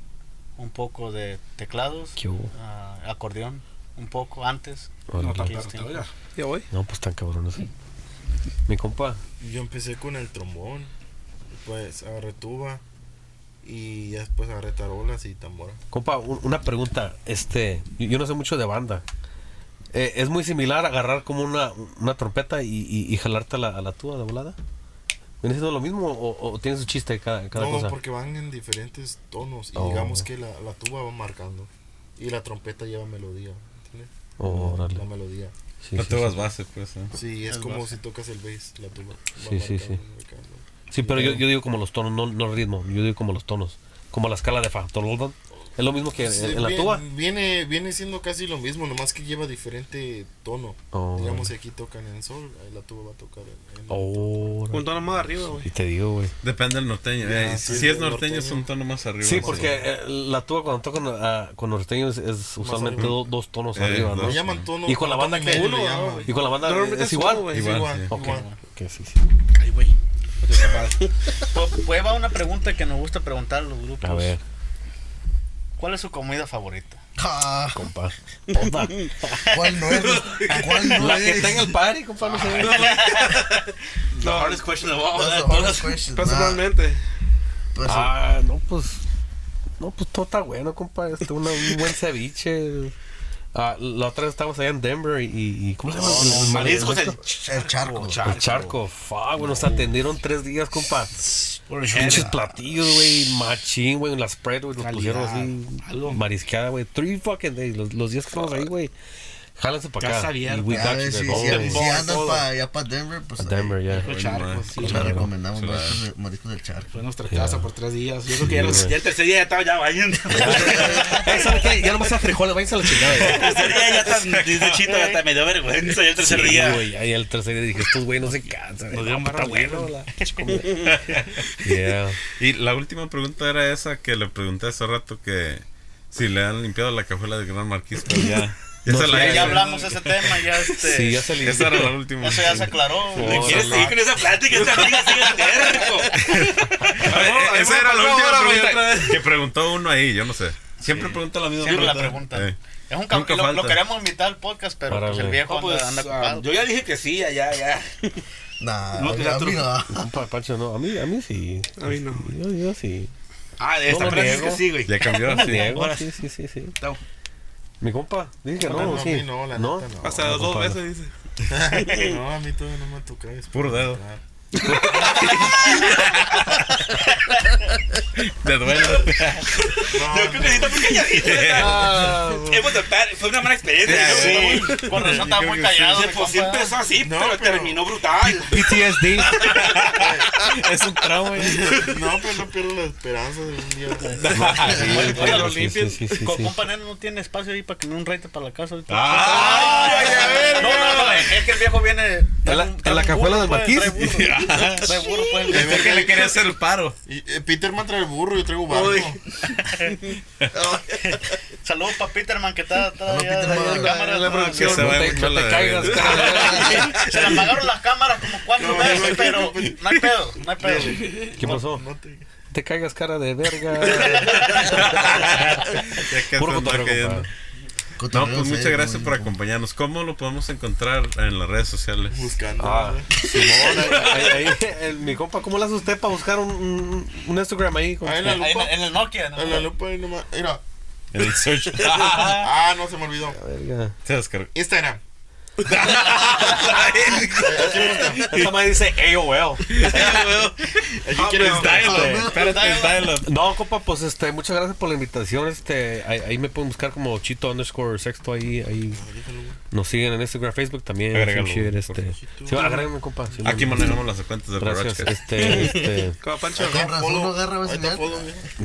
un poco de teclados, ¿Qué hubo? ah, acordeón, un poco antes. No, ya voy. No, pues tan cabrones. Mi compa. Yo empecé con el trombón, pues agarré tuba y ya después agarré tarolas y tambora. Compa, un- una pregunta. Este, yo yo no sé mucho de banda. Eh, ¿Es muy similar agarrar como una, una trompeta y, y, y jalarte a la, a la tuba de volada? ¿Viene siendo lo mismo o, o tiene su chiste cada, cada no, cosa? porque van en diferentes tonos y Oh. digamos que la, la tuba va marcando y la trompeta lleva melodía, ¿entiendes? Oh, órale. La melodía. Sí, no sí, te sí. vas base, pues. ¿eh? Sí, es Es como base. si tocas el bass, la tuba. Va Sí, sí, sí. marcando. Sí, pero yo, yo digo como los tonos, no, no el ritmo. Yo digo como los tonos. Como la escala de fa. Es lo mismo que en, Sí, en la vi- tuba. Viene, viene siendo casi lo mismo, nomás que lleva diferente tono. Oh, Digamos, si aquí tocan en sol, ahí la tuba va a tocar en, en Oh, Un tono más arriba, güey. y te digo, güey. Depende del norteño. Ya, eh, sí, si es el norteño, es norteño. un tono más arriba. Sí, Sí. porque eh, la tuba cuando tocan ah, con norteños es, es usualmente do- dos tonos Eh, arriba, dos. ¿no? Llaman tono. ¿Y con la banda que uno? llaman. Y con la banda es es igual. güey. Es Igual. Que sí, sí. Ay, güey. Pu- Pues va una pregunta que nos gusta preguntar a los grupos. A ver, ¿Cuál es su comida favorita? Ah, compa. ¿Cuál no es? ¿Cuál no La que es? tenga el party, compa, no sé. The hardest question of all. That's the hardest question. Nah, Personalmente. pues, Ah, no, pues. No, pues todo está bueno, compa. Este, una- un buen ceviche. Ah, la otra vez estábamos allá en Denver y. y ¿Cómo se llama? el- el- Mariscos, el- el charco. El charco, fuck, güey, nos atendieron tres días, compa. Pinches platillos, güey, machín, güey, la spread, güey, nos pusieron así, marisqueada, güey. Three fucking days, los, los días que estamos ahí, güey. Jálense para acá. Casa abierta. Y we A got ver you si, para allá para Denver, pues A Denver, ya. Con charcos, sí. les Claro. recomendamos mariscos, mariscos del charco. Fue nuestra casa por tres días. Yo creo que ya, Sí, los- ya el tercer día ya estaba ya bañando. Eh, ¿saben qué? Ya nomás a frijoles, váyanse a la chingada. El tercer día ya tan desde chito, ya hasta me dio vergüenza. Ya el tercer Sí, día. güey, ahí el tercer día dije, estos güey no se cansan. Nos No, dieron está barra bueno. Yeah. Y la última pregunta era esa que le pregunté hace rato que si le han limpiado la cajuela de Gran Marquis, pero ya. Ya la Ya, hablamos de ese tema, ya este. Sí, ya se. Esa era la última. Eso ya se aclaró. ¿Me quieres seguir con esa plática? Esta amiga sigue terco. Eh, esa era la última pregunta vez. que preguntó uno ahí, yo no sé. Siempre pregunta la misma Siempre la pregunta. Eh. Es un cam- Nunca lo, lo queremos invitar al podcast, pero pues el viejo pues, anda, anda ah, ocupado. yo ya dije que sí, ya, ya, ya. Nah, No, que a mí no. Pancho, no, a mí, a mí sí. A mí no. Yo, yo sí. Ah, de esta No frase es que sí, güey. Ya cambió así. Ahora sí, sí, sí, sí. No. Mi compa, dije que No, no, no, a mí no, la neta no. Hasta no, dos veces dice. No, a mí todavía no me ha tocado. Es Puro dedo. De duelo. Yo creo que sí está muy calladito. Hemos de par- Fue una mala experiencia. Sí. ¿no? Con razón estaba muy callado. Sí, mi pues sí compa. empezó así, No, pero, pero- terminó brutal. PTSD. es un trauma. No, pero no pierdo la esperanza de un día. Oye, oye, lo Sí, limpian. sí, sí, sí, Co- sí. Compa Neno no tiene espacio ahí para que me un rete para la casa ahorita. ¡Ay, a ver! No, no, no, es que el viejo viene. ¿En la- en la cajuela del pues, marquís? Trae burro. Pues. el- Es que le quería hacer el paro. Y, eh, Peterman trae el burro, yo traigo barco. Saludos para Peterman que está, está allá la cámara. La producción. Que se No te, no te de- caigas, cara. Se le apagaron las cámaras como cuatro No, veces, pero no, no hay pedo, no hay pedo. ¿Qué pasó? No te... Te caigas, cara de verga. Ya que Puro No, pues muchas gracias por acompañarnos. ¿Cómo lo podemos encontrar en las redes sociales? Buscando. Ah. Simón, ahí, ahí, ahí, el- mi compa, ¿cómo le hace usted para buscar un, un, Instagram ahí? con- Ahí en la Ahí en, lupa. en el Nokia, ¿no? En la lupa ahí nomás. Mira. En el search. Ah, no se me olvidó. Verga. Se descargó. Instagram. Esta madre dice AOL. Es dial-up. No, compa, pues este, muchas gracias por la invitación. Este, ahí, ahí me pueden buscar como Chito underscore sexto ahí, ahí. Nos siguen en Instagram, Facebook también. Agrégalo, por este. Sí, agréguenme, compa. sí, Aquí man. manejamos las cuentas de Gracias. Este, este, Como Pancho. Con razón no agarra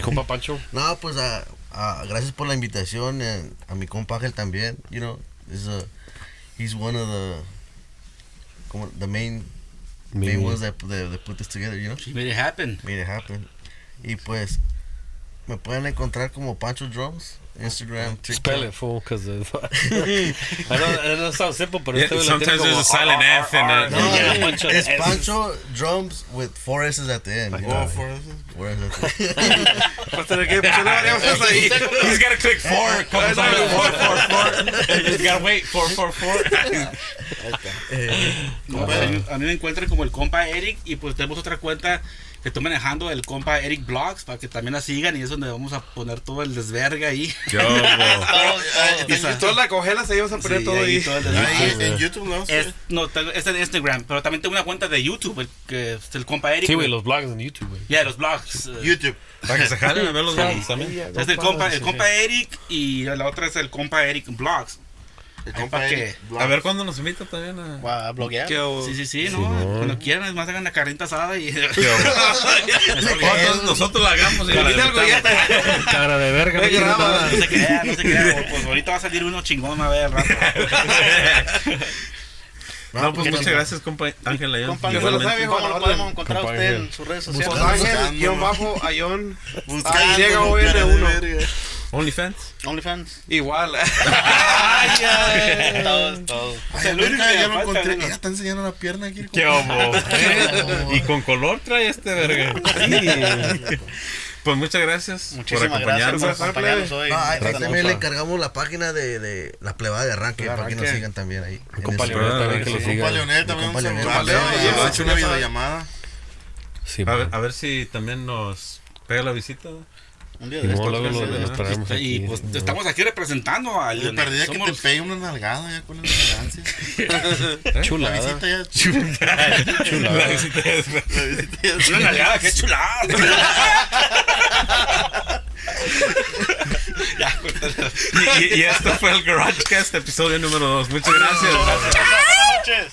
compa Pancho. No, pues ah, ah, gracias por la invitación. eh, a mi compa Ángel también. You know, a, he's one of the, como, the main, main Mi- ones that, that, that put this together, you know. She made it happen. Made it happen. Y pues, me pueden encontrar como Pancho Drums, Instagram, TikTok. Spell it, fool, because I know, it sounds simple, pero Yeah, sometimes there's a silent R, F in R, it. No, yeah, it's S. Pancho Drums with four S's at the end. know. Oh. Four S's at the end. Tener que poner varias ahí. He's gotta click four. Comes no, on no. four, four, four. He's gotta wait. Four, four, four. Compa, a, mí, a mí me encuentran como el compa Eric y pues tenemos otra cuenta que estoy manejando, el compa Eric Blogs, para que también la sigan y es donde vamos a poner todo el desverga ahí. Yo, si toda la cogela se ibas a poner Sí, todo ahí ahí. todo el Ahí desverga. en YouTube no Es, no, tengo- es en Instagram, pero también tengo una cuenta de YouTube, el, que es el compa Eric. Sí, güey, los blogs en YouTube, güey. Ya, los blogs. YouTube. Para que se jalen a ver los blogs también. es el compa, el compa Eric y la otra es el compa Eric Blogs. Compa que-. A ver cuándo nos invita también a. a bloguear. Que, oh, Sí, sí, sí, ¿no? no. Cuando quieran, es más, hagan la carnita asada y... Nosotros, nosotros la hagamos y la. Cara de verga. Graba. No se crea, no se crea. Pues ahorita va a salir uno chingón, a ver, al rato. No, pues muchas gracias, compa Ángel Ayón. Compa, Yo se lo sabe, ¿Cómo lo podemos encontrar Compa usted en sus redes sociales? Ángel, guion bajo, Ayón. Buscando, Llega cara de ON1. OnlyFans. OnlyFans. Igual. Todos, todos. Ay, el único verga, que ya me encontré. Ya está enseñando la pierna aquí. ¿Qué homo? Y con color trae este verga. Sí. Pues muchas gracias Muchísimas por gracias por acompañarnos. acompañarnos hoy. No, ahí- también le encargamos la página de, de la plebada de arranque, para que nos sigan también ahí. compa Leonel también que lo Mi siga. compa Leonel también. compa Leonel. una videollamada. Sí, A ver, a ver si también nos pega la visita. Un día de luego lo, los traemos Y aquí. pues estamos aquí representando al. Yo perdí que te somos- pegue una nalgada ya con la elegancia. La Chulada. visita ya. La visita es- La visita ya. Una nalgada, qué chulada. ya, y, y- y esto fue el GarageCast, episodio número 2. Muchas gracias. Buenas noches.